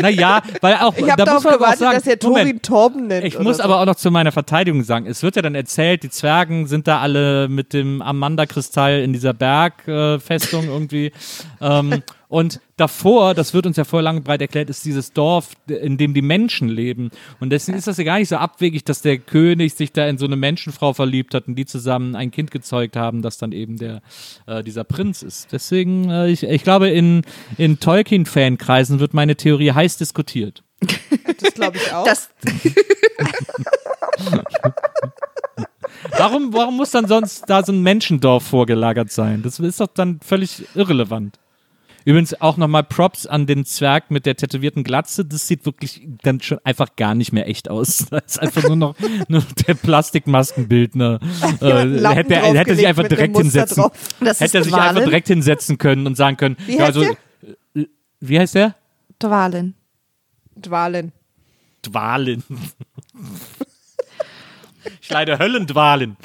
Naja, weil auch, Ich habe da muss darauf man aber auch gewartet, sagen, dass er Torin Torben nennt. Ich muss so. aber auch noch zu meiner Verteidigung sagen, es wird ja dann erzählt, die Zwergen sind da alle mit dem Amanda-Kristall in dieser Bergfestung irgendwie. Ähm, [LAUGHS] und davor, das wird uns ja vorher lang breit erklärt, ist dieses Dorf, in dem die Menschen leben. Und deswegen ist das ja gar nicht so abwegig, dass der König sich da in so eine Menschenfrau verliebt hat und die zusammen ein Kind gezeugt haben, das dann eben der, äh, dieser Prinz ist. Deswegen, äh, ich, ich glaube, in, in Tolkien-Fankreisen wird meine Theorie heiß diskutiert. Das glaube ich auch. Das, [LAUGHS] Warum, warum muss dann sonst da so ein Menschendorf vorgelagert sein? Das ist doch dann völlig irrelevant. Übrigens auch nochmal Props an den Zwerg mit der tätowierten Glatze. Das sieht wirklich dann schon einfach gar nicht mehr echt aus. [LAUGHS] Da ist einfach nur noch nur der Plastikmaskenbildner. Äh, hätte, er- hätte sich einfach direkt hinsetzen. das Hätte er sich einfach direkt hinsetzen können und sagen können. Wie ja, heißt also, wie heißt der? Dwalin. Dwalin. Dwalin. [LAUGHS] Ich leide Höllendwalen.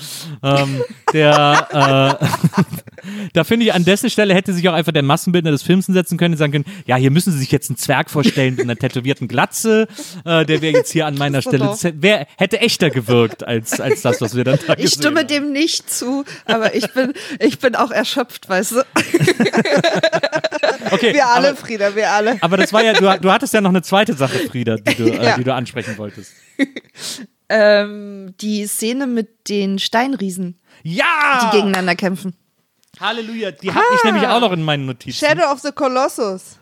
Ähm, der, äh, [LAUGHS] da finde ich, an dessen Stelle hätte sich auch einfach der Massenbildner des Films hinsetzen können und sagen können, ja, hier müssen Sie sich jetzt einen Zwerg vorstellen mit einer tätowierten Glatze, äh, der wäre jetzt hier an meiner Stelle, wär, hätte echter gewirkt als, als das, was wir dann da Ich stimme haben. dem nicht zu, aber ich bin, ich bin auch erschöpft, weißt du. Okay, Wir alle, aber, Frieda, wir alle. aber das war ja, du, du hattest ja noch eine zweite Sache, Frieda, die du, äh, Ja. die du ansprechen wolltest. [LAUGHS] Ähm, die Szene mit den Steinriesen, Ja! die gegeneinander kämpfen. Halleluja, die habe ich nämlich auch noch in meinen Notizen. Shadow of the Colossus.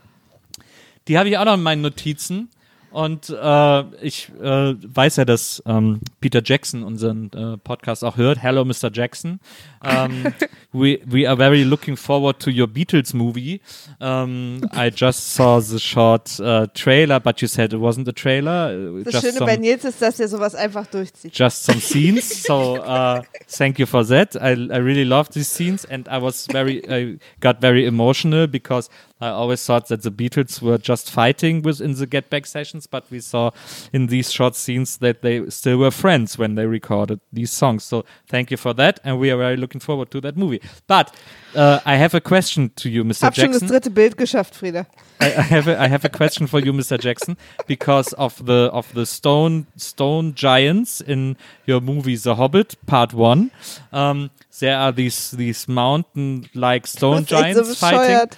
Die habe ich auch noch in meinen Notizen. Und äh, ich äh, weiß ja, dass ähm, Peter Jackson unseren äh, Podcast auch hört. Hello, Mr. Jackson. Um, [LAUGHS] we, we are very looking forward to your Beatles movie. Um, I just saw the short uh, trailer, but you said it wasn't a trailer. uh, Das just Schöne some- bei Nils ist, dass er sowas einfach durchzieht. just some [LAUGHS] scenes. So uh, thank you for that. I, I really love these scenes, and I was very I got very emotional because I always thought that the Beatles were just fighting within the Get Back sessions, but we saw in these short scenes that they still were friends when they recorded these songs. So thank you for that, and we are very looking forward to that movie. But uh, I have a question to you, Mr. Hab schon das Jackson. dritte Bild geschafft, Frieda. I, I have a, I have a question for you, Mr. Jackson, because of the of the stone stone giants in your movie The Hobbit Part One. Um, there are these these mountain like stone so giants fighting, bescheuert.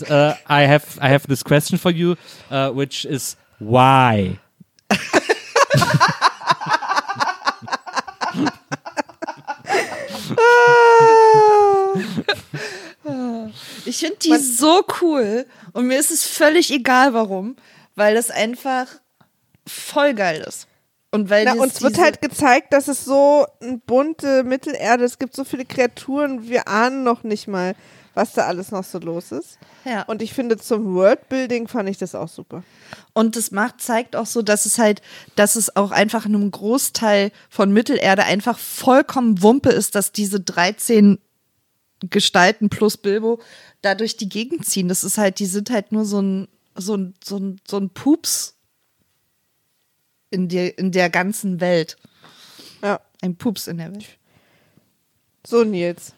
And uh, I have I have this question for you, uh, which is why. [LAUGHS] Ich finde die so cool und mir ist es völlig egal, warum, weil das einfach voll geil ist. Und weil Na, uns wird halt gezeigt, dass es so eine bunte Mittelerde, es gibt so viele Kreaturen, wir ahnen noch nicht mal, was da alles noch so los ist. Ja. Und ich finde, zum Worldbuilding fand ich das auch super. Und das macht, zeigt auch so, dass es halt, dass es auch einfach in einem Großteil von Mittelerde einfach vollkommen Wumpe ist, dass diese 13 Gestalten plus Bilbo da durch die Gegend ziehen. Das ist halt, die sind halt nur so ein, so ein, so ein, so ein Pups in der, in der ganzen Welt. Ja. Ein Pups in der Welt. So, Nils.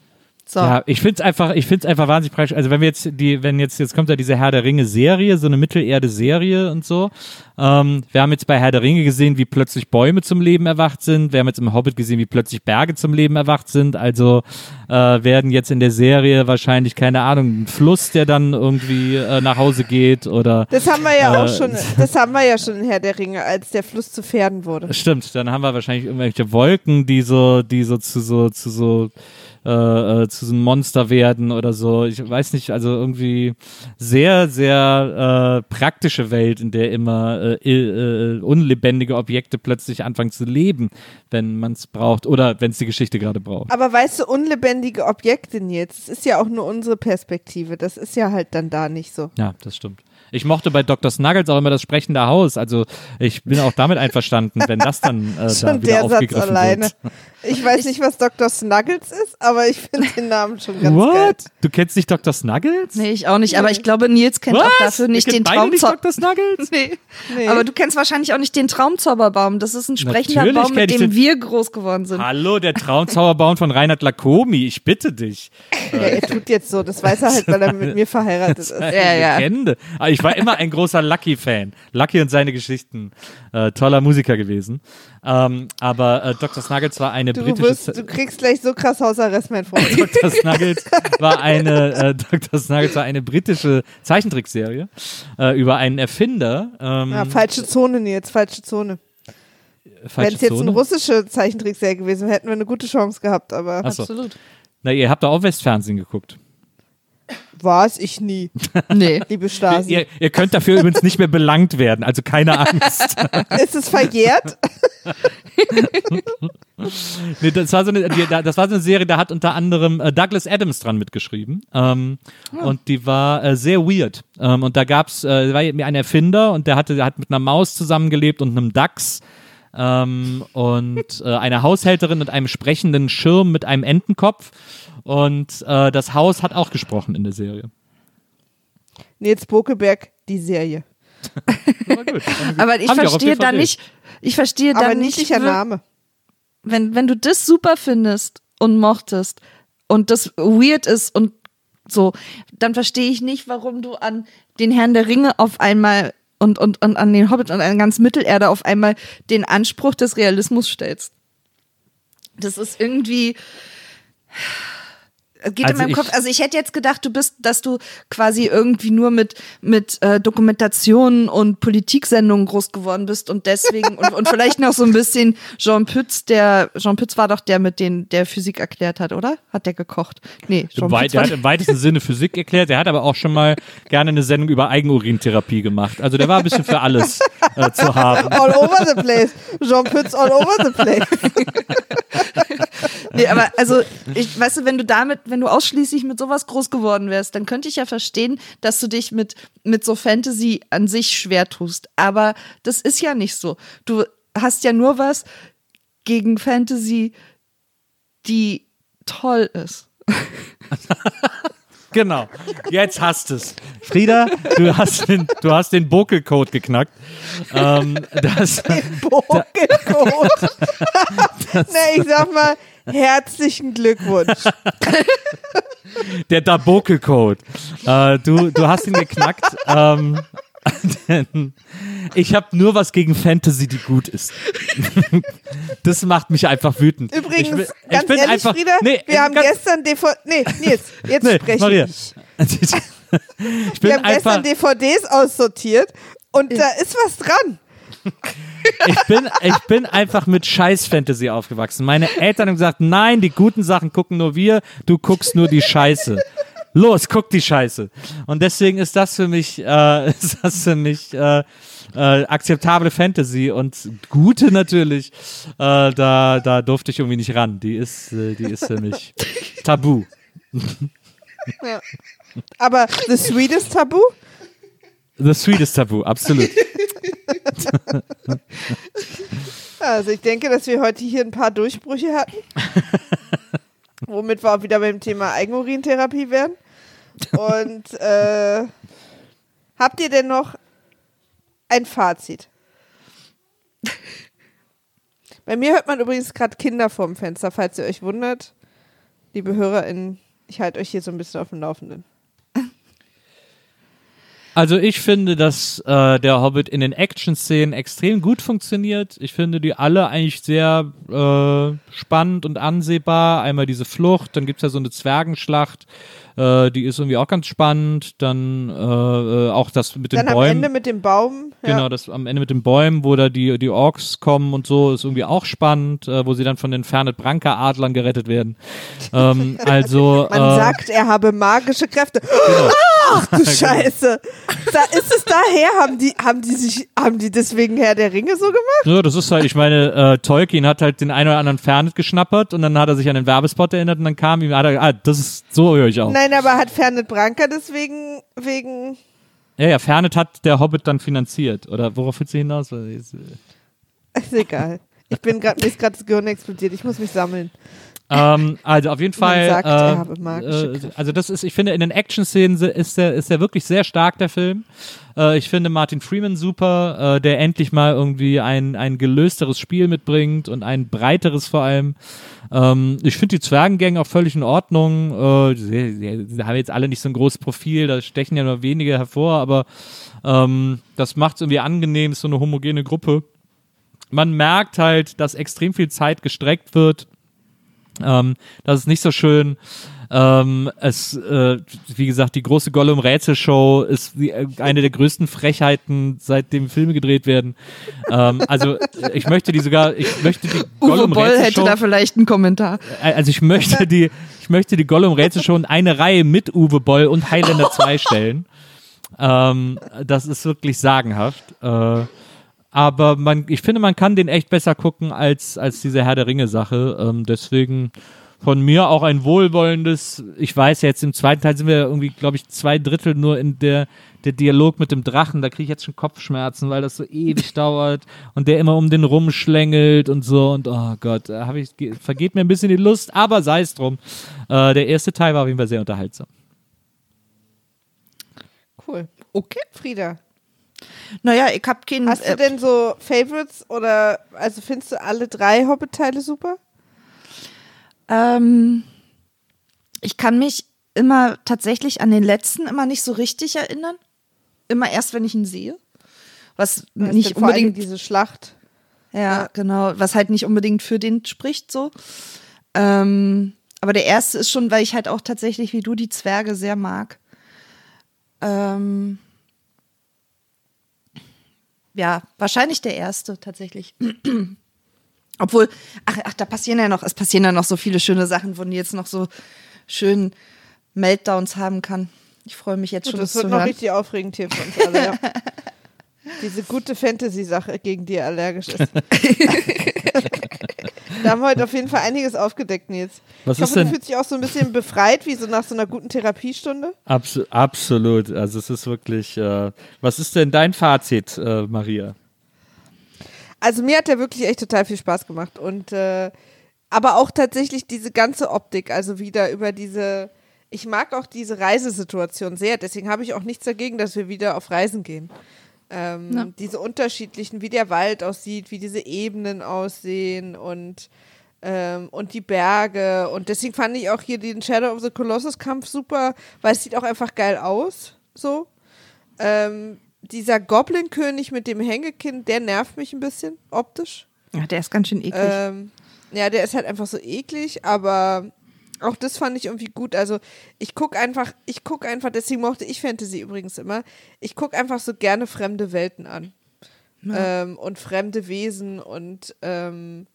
So. Ja, ich find's einfach, ich find's einfach wahnsinnig praktisch. Also wenn wir jetzt die, wenn jetzt, jetzt kommt ja diese Herr der Ringe Serie, so eine Mittelerde-Serie und so. Ähm, wir haben jetzt bei Herr der Ringe gesehen, wie plötzlich Bäume zum Leben erwacht sind. Wir haben jetzt im Hobbit gesehen, wie plötzlich Berge zum Leben erwacht sind. Also äh, werden jetzt in der Serie wahrscheinlich, keine Ahnung, ein Fluss, der dann irgendwie äh, nach Hause geht oder Das haben wir ja Äh, auch schon, das haben wir ja schon in Herr der Ringe, als der Fluss zu Pferden wurde. Stimmt, dann haben wir wahrscheinlich irgendwelche Wolken, die so, die so zu so, zu so äh, äh, zu so einem Monster werden oder so. Ich weiß nicht, also irgendwie sehr, sehr äh, praktische Welt, in der immer äh, äh, unlebendige Objekte plötzlich anfangen zu leben, wenn man es braucht oder wenn es die Geschichte gerade braucht. Aber weißt du, unlebendige Objekte jetzt, das ist ja auch nur unsere Perspektive. Das ist ja halt dann da nicht so. Ja, das stimmt. Ich mochte bei Dr. Snuggles auch immer das sprechende Haus. Also ich bin auch damit einverstanden, wenn das dann äh, [LAUGHS] da Schon wieder der Satz aufgegriffen alleine. wird. Ich weiß nicht, was Dr. Snuggles ist, aber ich finde den Namen schon ganz geil. What? Du kennst nicht Dr. Snuggles? Nee, ich auch nicht. Aber ich glaube, Nils kennt auch dafür nicht den Traumzauber. Dr. Snuggles? [LAUGHS] Nee. Nee. Aber du kennst wahrscheinlich auch nicht den Traumzauberbaum. Das ist ein sprechender Natürlich Baum, mit dem den- wir groß geworden sind. Hallo, der Traumzauberbaum von Reinhard Lacomi. Ich bitte dich. [LAUGHS] Ja, er tut jetzt so. Das weiß er halt, weil er mit mir verheiratet ist. Ja, ja. Legende. Aber ich war immer ein großer Lucky-Fan. Lucky und seine Geschichten. Äh, toller Musiker gewesen. Ähm, aber äh, Dr. Snuggles war eine Du, britische. wirst, du kriegst gleich so krass Hausarrest, mein Freund. [LAUGHS] Dr. Snuggles war eine äh, Dr. Snuggles war eine britische Zeichentrickserie äh, über einen Erfinder. Ähm, Ja, falsche Zone, Nils, falsche Zone. Wenn es jetzt eine russische Zeichentrickserie gewesen wäre, hätten wir eine gute Chance gehabt, aber so. Absolut. Na, ihr habt doch auch Westfernsehen geguckt. War es ich nie, [LAUGHS] Nee. liebe Stasi. Ihr, ihr könnt dafür übrigens nicht mehr belangt werden, also keine Angst. [LAUGHS] Ist es verjährt? [LAUGHS] Nee, das, war so eine, das war so eine Serie, da hat unter anderem äh, Douglas Adams dran mitgeschrieben. Ähm, Und die war äh, sehr weird. Ähm, und da gab's, äh, war ein Erfinder und der hatte, der hat mit einer Maus zusammengelebt und einem Dachs. Ähm, und äh, einer Haushälterin und einem sprechenden Schirm mit einem Entenkopf. Und äh, das Haus hat auch gesprochen in der Serie. Nils Bokeberg, die Serie. Aber gut. [LAUGHS] Aber ich Haben verstehe da nicht, ich verstehe Aber da nicht, niedlicher wir- Name. wenn, wenn du das super findest und mochtest und das weird ist und so, dann verstehe ich nicht, warum du an den Herrn der Ringe auf einmal und, und, und an den Hobbit und an ganz Mittelerde auf einmal den Anspruch des Realismus stellst. Das ist irgendwie. Geht Also in meinem Kopf. Also ich hätte jetzt gedacht, du bist, dass du quasi irgendwie nur mit mit äh, Dokumentationen und Politiksendungen groß geworden bist und deswegen und, und vielleicht noch so ein bisschen Jean Pütz, der Jean Pütz war doch der mit den der Physik erklärt hat, oder? Hat der gekocht? Nee, Jean Im wei- Pütz der hat im weitesten Sinne Physik erklärt. Der hat aber auch schon mal gerne eine Sendung über Eigenurintherapie gemacht. Also der war ein bisschen für alles äh, zu haben. All over the place. Jean Pütz all over the place. [LAUGHS] Nee, aber also, ich, weißt du, wenn du damit, wenn du ausschließlich mit sowas groß geworden wärst, dann könnte ich ja verstehen, dass du dich mit, mit so Fantasy an sich schwer tust. Aber das ist ja nicht so. Du hast ja nur was gegen Fantasy, die toll ist. [LAUGHS] Genau. Jetzt hast es. Frieda, du hast den, du hast den Bokelcode geknackt. Ähm, das, Bokelcode. [LAUGHS] nee, ich sag mal, herzlichen Glückwunsch. [LAUGHS] der Dabokelcode. Äh, du, du hast ihn geknackt. Ähm, [LAUGHS] ich habe nur was gegen Fantasy, die gut ist. [LAUGHS] das macht mich einfach wütend. Übrigens, ich, bin- ganz ich bin ehrlich, einfach, Frieda, nee, wir haben gestern DVD. Nee, Nils, jetzt nee, spreche Maria. ich. ich Wir haben gestern DVDs aussortiert und da ist was dran. Ich bin, ich bin einfach mit Scheiß-Fantasy aufgewachsen. Meine Eltern haben gesagt, nein, die guten Sachen gucken nur wir, du guckst nur die Scheiße. Los, guck die Scheiße. Und deswegen ist das für mich, äh, [LAUGHS] ist das für mich äh, äh, akzeptable Fantasy und gute natürlich. Äh, da, da durfte ich irgendwie nicht ran. Die ist, äh, die ist für mich tabu. [LAUGHS] Ja. Aber The Sweetest Tabu? The sweetest Tabu, absolut. [LAUGHS] Also ich denke, dass wir heute hier ein paar Durchbrüche hatten. [LAUGHS] Womit wir auch wieder beim Thema Eigenurintherapie wären. Und äh, habt ihr denn noch ein Fazit? Bei mir hört man übrigens gerade Kinder vorm Fenster, falls ihr euch wundert. Liebe HörerInnen, ich halte euch hier so ein bisschen auf dem Laufenden. Also ich finde, dass äh, der Hobbit in den Action-Szenen extrem gut funktioniert. Ich finde die alle eigentlich sehr äh, spannend und ansehbar. Einmal diese Flucht, dann gibt's ja so eine Zwergenschlacht, äh, die ist irgendwie auch ganz spannend. Dann äh, äh, auch das mit den Dann am Bäumen. Ende mit dem Baum. Ja. Genau, das am Ende mit den Bäumen, wo da die, die Orks kommen und so, ist irgendwie auch spannend, äh, wo sie dann von den Fernet Branca Adlern gerettet werden. [LAUGHS] ähm, also Man äh, sagt, er habe magische Kräfte. Genau. [LAUGHS] Ach du [LAUGHS] Scheiße. Da ist es daher, haben die, haben die sich, haben die deswegen Herr der Ringe so gemacht? Ja, das ist halt, ich meine, äh, Tolkien hat halt den einen oder anderen Fernet geschnappert und dann hat er sich an den Werbespot erinnert und dann kam ihm, hat er, ah, das ist, so höre ich auch. Nein, aber hat Fernet Branca deswegen, wegen, Ja, ja, Fernet hat der Hobbit dann finanziert. Oder worauf willst du hinaus? Ist egal. Ich bin gerade, mir ist gerade das Gehirn explodiert. Ich muss mich sammeln. Ähm, also auf jeden Fall. sagt, äh, äh, also das ist, ich finde, in den Action-Szenen ist der, ist der wirklich sehr stark, der Film. Äh, ich finde Martin Freeman super, äh, der endlich mal irgendwie ein, ein gelösteres Spiel mitbringt und ein breiteres vor allem. Ähm, ich finde die Zwergengang auch völlig in Ordnung. Äh, sie, sie, haben jetzt alle nicht so ein großes Profil, da stechen ja nur wenige hervor, aber ähm, das macht es irgendwie angenehm, ist so eine homogene Gruppe. Man merkt halt, dass extrem viel Zeit gestreckt wird. Ähm, das ist nicht so schön. Ähm, es, äh, wie gesagt, die große Gollum-Rätselshow ist die, äh, eine der größten Frechheiten, seitdem Filme gedreht werden. Ähm, also ich möchte die sogar, ich möchte die Uwe Boll hätte da vielleicht einen Kommentar. also ich möchte die, ich möchte die Gollum-Rätselshow in eine Reihe mit Uwe Boll und Highlander 2 stellen. Ähm, das ist wirklich sagenhaft. Äh, aber man, ich finde, man kann den echt besser gucken als, als diese Herr der Ringe-Sache. Ähm, deswegen von mir auch ein wohlwollendes, ich weiß jetzt, im zweiten Teil sind wir irgendwie, glaube ich, zwei Drittel nur in der, der Dialog mit dem Drachen. Da kriege ich jetzt schon Kopfschmerzen, weil das so ewig [LAUGHS] dauert und der immer um den rumschlängelt und so. Und oh Gott, da hab ich, ge- vergeht mir ein bisschen die Lust, aber sei es drum. Äh, der erste Teil war auf jeden Fall sehr unterhaltsam. Cool. Okay, Frieda. Naja, ich hab keinen. Hast du denn so Favorites oder, also findest du alle drei Hobbit-Teile super? Ähm, ich kann mich immer tatsächlich an den letzten immer nicht so richtig erinnern. Immer erst, wenn ich ihn sehe. Was Was nicht unbedingt, diese Schlacht. ja, genau, was halt nicht unbedingt für den spricht so. Ähm, aber der erste ist schon, weil ich halt auch tatsächlich wie du die Zwerge sehr mag. Ähm, ja, wahrscheinlich der erste tatsächlich. [CLEARS THROAT] Obwohl, ach, ach, da passieren ja noch, es passieren ja noch so viele schöne Sachen, wo die jetzt noch so schön Meltdowns haben kann. Ich freue mich jetzt Gut, schon, das das wird zu noch hören. richtig aufregend hier für uns alle, ja. [LAUGHS] Diese gute Fantasy-Sache, gegen die er allergisch ist. [LAUGHS] da haben wir heute auf jeden Fall einiges aufgedeckt, Nils. Was ich ist hoffe, denn- du fühlst dich auch so ein bisschen befreit, wie so nach so einer guten Therapiestunde. Abs absolut. Also es ist wirklich. Äh, was ist denn dein Fazit, äh, Maria? Also mir hat der wirklich echt total viel Spaß gemacht und äh, aber auch tatsächlich diese ganze Optik, also wieder über diese, ich mag auch diese Reisesituation sehr, deswegen habe ich auch nichts dagegen, dass wir wieder auf Reisen gehen. Ähm, Ja. Diese unterschiedlichen, wie der Wald aussieht, wie diese Ebenen aussehen und ähm, und die Berge und deswegen fand ich auch hier den Shadow of the Colossus Kampf super, weil es sieht auch einfach geil aus, so. Ähm, dieser Goblin-König mit dem Hängekind, der nervt mich ein bisschen optisch. Ja, der ist ganz schön eklig. Ähm, ja, der ist halt einfach so eklig, aber auch das fand ich irgendwie gut. Also ich gucke einfach, ich gucke einfach, deswegen mochte ich Fantasy übrigens immer. Ich gucke einfach so gerne fremde Welten an. Ähm, und fremde Wesen und ähm,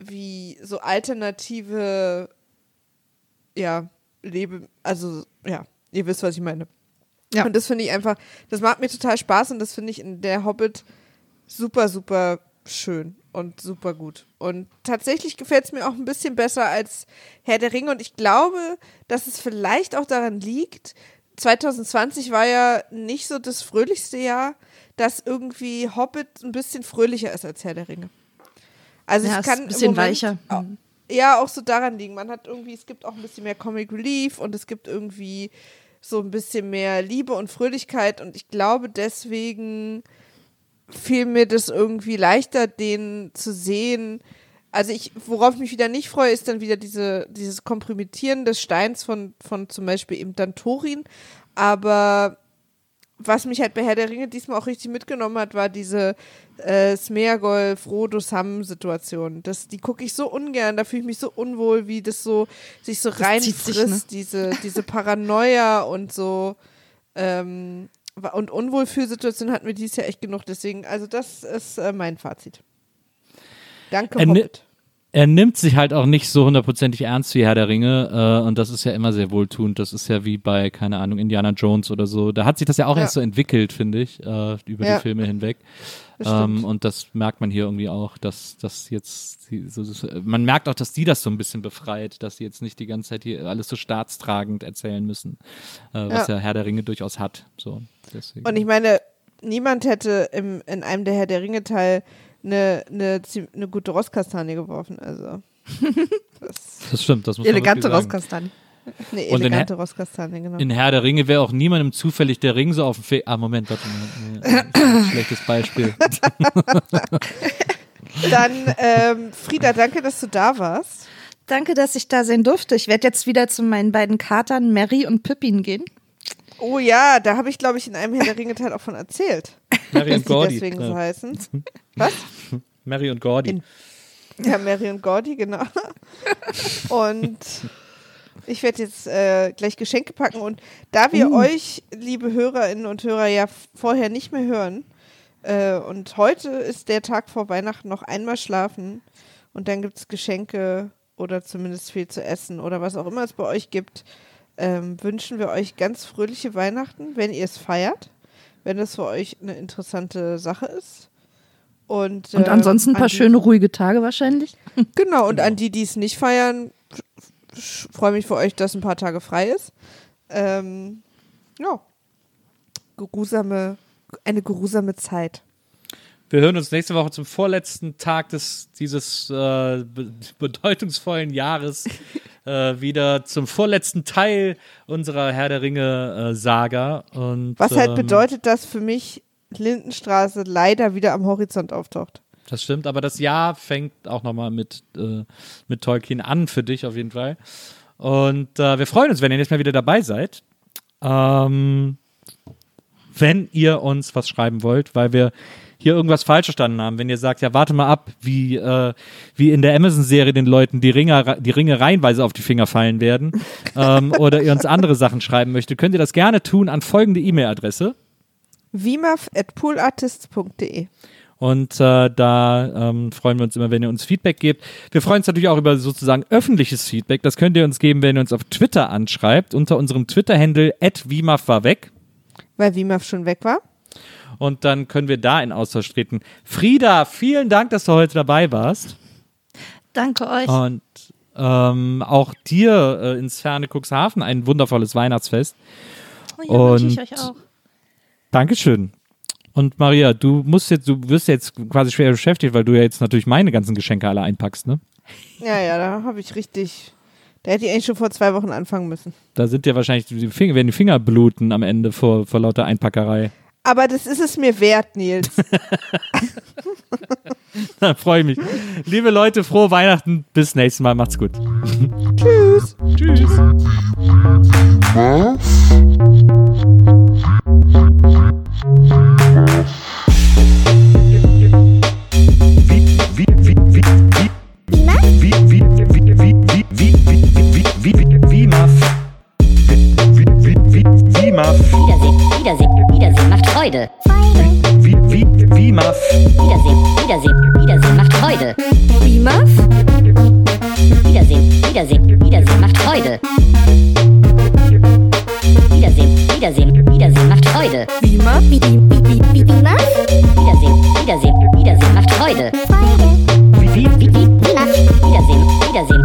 wie so alternative, ja, Lebe, also ja, ihr wisst, was ich meine. Ja. Und das finde ich einfach, das macht mir total Spaß und das finde ich in der Hobbit super, super schön und super gut. Und tatsächlich gefällt es mir auch ein bisschen besser als Herr der Ringe und ich glaube, dass es vielleicht auch daran liegt, 2020 war ja nicht so das fröhlichste Jahr, dass irgendwie Hobbit ein bisschen fröhlicher ist als Herr der Ringe. Also Ja, es kann ein bisschen Moment weicher. au- Mhm. Ja, auch so daran liegen. Man hat irgendwie, es gibt auch ein bisschen mehr Comic Relief und es gibt irgendwie so ein bisschen mehr Liebe und Fröhlichkeit und ich glaube deswegen fiel mir das irgendwie leichter, den zu sehen. Also ich, worauf ich mich wieder nicht freue, ist dann wieder diese, dieses Komprimieren des Steins von, von zum Beispiel eben dann Thorin. Aber was mich halt bei Herr der Ringe diesmal auch richtig mitgenommen hat, war diese äh, Smeagol, Frodo, Sam-Situation. Das, die gucke ich so ungern, da fühle ich mich so unwohl, wie das so sich so zieht reinfrisst, sich, ne? diese, diese Paranoia und so. Ähm, und Unwohlfühlsituation hatten wir dieses Jahr echt genug, deswegen, also das ist äh, mein Fazit. Danke, Er Hobbit. er nimmt sich halt auch nicht so hundertprozentig ernst wie Herr der Ringe äh, und das ist ja immer sehr wohltuend. Das ist ja wie bei, keine Ahnung, Indiana Jones oder so. Da hat sich das ja auch Ja. erst so entwickelt, finde ich, äh, über Ja. die Filme hinweg. Das. Ähm, und das merkt man hier irgendwie auch, dass das jetzt, so, man merkt auch, dass die das so ein bisschen befreit, dass sie jetzt nicht die ganze Zeit hier alles so staatstragend erzählen müssen, äh, was ja. Ja. Herr der Ringe durchaus hat. So, deswegen. Und ich meine, niemand hätte im, in einem der Herr der Ringe Teil eine, eine, eine gute Rosskastanie geworfen. Also [LAUGHS] das, das stimmt, das muss man Elegante. Rosskastanie. [LAUGHS] eine Und in elegante Rosskastanie, genau. In Herr der Ringe wäre auch niemandem zufällig der Ring so auf dem Fe Ah, Moment, warte mal. Nee, schlechtes Beispiel. [LAUGHS] Dann, ähm, Frieda, danke, dass du da warst. Danke, dass ich da sein durfte. Ich werde jetzt wieder zu meinen beiden Katern Mary und Pippin gehen. Oh ja, da habe ich, glaube ich, in einem Herr der Ringe Teil auch von erzählt. Mary und Gordy. deswegen so Ja. heißen. [LAUGHS] Was? Mary und Gordy. In- Ja, Mary und Gordy, genau. Und ich werde jetzt äh, gleich Geschenke packen. Und da wir euch, liebe Hörerinnen und Hörer, ja vorher nicht mehr hören, äh, und heute ist der Tag vor Weihnachten noch einmal schlafen und dann gibt es Geschenke oder zumindest viel zu essen oder was auch immer es bei euch gibt, ähm, wünschen wir euch ganz fröhliche Weihnachten, wenn ihr es feiert, wenn es für euch eine interessante Sache ist. Und, Und äh, ansonsten ein an paar die- schöne, ruhige Tage wahrscheinlich. Genau, und an die, die es nicht feiern, freue mich für euch, dass ein paar Tage frei ist. Ähm, ja. Geruhsame, eine geruhsame Zeit. Wir hören uns nächste Woche zum vorletzten Tag des, dieses äh, be bedeutungsvollen Jahres [LAUGHS] äh, wieder zum vorletzten Teil unserer Herr der Ringe-Saga. Und Was halt ähm, bedeutet, dass für mich Lindenstraße leider wieder am Horizont auftaucht. Das stimmt, aber das Jahr fängt auch nochmal mit, äh, mit Tolkien an für dich auf jeden Fall. Und äh, wir freuen uns, wenn ihr nächstes Mal wieder dabei seid. Ähm, wenn ihr uns was schreiben wollt, weil wir hier irgendwas falsch verstanden haben. Wenn ihr sagt, ja, warte mal ab, wie, äh, wie in der Amazon-Serie den Leuten die Ringe, die Ringe reihenweise auf die Finger fallen werden [LAUGHS] ähm, oder ihr uns andere Sachen schreiben möchtet, könnt ihr das gerne tun an folgende E-Mail-Adresse. vimaf.poolartists.de Und äh, da ähm, freuen wir uns immer, wenn ihr uns Feedback gebt. Wir freuen uns natürlich auch über sozusagen öffentliches Feedback. Das könnt ihr uns geben, wenn ihr uns auf Twitter anschreibt, unter unserem Twitter-Handle @wimaf war weg. Weil Vimaf schon weg war. Und dann können wir da in Austausch treten. Frieda, vielen Dank, dass du heute dabei warst. Danke euch. Und ähm, auch dir äh, ins ferne Cuxhaven ein wundervolles Weihnachtsfest. Oh, ja, wünsche ich und- euch auch. Dankeschön. Und Maria, du musst jetzt, du wirst jetzt quasi schwer beschäftigt, weil du ja jetzt natürlich meine ganzen Geschenke alle einpackst, ne? Ja, ja, da habe ich richtig. Da hätte ich eigentlich schon vor zwei Wochen anfangen müssen. Da sind dir wahrscheinlich die Finger, werden die Finger bluten am Ende vor, vor lauter Einpackerei. Aber das ist es mir wert, Nils. [LAUGHS] [LAUGHS] Da freue ich mich. Liebe Leute, frohe Weihnachten. Bis nächstes Mal. Macht's gut. Tschüss. Tschüss. Wiedersehen, Wiedersehen, Wiedersehen macht Freude. Wiedersehen, Wiedersehen macht Freude. Wie ma? Wie, wie, wie, wie, wie ma? Wiedersehen, Wiedersehen, Wiedersehen macht Freude. Freude. Wie, wie, wie, wie, wie ma? Wiedersehen, Wiedersehen.